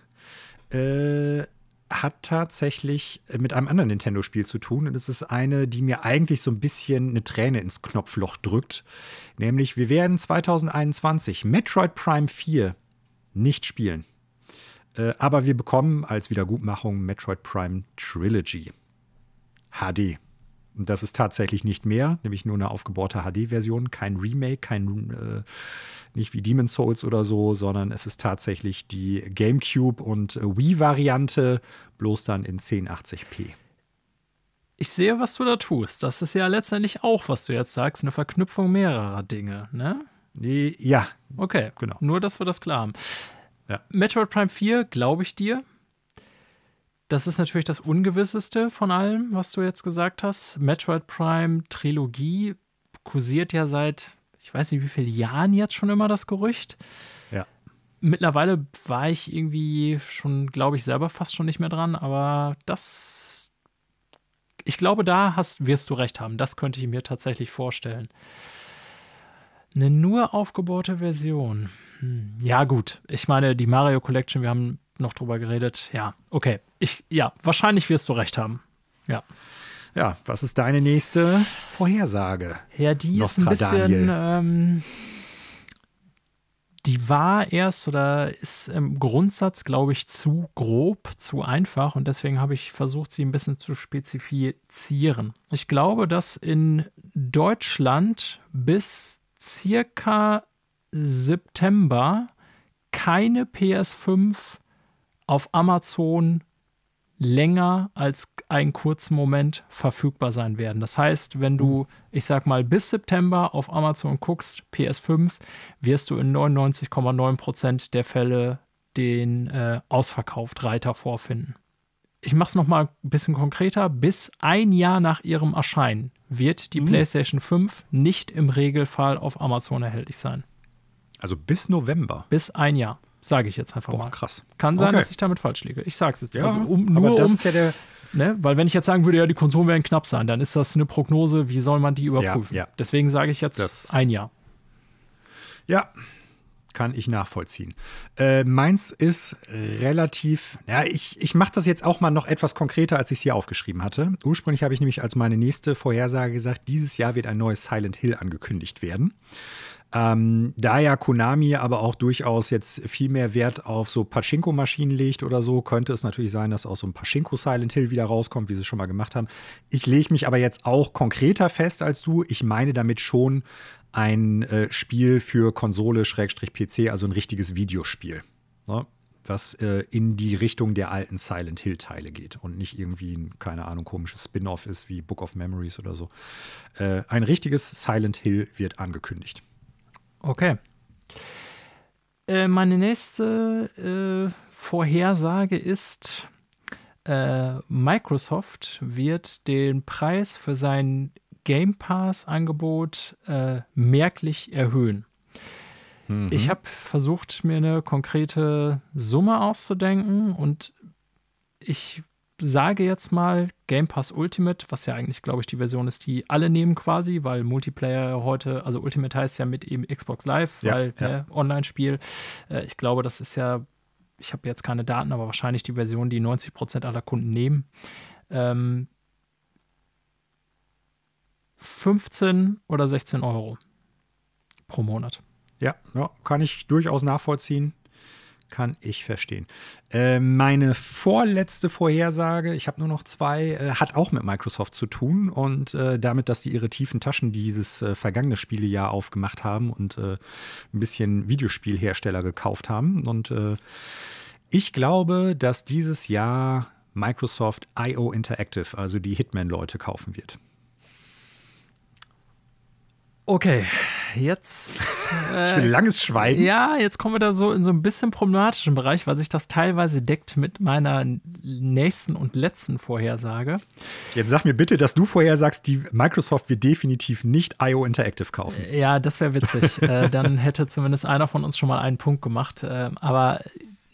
hat tatsächlich mit einem anderen Nintendo-Spiel zu tun. Und es ist eine, die mir eigentlich so ein bisschen eine Träne ins Knopfloch drückt. Nämlich, wir werden 2021 Metroid Prime 4 nicht spielen. Äh, aber wir bekommen als Wiedergutmachung Metroid Prime Trilogy HD. Und das ist tatsächlich nicht mehr, nämlich nur eine aufgebohrte HD-Version, kein Remake, kein äh, nicht wie Demon's Souls oder so, sondern es ist tatsächlich die GameCube und Wii-Variante, bloß dann in 1080p. Ich sehe, was du da tust. Das ist ja letztendlich auch, was du jetzt sagst, eine Verknüpfung mehrerer Dinge, ne? Ja. Okay, genau. Nur, dass wir das klar haben. Ja. Metroid Prime 4, glaube ich dir. Das ist natürlich das Ungewisseste von allem, was du jetzt gesagt hast. Metroid Prime Trilogie kursiert ja seit, ich weiß nicht wie vielen Jahren jetzt schon immer das Gerücht. Ja. Mittlerweile war ich irgendwie schon, glaube ich, selber fast schon nicht mehr dran, aber das, ich glaube, da hast, wirst du recht haben. Das könnte ich mir tatsächlich vorstellen. Eine nur aufgebaute Version. Hm. Ja, gut. Ich meine, die Mario Collection, wir haben noch drüber geredet. Ja, okay. Ich, ja, wahrscheinlich wirst du recht haben. Ja. Ja, was ist deine nächste Vorhersage? Ja, die ist ein bisschen. Ähm, die war erst oder ist im Grundsatz, glaube ich, zu grob, zu einfach und deswegen habe ich versucht, sie ein bisschen zu spezifizieren. Ich glaube, dass in Deutschland bis circa September keine PS5 auf Amazon länger als einen kurzen Moment verfügbar sein werden. Das heißt, wenn du, hm. ich sag mal, bis September auf Amazon guckst, PS5, wirst du in 99,9% der Fälle den äh, ausverkauft Reiter vorfinden. Ich mache es nochmal ein bisschen konkreter. Bis ein Jahr nach ihrem Erscheinen wird die mhm. PlayStation 5 nicht im Regelfall auf Amazon erhältlich sein. Also bis November. Bis ein Jahr. Sage ich jetzt einfach Boah, mal. krass. Kann sein, okay. dass ich damit falsch liege. Ich sage es jetzt. Ja, also um, nur aber das um, ist ja der. Ne, weil wenn ich jetzt sagen würde, ja, die Konsolen werden knapp sein, dann ist das eine Prognose, wie soll man die überprüfen? Ja, ja. Deswegen sage ich jetzt das, ein Jahr. Ja, kann ich nachvollziehen. Äh, meins ist relativ, ja, ich, ich mache das jetzt auch mal noch etwas konkreter, als ich es hier aufgeschrieben hatte. Ursprünglich habe ich nämlich als meine nächste Vorhersage gesagt, dieses Jahr wird ein neues Silent Hill angekündigt werden. Ähm, da ja Konami aber auch durchaus jetzt viel mehr Wert auf so Pachinko-Maschinen legt oder so, könnte es natürlich sein, dass auch so ein Pachinko Silent Hill wieder rauskommt, wie sie es schon mal gemacht haben. Ich lege mich aber jetzt auch konkreter fest als du. Ich meine damit schon ein äh, Spiel für Konsole, Schrägstrich PC, also ein richtiges Videospiel. Ne? was äh, in die Richtung der alten Silent Hill-Teile geht und nicht irgendwie ein, keine Ahnung, komisches Spin-off ist wie Book of Memories oder so. Äh, ein richtiges Silent Hill wird angekündigt. Okay. Äh, meine nächste äh, Vorhersage ist, äh, Microsoft wird den Preis für sein Game Pass-Angebot äh, merklich erhöhen. Mhm. Ich habe versucht, mir eine konkrete Summe auszudenken und ich sage jetzt mal Game Pass Ultimate, was ja eigentlich, glaube ich, die Version ist, die alle nehmen quasi, weil Multiplayer heute, also Ultimate heißt ja mit eben Xbox Live, ja, weil ja. Ne, Online-Spiel. Äh, ich glaube, das ist ja, ich habe jetzt keine Daten, aber wahrscheinlich die Version, die 90 Prozent aller Kunden nehmen. Ähm, 15 oder 16 Euro pro Monat. Ja, ja, kann ich durchaus nachvollziehen. Kann ich verstehen. Äh, meine vorletzte Vorhersage, ich habe nur noch zwei, äh, hat auch mit Microsoft zu tun und äh, damit, dass sie ihre tiefen Taschen dieses äh, vergangene Spielejahr aufgemacht haben und äh, ein bisschen Videospielhersteller gekauft haben. Und äh, ich glaube, dass dieses Jahr Microsoft IO Interactive, also die Hitman-Leute, kaufen wird. Okay, jetzt. Äh, langes Schweigen. Ja, jetzt kommen wir da so in so ein bisschen problematischen Bereich, weil sich das teilweise deckt mit meiner nächsten und letzten Vorhersage. Jetzt sag mir bitte, dass du vorhersagst, die Microsoft wird definitiv nicht IO Interactive kaufen. Ja, das wäre witzig. äh, dann hätte zumindest einer von uns schon mal einen Punkt gemacht. Äh, aber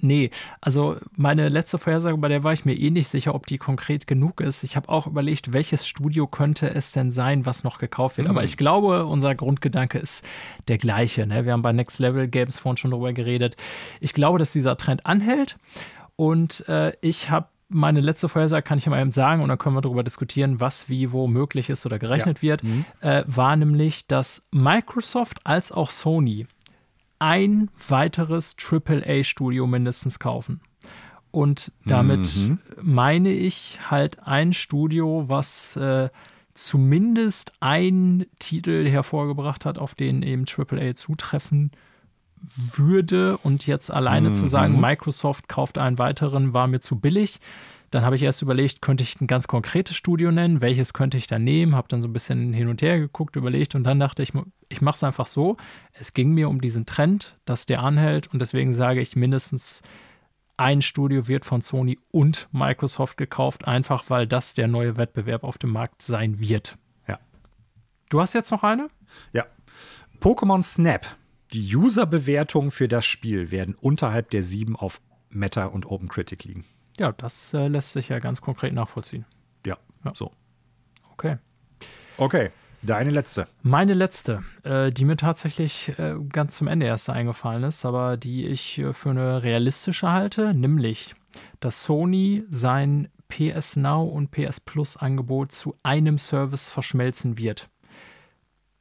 Nee, also meine letzte Vorhersage, bei der war ich mir eh nicht sicher, ob die konkret genug ist. Ich habe auch überlegt, welches Studio könnte es denn sein, was noch gekauft wird. Mhm. Aber ich glaube, unser Grundgedanke ist der gleiche. Ne? Wir haben bei Next Level Games vorhin schon drüber geredet. Ich glaube, dass dieser Trend anhält. Und äh, ich habe meine letzte Vorhersage kann ich mal eben sagen und dann können wir darüber diskutieren, was wie wo möglich ist oder gerechnet ja. wird, mhm. äh, war nämlich, dass Microsoft als auch Sony ein weiteres AAA-Studio mindestens kaufen. Und damit mhm. meine ich halt ein Studio, was äh, zumindest einen Titel hervorgebracht hat, auf den eben AAA zutreffen würde. Und jetzt alleine mhm. zu sagen, Microsoft kauft einen weiteren, war mir zu billig. Dann habe ich erst überlegt, könnte ich ein ganz konkretes Studio nennen, welches könnte ich dann nehmen, habe dann so ein bisschen hin und her geguckt, überlegt und dann dachte ich, ich mache es einfach so. Es ging mir um diesen Trend, dass der anhält und deswegen sage ich mindestens ein Studio wird von Sony und Microsoft gekauft, einfach weil das der neue Wettbewerb auf dem Markt sein wird. Ja. Du hast jetzt noch eine? Ja. Pokémon Snap. Die User-Bewertungen für das Spiel werden unterhalb der 7 auf Meta und OpenCritic liegen. Ja, das äh, lässt sich ja ganz konkret nachvollziehen. Ja, ja. so. Okay. Okay. Deine letzte. Meine letzte, äh, die mir tatsächlich äh, ganz zum Ende erst eingefallen ist, aber die ich äh, für eine realistische halte, nämlich, dass Sony sein PS Now und PS Plus Angebot zu einem Service verschmelzen wird.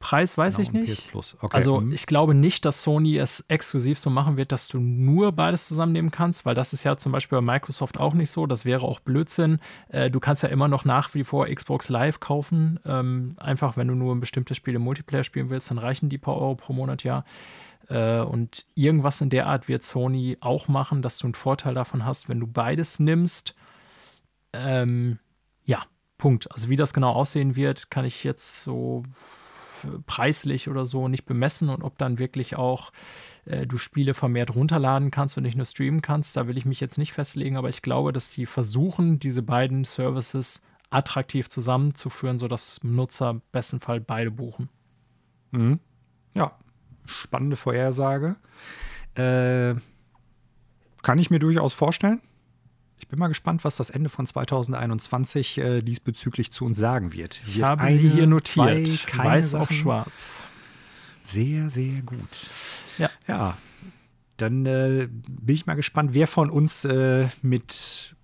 Preis weiß Genau, ich nicht. Okay. Also mhm. ich glaube nicht, dass Sony es exklusiv so machen wird, dass du nur beides zusammennehmen kannst, weil das ist ja zum Beispiel bei Microsoft auch nicht so. Das wäre auch Blödsinn. Äh, du kannst ja immer noch nach wie vor Xbox Live kaufen. Ähm, einfach, wenn du nur ein bestimmtes Spiel im Multiplayer spielen willst, dann reichen die paar Euro pro Monat ja. Äh, und irgendwas in der Art wird Sony auch machen, dass du einen Vorteil davon hast, wenn du beides nimmst. Ähm, ja, Punkt. Also wie das genau aussehen wird, kann ich jetzt so preislich oder so nicht bemessen und ob dann wirklich auch äh, du Spiele vermehrt runterladen kannst und nicht nur streamen kannst, da will ich mich jetzt nicht festlegen, aber ich glaube, dass die versuchen, diese beiden Services attraktiv zusammenzuführen, sodass Nutzer im besten Fall beide buchen. Mhm. Ja, spannende Vorhersage. Äh, kann ich mir durchaus vorstellen. Ich bin mal gespannt, was das Ende von 2021 äh, diesbezüglich zu uns sagen wird. Ich Wird habe sie hier notiert. zwei, Weiß auf Sachen? schwarz. Sehr, sehr gut. Ja. Ja, dann äh, bin ich mal gespannt, wer von uns äh, mit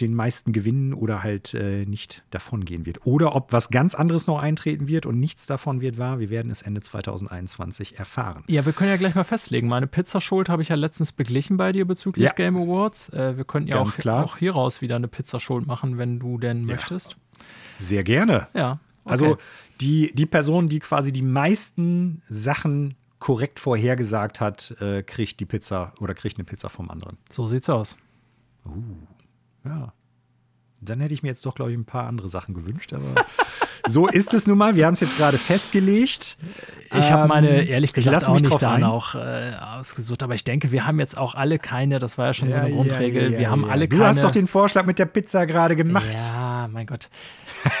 den meisten gewinnen oder halt äh, nicht davon gehen wird. Oder ob was ganz anderes noch eintreten wird und nichts davon wird wahr. Wir werden es Ende 2021 erfahren. Ja, wir können ja gleich mal festlegen. Meine Pizzaschuld habe ich ja letztens beglichen bei dir bezüglich Ja. Game Awards. Äh, wir könnten ja auch, auch hieraus wieder eine Pizzaschuld machen, wenn du denn möchtest. Sehr gerne. Ja. Okay. Also die, die Person, die quasi die meisten Sachen korrekt vorhergesagt hat, äh, kriegt die Pizza oder kriegt eine Pizza vom anderen. so sieht's aus. Ja. Dann hätte ich mir jetzt doch, glaube ich, ein paar andere Sachen gewünscht, aber so ist es nun mal. Wir haben es jetzt gerade festgelegt. Ich habe Ähm, meine, ehrlich ich gesagt, auch mich nicht drauf ein. danach äh, ausgesucht. Aber ich denke, wir haben jetzt auch alle keine, das war ja schon so Ja, eine ja, Grundregel, ja, wir haben ja. alle Du keine. hast doch den Vorschlag mit der Pizza gerade gemacht. Ja, mein Gott.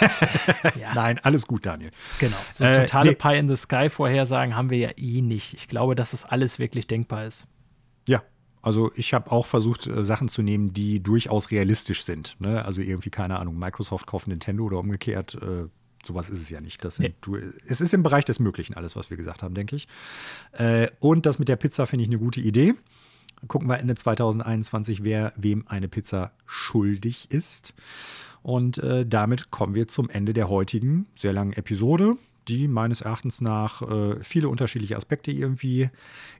ja, Nein, alles gut, Daniel. genau. So Äh, totale nee. Pie in the Sky Vorhersagen haben wir ja eh nicht. Ich glaube, dass es alles wirklich denkbar ist. Also ich habe auch versucht, äh, Sachen zu nehmen, die durchaus realistisch sind. Ne? Also irgendwie, keine Ahnung, Microsoft kauft Nintendo oder umgekehrt. Äh, sowas ist es ja nicht. Das sind, Nee. es ist im Bereich des Möglichen alles, was wir gesagt haben, denke ich. Äh, und das mit der Pizza finde ich eine gute Idee. Gucken wir Ende 2021, wer wem eine Pizza schuldig ist. Und äh, damit kommen wir zum Ende der heutigen sehr langen Episode, die meines Erachtens nach äh, viele unterschiedliche Aspekte irgendwie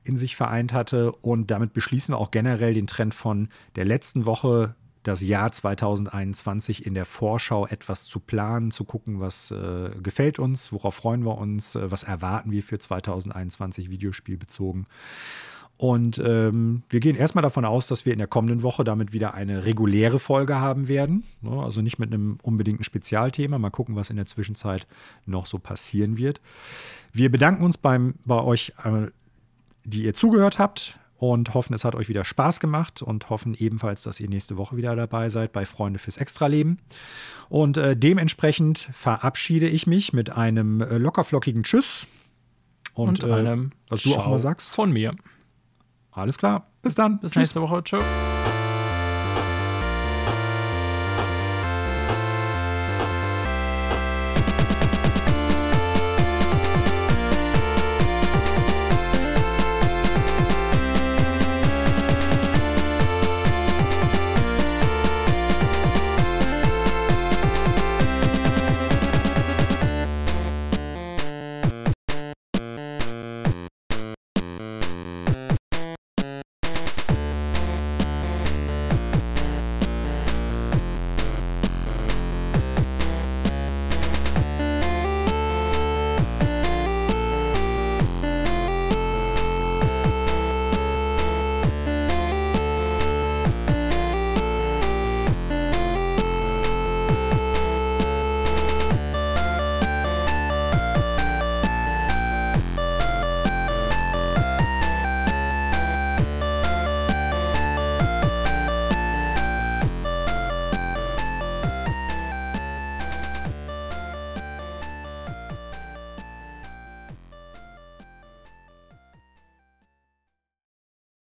in sich vereint hatte. Und damit beschließen wir auch generell den Trend von der letzten Woche, das Jahr 2021 in der Vorschau etwas zu planen, zu gucken, was äh, gefällt uns, worauf freuen wir uns, äh, was erwarten wir für 2021 Videospielbezogen. Und ähm, wir gehen erstmal davon aus, dass wir in der kommenden Woche damit wieder eine reguläre Folge haben werden. Ne? Also nicht mit einem unbedingten Spezialthema. Mal gucken, was in der Zwischenzeit noch so passieren wird. Wir bedanken uns beim, bei euch, äh, die ihr zugehört habt und hoffen, es hat euch wieder Spaß gemacht und hoffen ebenfalls, dass ihr nächste Woche wieder dabei seid bei Freunde fürs Extraleben. Und äh, dementsprechend verabschiede ich mich mit einem äh, lockerflockigen Tschüss. Und, Und, äh, einem was du auch Ciao mal sagst. Von mir. Alles klar. Bis dann. Bis Tschüss. nächste Woche. Tschüss.